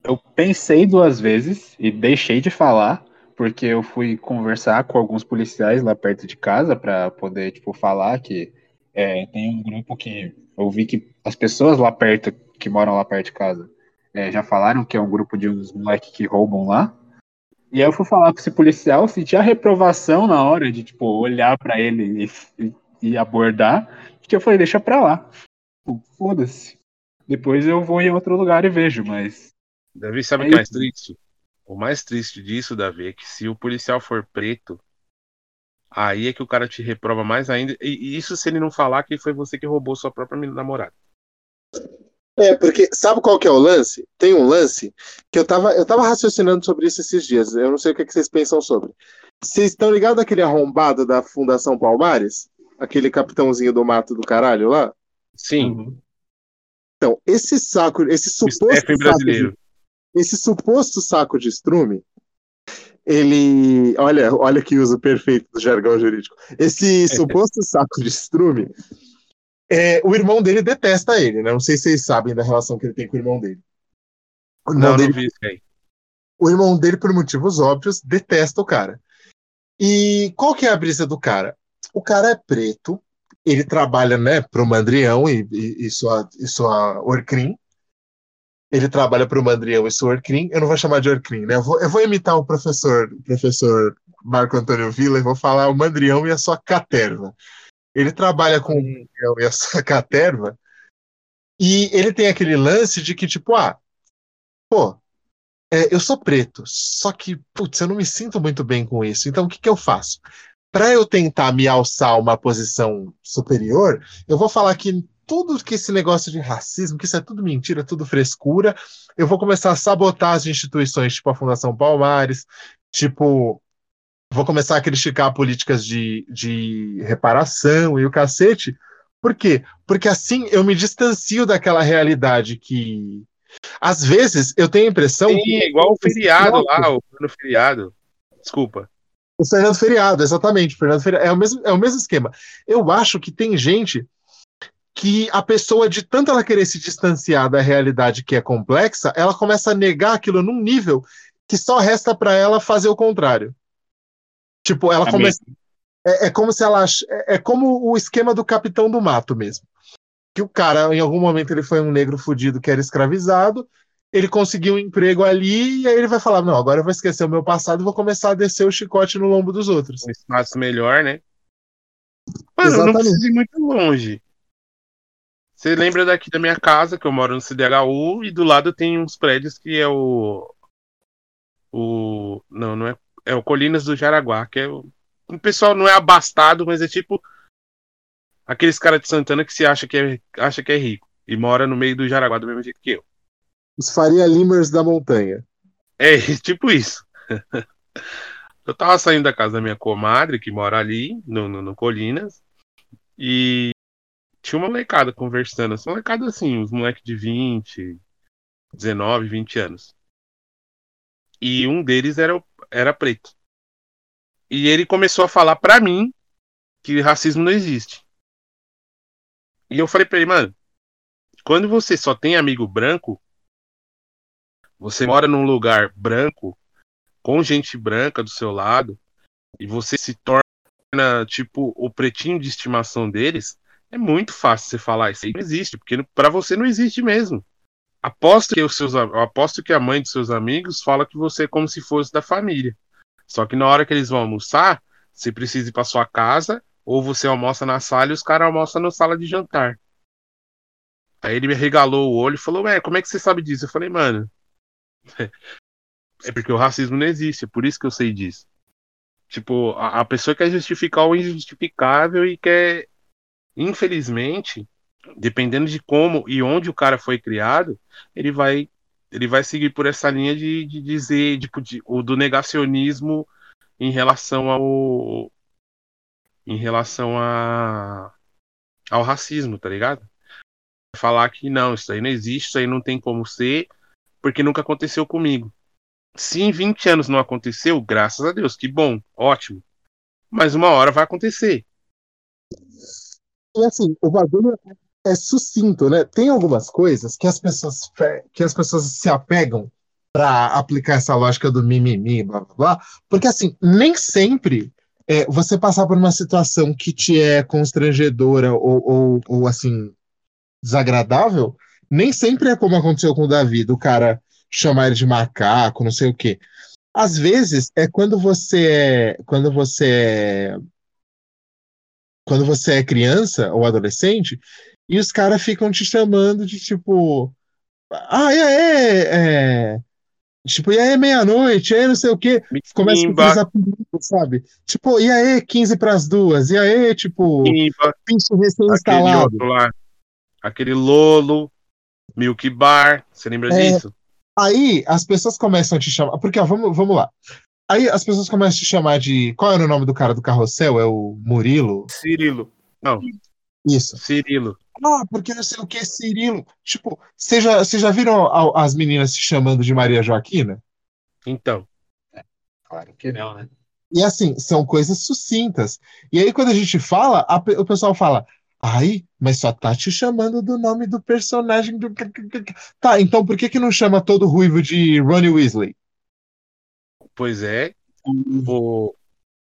eu pensei duas vezes e deixei de falar porque eu fui conversar com alguns policiais lá perto de casa para poder tipo falar que é, tem um grupo que eu vi que as pessoas lá perto que moram lá perto de casa é, já falaram que é um grupo de uns moleques que roubam lá. E aí eu fui falar com esse policial, senti a reprovação na hora de, tipo, olhar pra ele e, e- abordar, que eu falei, deixa pra lá. Foda-se. Depois eu vou em outro lugar e vejo, mas. Davi, sabe o É que é mais triste? O mais triste disso, Davi, é que se o policial for preto, aí é que o cara te reprova mais ainda. E, isso se ele não falar que foi você que roubou sua própria namorada. É, porque sabe qual que é o lance? Tem um lance que eu tava, eu tava raciocinando sobre isso esses dias. Eu não sei o que, que vocês pensam sobre. Vocês estão ligados àquele arrombado da Fundação Palmares? Aquele capitãozinho do mato do caralho lá? Sim, Então, esse saco, esse suposto Stephen saco de, brasileiro. Esse suposto saco de estrume, ele, olha, olha que uso perfeito do jargão jurídico. Esse suposto saco de estrume, é, o irmão dele detesta ele, né? Não sei se vocês sabem da relação que ele tem com o irmão dele. O irmão Não, dele não vi isso aí. O irmão dele, por motivos óbvios, detesta o cara. E qual que é a brisa do cara? O cara é preto, ele trabalha, né, pro Mandrião e, e, e sua, e sua Orcrim. Ele trabalha pro Mandrião e sua Orcrim. Eu não vou chamar de Orcrim, né? Eu vou, eu vou imitar o professor, o professor Marco Antônio Villa e vou falar o Mandrião e a sua caterva. Ele trabalha com o Mandrião e a sua caterva e ele tem aquele lance de que, tipo, ah, pô, é, eu sou preto, só que, putz, eu não me sinto muito bem com isso. Então, o que, que eu faço? Para eu tentar me alçar a uma posição superior, eu vou falar que tudo que esse negócio de racismo, que isso é tudo mentira, tudo frescura, eu vou começar a sabotar as instituições, tipo a Fundação Palmares, tipo, vou começar a criticar políticas de, de reparação e o cacete. Por quê? Porque assim eu me distancio daquela realidade que. Às vezes eu tenho a impressão. Sim, que igual o feriado lá, o no feriado. Desculpa. O Fernando Feriado, exatamente. Fernando Feriado. É, o mesmo, é o mesmo esquema. Eu acho que tem gente que a pessoa, de tanto ela querer se distanciar da realidade que é complexa, ela começa a negar aquilo num nível que só resta para ela fazer o contrário. Tipo, ela É começa. É, é como se ela. É, é como o esquema do Capitão do Mato mesmo. Que o cara, em algum momento, ele foi um negro fudido que era escravizado, ele conseguiu um emprego ali, e aí ele vai falar: Não, agora eu vou esquecer o meu passado e vou começar a descer o chicote no lombo dos outros. Um espaço melhor, né? Mano, eu não preciso ir muito longe. Você lembra daqui da minha casa, que eu moro no CDHU, e do lado tem uns prédios que é o. O. Não, não é. É o Colinas do Jaraguá, que é o. O pessoal não é abastado, mas é tipo. Aqueles caras de Santana que se acha que é, acha que é rico. E mora no meio do Jaraguá do mesmo jeito que eu. Os Faria Limers da montanha. É, tipo isso. Eu tava saindo da casa da minha comadre, que mora ali, no, no, no Colinas, e tinha uma molecada conversando. Essa molecada assim, uns moleques de 20, 19, 20 anos. E um deles era, era preto. E ele começou a falar pra mim que racismo não existe. E eu falei pra ele, mano, quando você só tem amigo branco, você mora num lugar branco, com gente branca do seu lado, e você se torna, tipo, o pretinho de estimação deles, é muito fácil você falar isso aí não existe, porque pra você não existe mesmo. Aposto que os seus, aposto que a mãe dos seus amigos fala que você é como se fosse da família. Só que na hora que eles vão almoçar, você precisa ir pra sua casa, ou você almoça na sala e os caras almoçam na sala de jantar. Aí ele me regalou o olho e falou: Ué, como é que você sabe disso? Eu falei, mano. É porque o racismo não existe, é por isso que eu sei disso. Tipo, a, a pessoa quer justificar o injustificável e quer, infelizmente, dependendo de como e onde o cara foi criado, ele vai ele vai seguir por essa linha de, de dizer, tipo, de, o do negacionismo em relação ao em relação a ao racismo, tá ligado? Falar que não, isso aí não existe, isso aí não tem como ser, porque nunca aconteceu comigo. Se em 20 anos não aconteceu, graças a Deus, que bom, ótimo. Mas uma hora vai acontecer. E assim, o bagulho é sucinto, né? Tem algumas coisas que as pessoas, que as pessoas se apegam para aplicar essa lógica do mimimi, blá blá blá, porque assim, nem sempre é, você passar por uma situação que te é constrangedora ou, ou, ou assim, desagradável, nem sempre é como aconteceu com o Davi, do cara chamar ele de macaco, não sei o quê. Às vezes é quando você é, quando você é quando você é criança ou adolescente, e os caras ficam te chamando de tipo, ah, e aí, é, tipo, e aí, meia-noite, e aí, não sei o quê. Começa com aqueles apelidos, sabe? Tipo, e aí, 15 pras duas, e aí, tipo, pinche aquele recém-instalado. outro lá, aquele Lolo, Milk Bar, você lembra É. disso? Aí as pessoas começam a te chamar. Porque, ó, vamos, vamos lá. Aí as pessoas começam a te chamar de. Qual era o nome do cara do carrossel? É o Murilo? Cirilo. Não, Isso. Cirilo. Ah, porque não sei o que, Cirilo. Tipo, vocês já, vocês já viram a- as meninas se chamando de Maria Joaquina? Então, Claro que não, né? E assim, são coisas sucintas. E aí, quando a gente fala, a o pessoal fala. Ai, mas só tá te chamando do nome do personagem do. Tá, então por que que não chama todo ruivo de Ronnie Weasley? Pois é. O,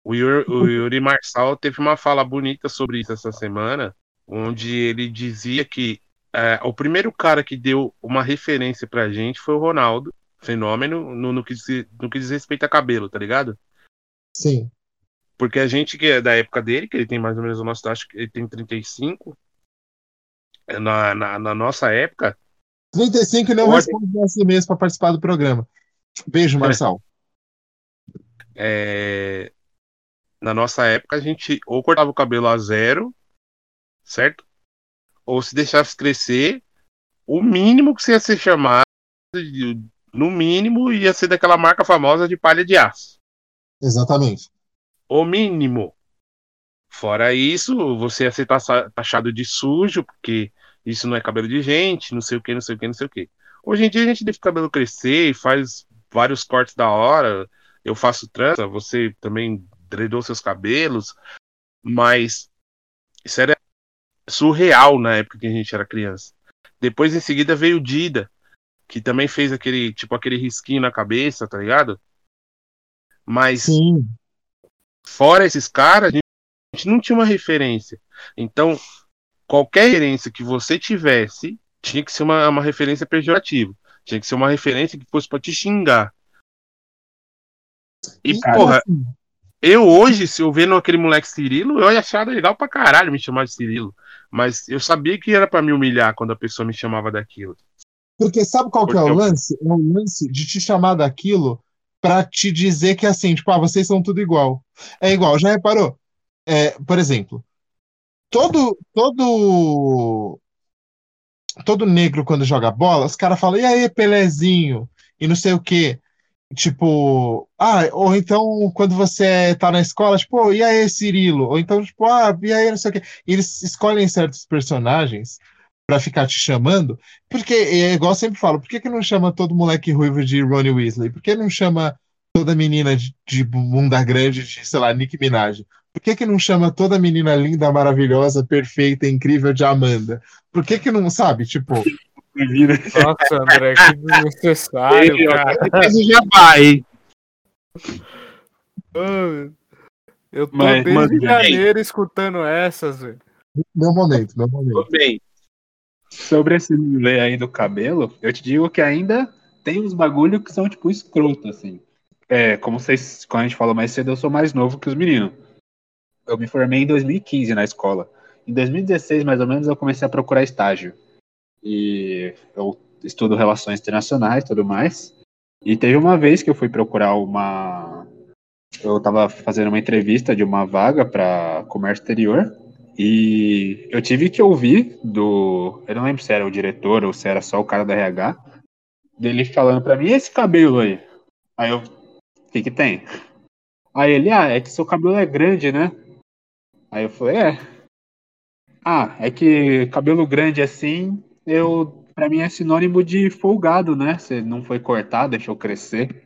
o, Yuri, o Yuri Marçal teve uma fala bonita sobre isso essa semana, onde ele dizia que é, o primeiro cara que deu uma referência pra gente foi o Ronaldo, fenômeno, no, no, que, diz, no que diz respeito a cabelo, tá ligado? Sim. Porque a gente que é da época dele, que ele tem mais ou menos o nosso, acho que ele tem 35, na, na, na nossa época, 35 e não Pode. responde assim mesmo para participar do programa. Beijo, Marçal. É, na nossa época a gente ou cortava o cabelo a zero, certo? Ou se deixasse crescer, o mínimo que você ia ser chamado, no mínimo, ia ser daquela marca famosa de palha de aço. Exatamente. O mínimo. Fora isso, você ia ser taxa- taxado de sujo, porque isso não é cabelo de gente, não sei o que, não sei o que, não sei o que. Hoje em dia a gente deixa o cabelo crescer e faz vários cortes da hora. Eu faço trança, você também dreadou seus cabelos, mas isso era surreal na época que a gente era criança. Depois em seguida veio o Dida, que também fez aquele, tipo, aquele risquinho na cabeça, tá ligado? Mas Sim. fora esses caras, a gente não tinha uma referência. Então, qualquer referência que você tivesse tinha que ser uma, uma referência pejorativa. Tinha que ser uma referência que fosse pra te xingar. E, E, porra, assim, eu hoje, se eu vendo aquele moleque Cirilo, eu ia achar legal pra caralho me chamar de Cirilo. Mas eu sabia que era pra me humilhar quando a pessoa me chamava daquilo. Porque sabe qual que é o Porque eu- lance? É o lance de te chamar daquilo pra te dizer que assim, tipo, ah, vocês são tudo igual. É igual, já reparou? É, por exemplo, todo todo todo negro quando joga bola, os caras falam, e aí, Pelezinho? E não sei o quê. Tipo, ah, ou então quando você tá na escola, tipo, "Ô, e aí, Cirilo? Ou então, tipo, ah, e aí, não sei o quê. Eles escolhem certos personagens pra ficar te chamando, porque é igual eu sempre falo, por que que não chama todo moleque ruivo de Ronnie Weasley? Por que não chama toda menina de, de bunda grande de, sei lá, Nicki Minaj? Por que que não chama toda menina linda, maravilhosa, perfeita, incrível de Amanda? Por que que não, sabe, tipo, Nossa, André, que desnecessário, Ei, cara. Jabá, hein? Ô, Eu tô Mas- desde janeiro escutando essas, velho. meu momento, meu momento. Tô bem. Sobre esse rolê aí do cabelo, eu te digo que ainda tem uns bagulho que são, tipo, escroto, assim. É, como vocês, quando a gente falou mais cedo, eu sou mais novo que os meninos. Eu me formei em 2015 na escola. Em 2016, mais ou menos, eu comecei a procurar estágio. E eu estudo relações internacionais e tudo mais. E teve uma vez que eu fui procurar uma. Eu tava fazendo uma entrevista de uma vaga para comércio exterior. E eu tive que ouvir do. Eu não lembro se era o diretor ou se era só o cara da RH. Dele falando pra mim, esse cabelo aí? Aí eu. O que que tem? Aí ele, ah, é que seu cabelo é grande, né? Aí eu falei, é. Ah, é que cabelo grande assim, eu. Pra mim é sinônimo de folgado, né? Você não foi cortar, deixou crescer.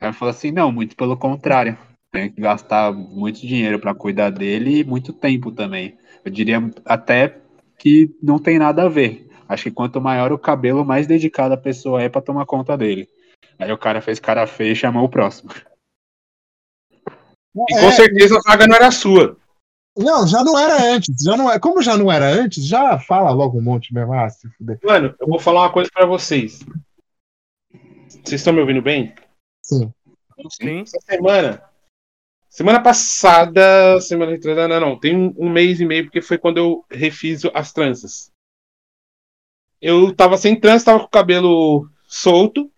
Aí eu falei assim, não, muito pelo contrário. Tem que gastar muito dinheiro pra cuidar dele e muito tempo também. Eu diria até que não tem nada a ver. Acho que quanto maior o cabelo, mais dedicada a pessoa é pra tomar conta dele. Aí o cara fez cara feia e chamou o próximo. E É, com certeza a vaga não era sua. Não, já não era antes, já não é. Como já não era antes, já fala logo um monte mesmo, ah, se fuder. Mano, eu vou falar uma coisa pra vocês. Vocês estão me ouvindo bem? Sim. Sim. Essa semana. Semana passada, semana retrasada, não, não, tem um, um mês e meio, porque foi quando eu refiz as tranças. Eu tava sem trança, tava com o cabelo solto.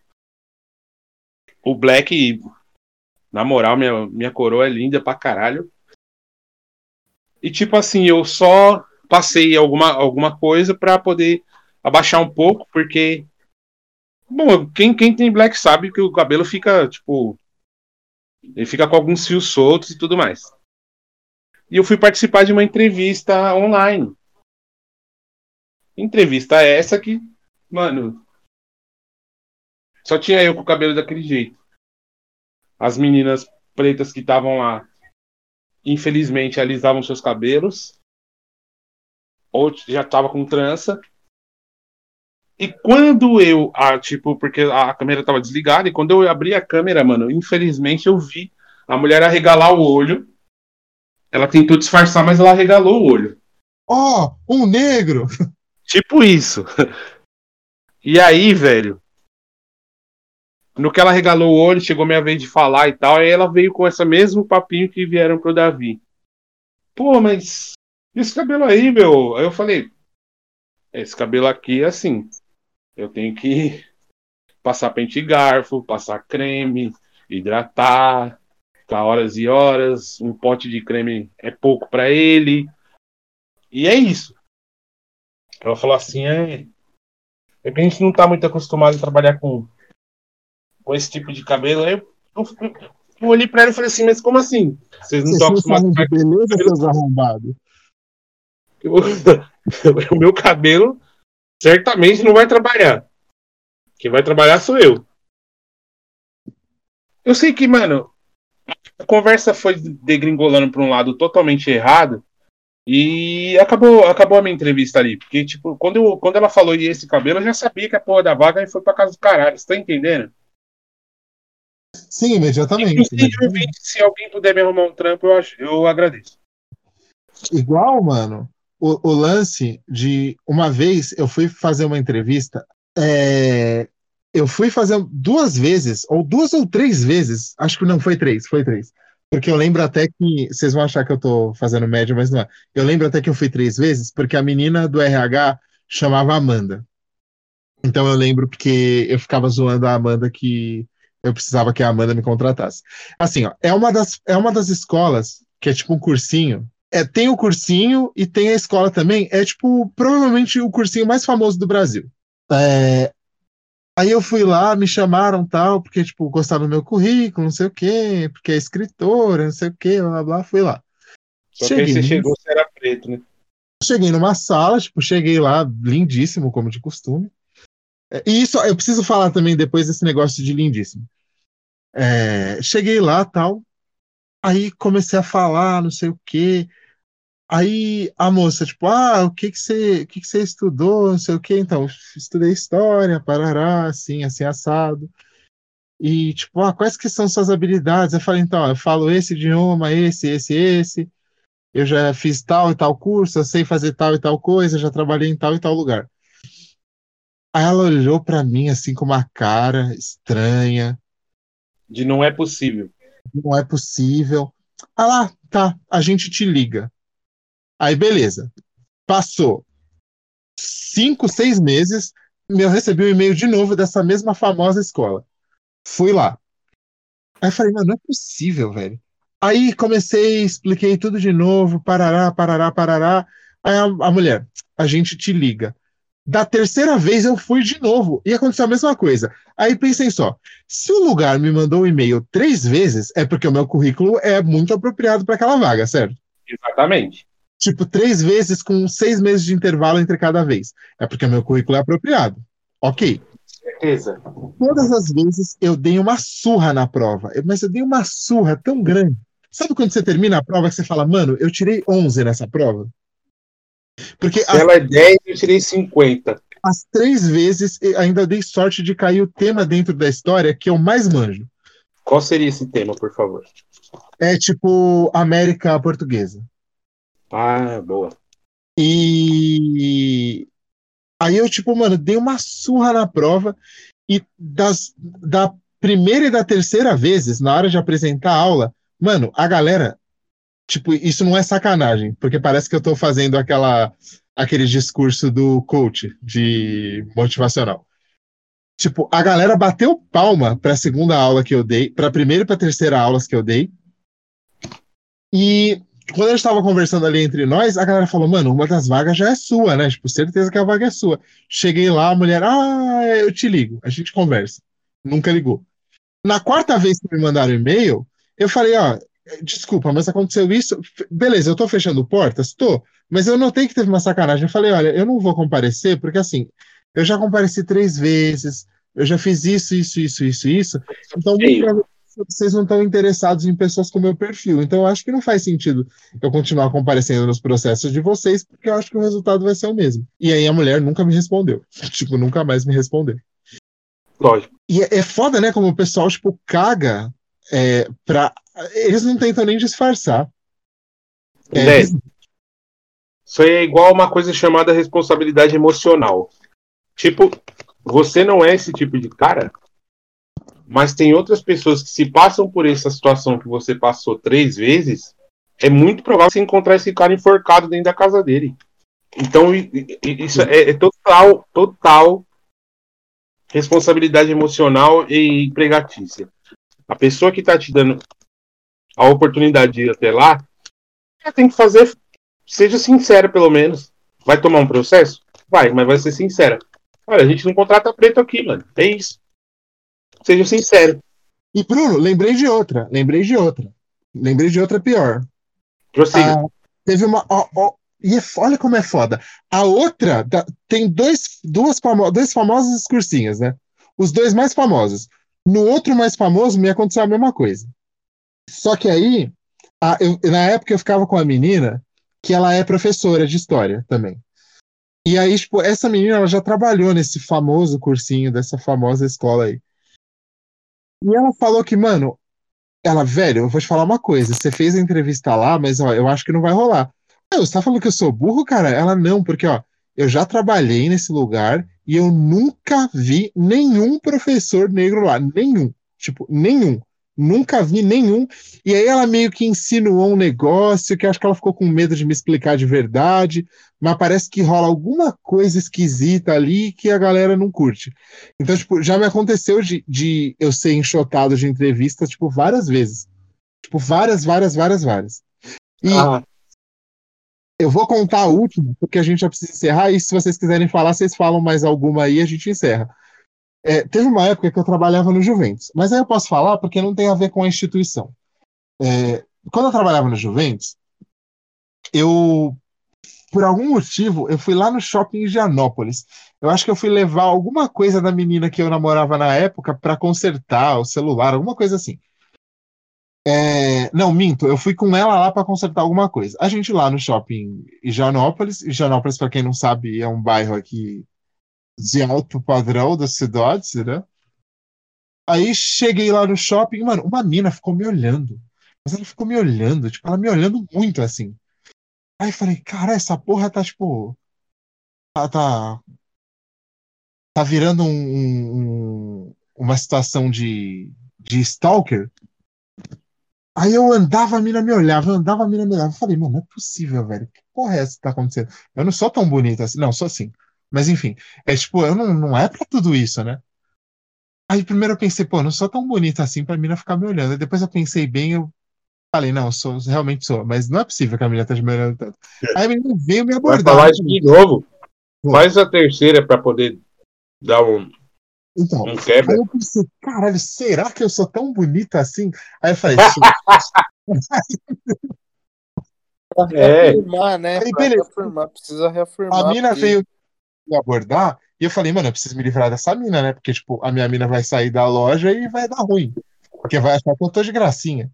O black, na moral, minha, minha coroa é linda pra caralho. E tipo assim, eu só passei alguma, alguma coisa pra poder abaixar um pouco, porque. Bom, quem, quem tem black sabe que o cabelo fica, tipo, ele fica com alguns fios soltos e tudo mais. E eu fui participar de uma entrevista online. Entrevista essa que, mano, só tinha eu com o cabelo daquele jeito. As meninas pretas que estavam lá, infelizmente, alisavam seus cabelos. Ou já tava com trança. E quando eu, ah, tipo, porque a câmera tava desligada, e quando eu abri a câmera, mano, infelizmente eu vi a mulher arregalar o olho. Ela tentou disfarçar, mas ela arregalou o olho. Ó, um negro! Tipo isso. E aí, velho, no que ela regalou o olho, chegou minha vez de falar e tal, aí ela veio com esse mesmo papinho que vieram pro Davi. Pô, mas esse cabelo aí, meu? Aí eu falei, esse cabelo aqui é assim. Eu tenho que passar pente e garfo, passar creme, hidratar, ficar horas e horas. Um pote de creme é pouco para ele. E é isso. Ela falou assim, é. É que a gente não tá muito acostumado a trabalhar com, com esse tipo de cabelo. Aí eu, eu, eu olhei pra ela e falei assim, mas como assim? Vocês não estão acostumados de beleza, seus arrombados? o meu cabelo certamente não vai trabalhar. Quem vai trabalhar sou eu. Eu sei que, mano, a conversa foi degringolando para um lado totalmente errado e acabou, acabou a minha entrevista ali. Porque, tipo, quando, eu, quando ela falou e esse cabelo, eu já sabia que a porra da vaga foi pra casa do caralho. Você tá entendendo? Sim, imediatamente. Inclusive, se alguém puder me arrumar um trampo, eu, acho, eu agradeço. Igual, mano, o, o lance de uma vez eu fui fazer uma entrevista, é, eu fui fazer duas vezes, ou duas ou três vezes, acho que não foi três, foi três. Porque eu lembro até que, vocês vão achar que eu tô fazendo média, mas não é. Eu lembro até que eu fui três vezes, porque a menina do RH chamava Amanda. Então eu lembro porque eu ficava zoando a Amanda que eu precisava que a Amanda me contratasse. Assim, ó, é uma das, é uma das escolas que é tipo um cursinho. É, tem o cursinho e tem a escola também. É tipo, provavelmente o cursinho mais famoso do Brasil. É, aí eu fui lá, me chamaram tal, porque, tipo, gostaram do meu currículo, não sei o quê, porque é escritora, não sei o quê, blá blá blá, fui lá. Só que aí você chegou, você era preto, né? Cheguei numa sala, tipo, cheguei lá, lindíssimo, como de costume. É, E isso, eu preciso falar também depois desse negócio de lindíssimo. É, cheguei lá, tal, aí comecei a falar, não sei o quê. Aí a moça, tipo, ah, o que que você, o que que você estudou, não sei o quê. Então, estudei história, parará, assim, assim, assado. E, tipo, ah, quais que são suas habilidades? Eu falei, então, eu falo esse idioma, esse, esse, esse. Eu já fiz tal e tal curso, eu sei fazer tal e tal coisa, já trabalhei em tal e tal lugar. Aí ela olhou pra mim assim com uma cara estranha, De não é possível. não é possível. Ah lá, tá, a gente te liga. Aí beleza. Passou cinco, seis meses, eu recebi um e-mail de novo dessa mesma famosa escola. Fui lá. Aí falei, mano, não é possível, velho. Aí comecei, expliquei tudo de novo, parará, parará, parará. Aí a, a mulher, a gente te liga. Da terceira vez eu fui de novo e aconteceu a mesma coisa. Aí pensei só, se o lugar me mandou um e-mail três vezes, é porque o meu currículo é muito apropriado para aquela vaga, certo? Exatamente. Tipo, três vezes com seis meses de intervalo entre cada vez. É porque o meu currículo é apropriado. Ok. Certeza. Todas as vezes eu dei uma surra na prova, mas eu dei uma surra tão grande. Sabe quando você termina a prova que você fala, mano, eu tirei 11 nessa prova? Porque Se as, ela é 10, eu tirei 50. as três vezes eu ainda dei sorte de cair o tema dentro da história que eu mais manjo. Qual seria esse tema, por favor? É tipo América Portuguesa. Ah, boa. E aí eu, tipo, mano, dei uma surra na prova e das, da primeira e da terceira vezes, na hora de apresentar a aula, mano, a galera, tipo, isso não é sacanagem, porque parece que eu tô fazendo aquela, aquele discurso do coach de motivacional. Tipo, a galera bateu palma pra segunda aula que eu dei, pra primeira e pra terceira aulas que eu dei. E quando a gente tava conversando ali entre nós, a galera falou, mano, uma das vagas já é sua, né? Tipo, certeza que a vaga é sua. Cheguei lá, a mulher, ah, eu te ligo, a gente conversa. Nunca ligou. Na quarta vez que me mandaram e-mail, eu falei, ó, desculpa, mas aconteceu isso. Beleza, eu tô fechando portas? Tô. Mas eu notei que teve uma sacanagem. Eu falei, olha, eu não vou comparecer, porque assim, eu já compareci três vezes, eu já fiz isso, isso, isso, isso, isso. Então, vocês não estão interessados em pessoas com meu perfil. Então eu acho que não faz sentido eu continuar comparecendo nos processos de vocês, porque eu acho que o resultado vai ser o mesmo. E aí a mulher nunca me respondeu. Tipo, nunca mais me respondeu. Lógico. E é, é foda, né? Como o pessoal, tipo, caga é, pra. Eles não tentam nem disfarçar. É? Isso aí é igual uma coisa chamada responsabilidade emocional. Tipo, você não é esse tipo de cara, mas tem outras pessoas que se passam por essa situação que você passou três vezes, é muito provável você encontrar esse cara enforcado dentro da casa dele. Então, isso é, é total, total responsabilidade emocional e empregatícia. A pessoa que tá te dando a oportunidade de ir até lá, tem que fazer, seja sincera pelo menos. Vai tomar um processo? Vai, mas vai ser sincera. Olha, a gente não contrata preto aqui, mano. É isso. Seja sincero. E Bruno, lembrei de outra. Lembrei de outra. Lembrei de outra pior. Prossiga. Ah, teve uma. ó, ó, e é olha como é foda. A outra da- tem dois, duas famo, dois famosos cursinhos, né? Os dois mais famosos. No outro mais famoso me aconteceu a mesma coisa. Só que aí, a- eu- na época eu ficava com a menina que ela é professora de história também. E aí, tipo, essa menina ela já trabalhou nesse famoso cursinho dessa famosa escola aí. E ela falou que, mano, ela, velho, eu vou te falar uma coisa. Você fez a entrevista lá, mas ó, eu acho que não vai rolar. Ah, você tá falando que eu sou burro, cara? Ela não, porque ó, eu já trabalhei nesse lugar e eu nunca vi nenhum professor negro lá. Nenhum. Tipo, nenhum. Nunca vi nenhum. E aí ela meio que insinuou um negócio que acho que ela ficou com medo de me explicar de verdade, mas parece que rola alguma coisa esquisita ali que a galera não curte. Então, tipo, já me aconteceu de, de eu ser enxotado de entrevista, tipo, várias vezes. Tipo, várias, várias, várias, várias. E Ah, eu vou contar a última, porque a gente já precisa encerrar, e se vocês quiserem falar, vocês falam mais alguma aí, a gente encerra. É, teve uma época que eu trabalhava no Juventus, mas aí eu posso falar porque não tem a ver com a instituição. É, quando eu trabalhava no Juventus, eu, por algum motivo, eu fui lá no shopping em Gianópolis. Eu acho que eu fui levar alguma coisa da menina que eu namorava na época para consertar o celular, alguma coisa assim. É, não, minto, eu fui com ela lá para consertar alguma coisa. A gente lá no shopping em Higienópolis, Higienópolis, para quem não sabe, é um bairro aqui de alto padrão da cidade, né? Aí cheguei lá no shopping, mano, uma mina ficou me olhando. Mas ela ficou me olhando, tipo, ela me olhando muito assim. Aí falei, cara, essa porra tá tipo. Tá, tá, tá virando um- um- uma situação de, de stalker. Aí eu andava, a mina me olhava, eu andava, a mina me olhava. Eu falei, mano, não é possível, velho. Que porra é essa que tá acontecendo? Eu não sou tão bonita assim. Não, sou assim. Mas enfim, é tipo, eu não, não é pra tudo isso, né? Aí primeiro eu pensei, pô, eu não sou tão bonita assim pra mina ficar me olhando. Aí depois eu pensei bem, eu falei, não, eu sou, realmente sou. Mas não é possível que a menina esteja me olhando tanto. Aí a menina veio me vai abordar. falar isso de novo? Pô. Faz a terceira pra poder dar um, Então, um quebra. Aí eu pensei, caralho, será que eu sou tão bonita assim? Aí eu falei, É. reafirmar, né? Aí, beleza. reafirmar, precisa reafirmar. a mina porque- veio me abordar e eu falei, mano, eu preciso me livrar dessa mina, né? Porque, tipo, a minha mina vai sair da loja e vai dar ruim. Porque vai achar que eu tô de gracinha.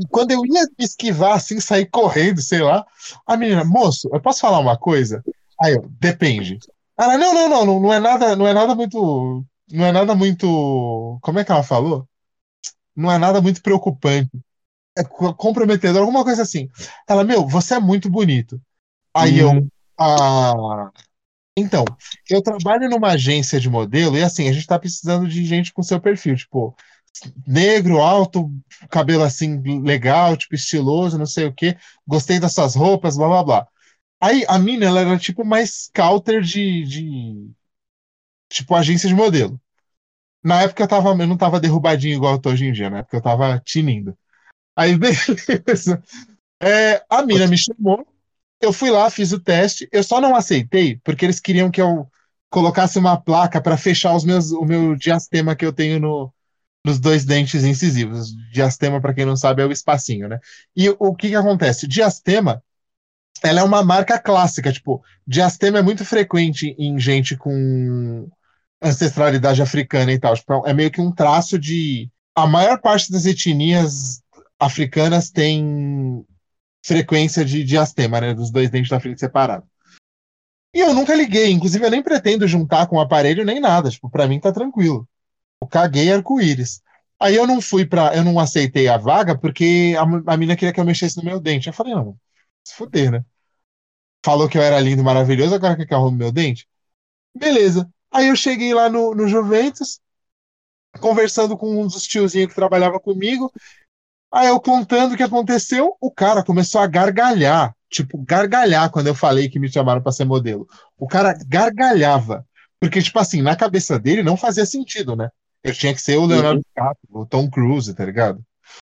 E quando eu ia me esquivar, assim, sair correndo, sei lá, a menina, moço, eu posso falar uma coisa? Aí eu, depende. Ela, não, não, não, não, não é nada, não é nada muito, não é nada muito, como é que ela falou? Não é nada muito preocupante. É co- comprometedor, alguma coisa assim. Ela, meu, você é muito bonito. Aí eu, ah, então, eu trabalho numa agência de modelo e assim, a gente tá precisando de gente com seu perfil, tipo, negro, alto, cabelo assim legal, tipo estiloso, não sei o quê. Gostei das suas roupas, blá blá blá. Aí a mina, ela era tipo mais scouter de, de tipo agência de modelo. Na época eu tava, eu não tava derrubadinho igual eu tô hoje em dia, na época eu tava tinindo. Aí, beleza. É, a mina me chamou, eu fui lá, fiz o teste, eu só não aceitei porque eles queriam que eu colocasse uma placa para fechar os meus, o meu diastema que eu tenho no, nos dois dentes incisivos. Diastema, para quem não sabe, é o espacinho, né? E o que que acontece? Diastema, ela é uma marca clássica, tipo, diastema é muito frequente em gente com ancestralidade africana e tal. Tipo, é meio que um traço de a maior parte das etnias africanas tem frequência de diastema, né? Dos dois dentes da frente separados. E eu nunca liguei, inclusive eu nem pretendo juntar com o aparelho nem nada. Tipo, pra mim tá tranquilo. Eu caguei arco-íris. Aí eu não fui pra. Eu não aceitei a vaga porque a, a menina queria que eu mexesse no meu dente. Eu falei, não, se fuder, né? Falou que eu era lindo, maravilhoso, agora quer que eu arrume meu dente? Beleza. Aí eu cheguei lá no, no Juventus, conversando com um dos tiozinhos que trabalhava comigo. Aí eu contando o que aconteceu, o cara começou a gargalhar. Tipo, gargalhar quando eu falei que me chamaram para ser modelo. O cara gargalhava. Porque, tipo assim, na cabeça dele não fazia sentido, né? Eu tinha que ser o Leonardo Uhum. DiCaprio, o Tom Cruise, tá ligado?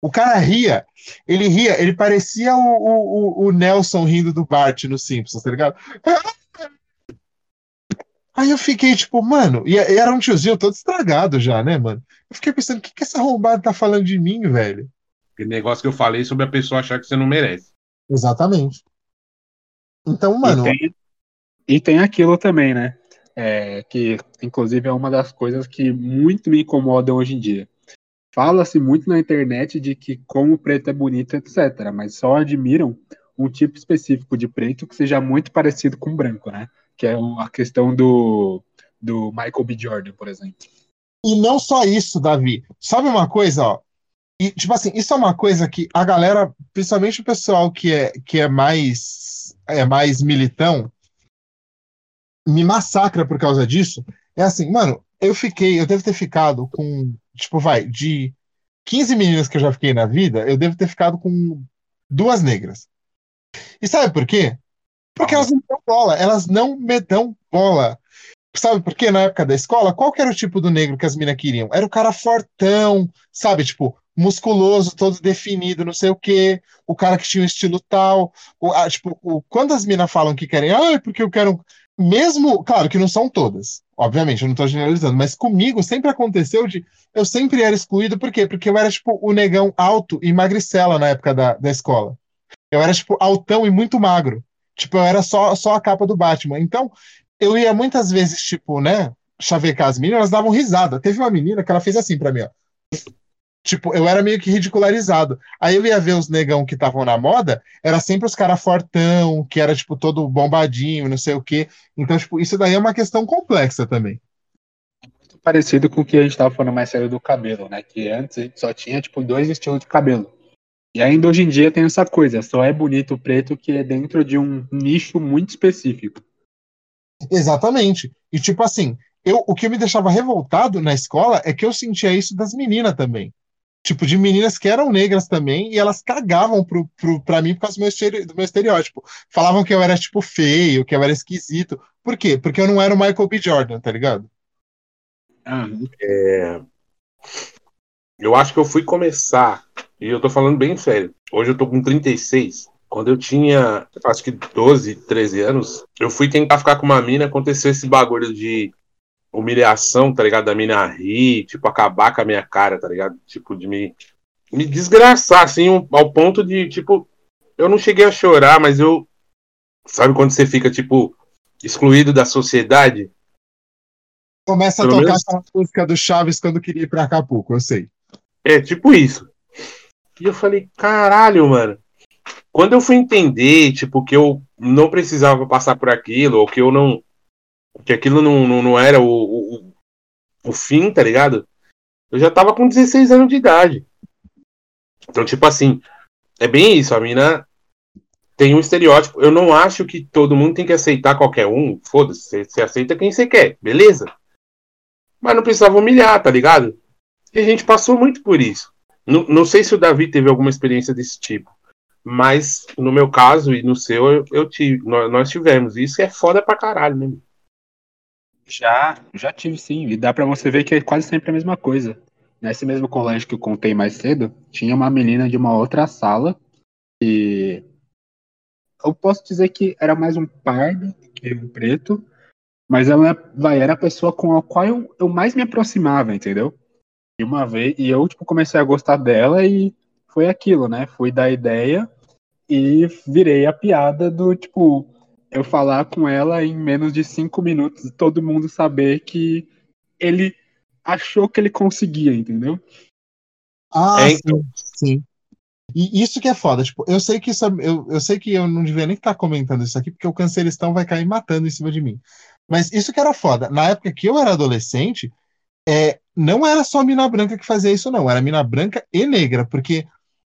O cara ria, ele ria, ele parecia o, o, o- Nelson rindo do Bart no Simpsons, tá ligado? Aí eu fiquei tipo, mano, e e era um tiozinho todo estragado já, né, mano? Eu fiquei pensando, o que, que essa arrombada tá falando de mim, velho? Aquele negócio que eu falei sobre a pessoa achar que você não merece. Exatamente. Então, mano, E tem, e tem aquilo também, né? É, que inclusive é uma das coisas que muito me incomodam hoje em dia. Fala-se muito na internet de que como o preto é bonito, etc. Mas só admiram um tipo específico de preto que seja muito parecido com branco, né? Que é a questão do, do Michael B. Jordan, por exemplo. E não só isso, Davi. Sabe uma coisa, ó? E, tipo assim, isso é uma coisa que a galera, principalmente o pessoal que é, que é mais é mais militão, me massacra por causa disso. É assim, mano, eu fiquei, eu devo ter ficado com, tipo, vai, de 15 meninas que eu já fiquei na vida, eu devo ter ficado com duas negras. E sabe por quê? Porque elas não dão bola, elas não me dão bola. Sabe por quê? Na época da escola, qual era o tipo do negro que as minas queriam? Era o cara fortão, sabe? Tipo, musculoso, todo definido, não sei o quê. O cara que tinha um estilo tal. O, a- tipo, o- quando as minas falam que querem, ah, porque eu quero. um-" Mesmo, claro que não são todas, obviamente, eu não tô generalizando, mas comigo sempre aconteceu de. Eu sempre era excluído, por quê? Porque eu era, tipo, o negão alto e magricela na época da, da escola. Eu era, tipo, altão e muito magro. Tipo, eu era só, só a capa do Batman. Então, eu ia muitas vezes, tipo, né, chavecar as meninas, elas davam risada. Teve uma menina que ela fez assim pra mim, ó. Tipo, eu era meio que ridicularizado. Aí eu ia ver os negão que estavam na moda, era sempre os caras fortão, que era, tipo, todo bombadinho, não sei o quê. Então, tipo, isso daí é uma questão complexa também. Muito parecido com o que a gente tava falando mais cedo do cabelo, né? Que antes a gente só tinha, tipo, dois estilos de cabelo. E ainda hoje em dia tem essa coisa, só é bonito o preto que é dentro de um nicho muito específico. Exatamente. E, tipo assim, eu, o que me deixava revoltado na escola é que eu sentia isso das meninas também. Tipo, de meninas que eram negras também, e elas cagavam pro, pro, pra mim por causa do meu, do meu estereótipo. Falavam que eu era, tipo, feio, que eu era esquisito. Por quê? Porque eu não era o Michael B. Jordan, tá ligado? Ah, É, Eu acho que eu fui começar, e eu tô falando bem sério. Hoje eu tô com 36. Quando eu tinha, acho que 12, 13 anos, eu fui tentar ficar com uma mina, aconteceu esse bagulho de humilhação, tá ligado? Da mina rir, tipo, acabar com a minha cara, tá ligado? Tipo, de me, me desgraçar, assim, um- ao ponto de, tipo, eu não cheguei a chorar, mas eu. Sabe quando você fica, tipo, excluído da sociedade? Começa a Pelo tocar menos- aquela música do Chaves quando queria ir pra Acapulco, eu sei. É, tipo isso. E eu falei, caralho, mano. Quando eu fui entender, tipo, que eu não precisava passar por aquilo, ou que eu não. Que aquilo não, não, não era o, o, o- fim, tá ligado? Eu já tava com 16 anos de idade. Então, tipo assim, é bem isso, a mina tem um estereótipo. Eu não acho que todo mundo tem que aceitar qualquer um. Foda-se, você aceita quem você quer, beleza? Mas não precisava humilhar, tá ligado? E a gente passou muito por isso. Não, não sei se o Davi teve alguma experiência desse tipo, mas no meu caso e no seu, eu, eu tive, nós, nós tivemos. Isso é foda pra caralho, né? Já, já tive sim, e dá pra você ver que é quase sempre a mesma coisa. Nesse mesmo colégio que eu contei mais cedo, tinha uma menina de uma outra sala e eu posso dizer que era mais um pardo que um preto, mas ela vai, era a pessoa com a qual eu, eu mais me aproximava, entendeu? E uma vez, e eu tipo, comecei a gostar dela e foi aquilo, né? Fui dar ideia e virei a piada do tipo, eu falar com ela em menos de cinco minutos e todo mundo saber que ele achou que ele conseguia, entendeu? Ah, É, sim, sim. E isso que é foda, tipo, eu sei que isso é- eu, eu sei que eu não devia nem estar comentando isso aqui, porque o canceristão vai cair matando em cima de mim. Mas isso que era foda. Na época que eu era adolescente, é, não era só mina branca que fazia isso, não. Era mina branca e negra, porque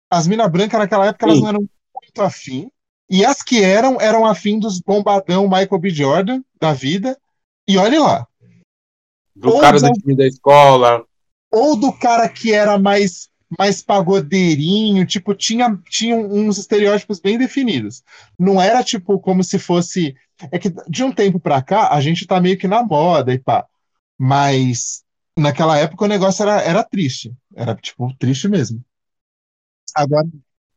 as mina branca naquela época elas não eram muito afim, e as que eram, eram afim dos bombadão Michael B. Jordan da vida, e olhe lá. Do Ou cara do time da escola. ou do cara que era mais mais pagodeirinho, tipo, tinha, tinha uns estereótipos bem definidos. Não era tipo como se fosse. É que de um tempo pra cá a gente tá meio que na moda e pá. Mas naquela época o negócio era, era triste. Era, tipo, triste mesmo. Agora,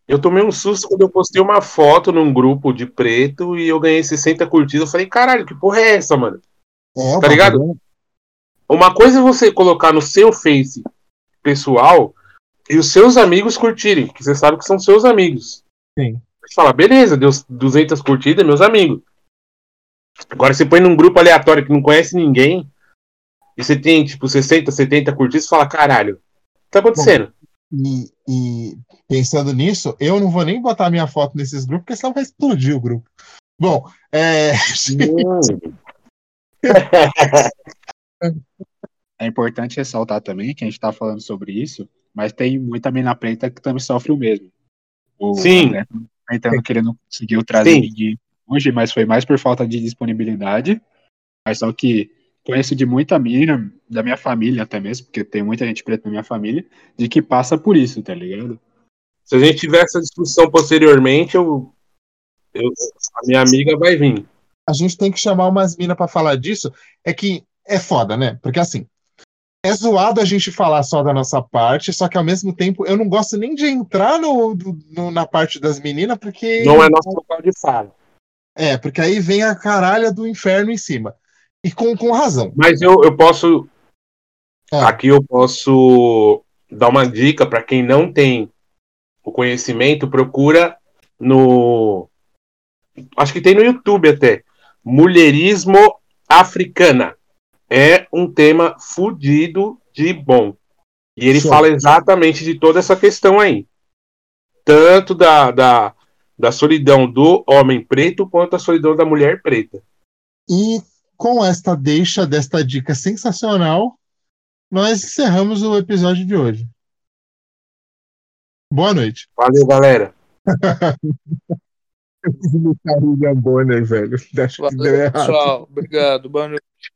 Eu tomei um susto quando eu postei uma foto num grupo de preto e eu ganhei 60 curtidas. Eu falei, caralho, que porra é essa, mano? é, Tá ligado? bagulho- Uma coisa é você colocar no seu Face pessoal e os seus amigos curtirem, que você sabe que são seus amigos. Sim. Você fala, beleza, deu 200 curtidas, meus amigos. Agora você põe num grupo aleatório que não conhece ninguém e você tem, tipo, 60, 70 curtidas, você fala, caralho, o que tá acontecendo? E, e pensando nisso, eu não vou nem botar minha foto nesses grupos, porque senão vai explodir o grupo. Bom, é. É importante ressaltar também que a gente tá falando sobre isso, mas tem muita mina preta que também sofre o mesmo. O Sim. André tá comentando que ele não conseguiu trazer Sim. ninguém hoje, mas foi mais por falta de disponibilidade. Mas só que conheço de muita mina, da minha família até mesmo, porque tem muita gente preta na minha família, de que passa por isso, tá ligado? Se a gente tiver essa discussão posteriormente, eu, eu- a minha amiga vai vir. a gente tem que chamar umas minas pra falar disso, é que é foda, né? Porque assim, é zoado a gente falar só da nossa parte, só que ao mesmo tempo eu não gosto nem de entrar no, no- na parte das meninas, porque. Não é nosso local de fala. É, porque aí vem a caralha do inferno em cima. E com, com razão. Mas eu, eu posso. Ah. Aqui eu posso dar uma dica para quem não tem o conhecimento, procura no. Acho que tem no YouTube até. Mulherismo africana. É um tema fudido de bom. E ele Show. fala exatamente de toda essa questão aí. Tanto da, da, da solidão do homem preto quanto a solidão da mulher preta. E com esta deixa desta dica sensacional, nós encerramos o episódio de hoje. Boa noite. Valeu, galera. Eu fiz o William Bonner, velho. Acho que deu Valeu, errado. pessoal. Obrigado. Boa noite.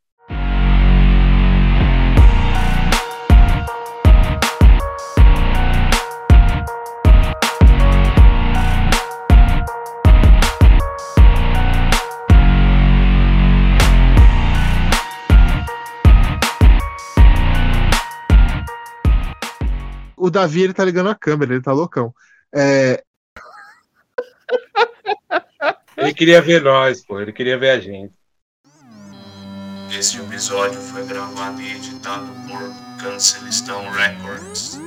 O Davi, ele tá ligando a câmera, ele tá loucão. É, Ele queria ver nós, pô. Ele queria ver a gente. Este episódio foi gravado e editado por Cancelistão Records.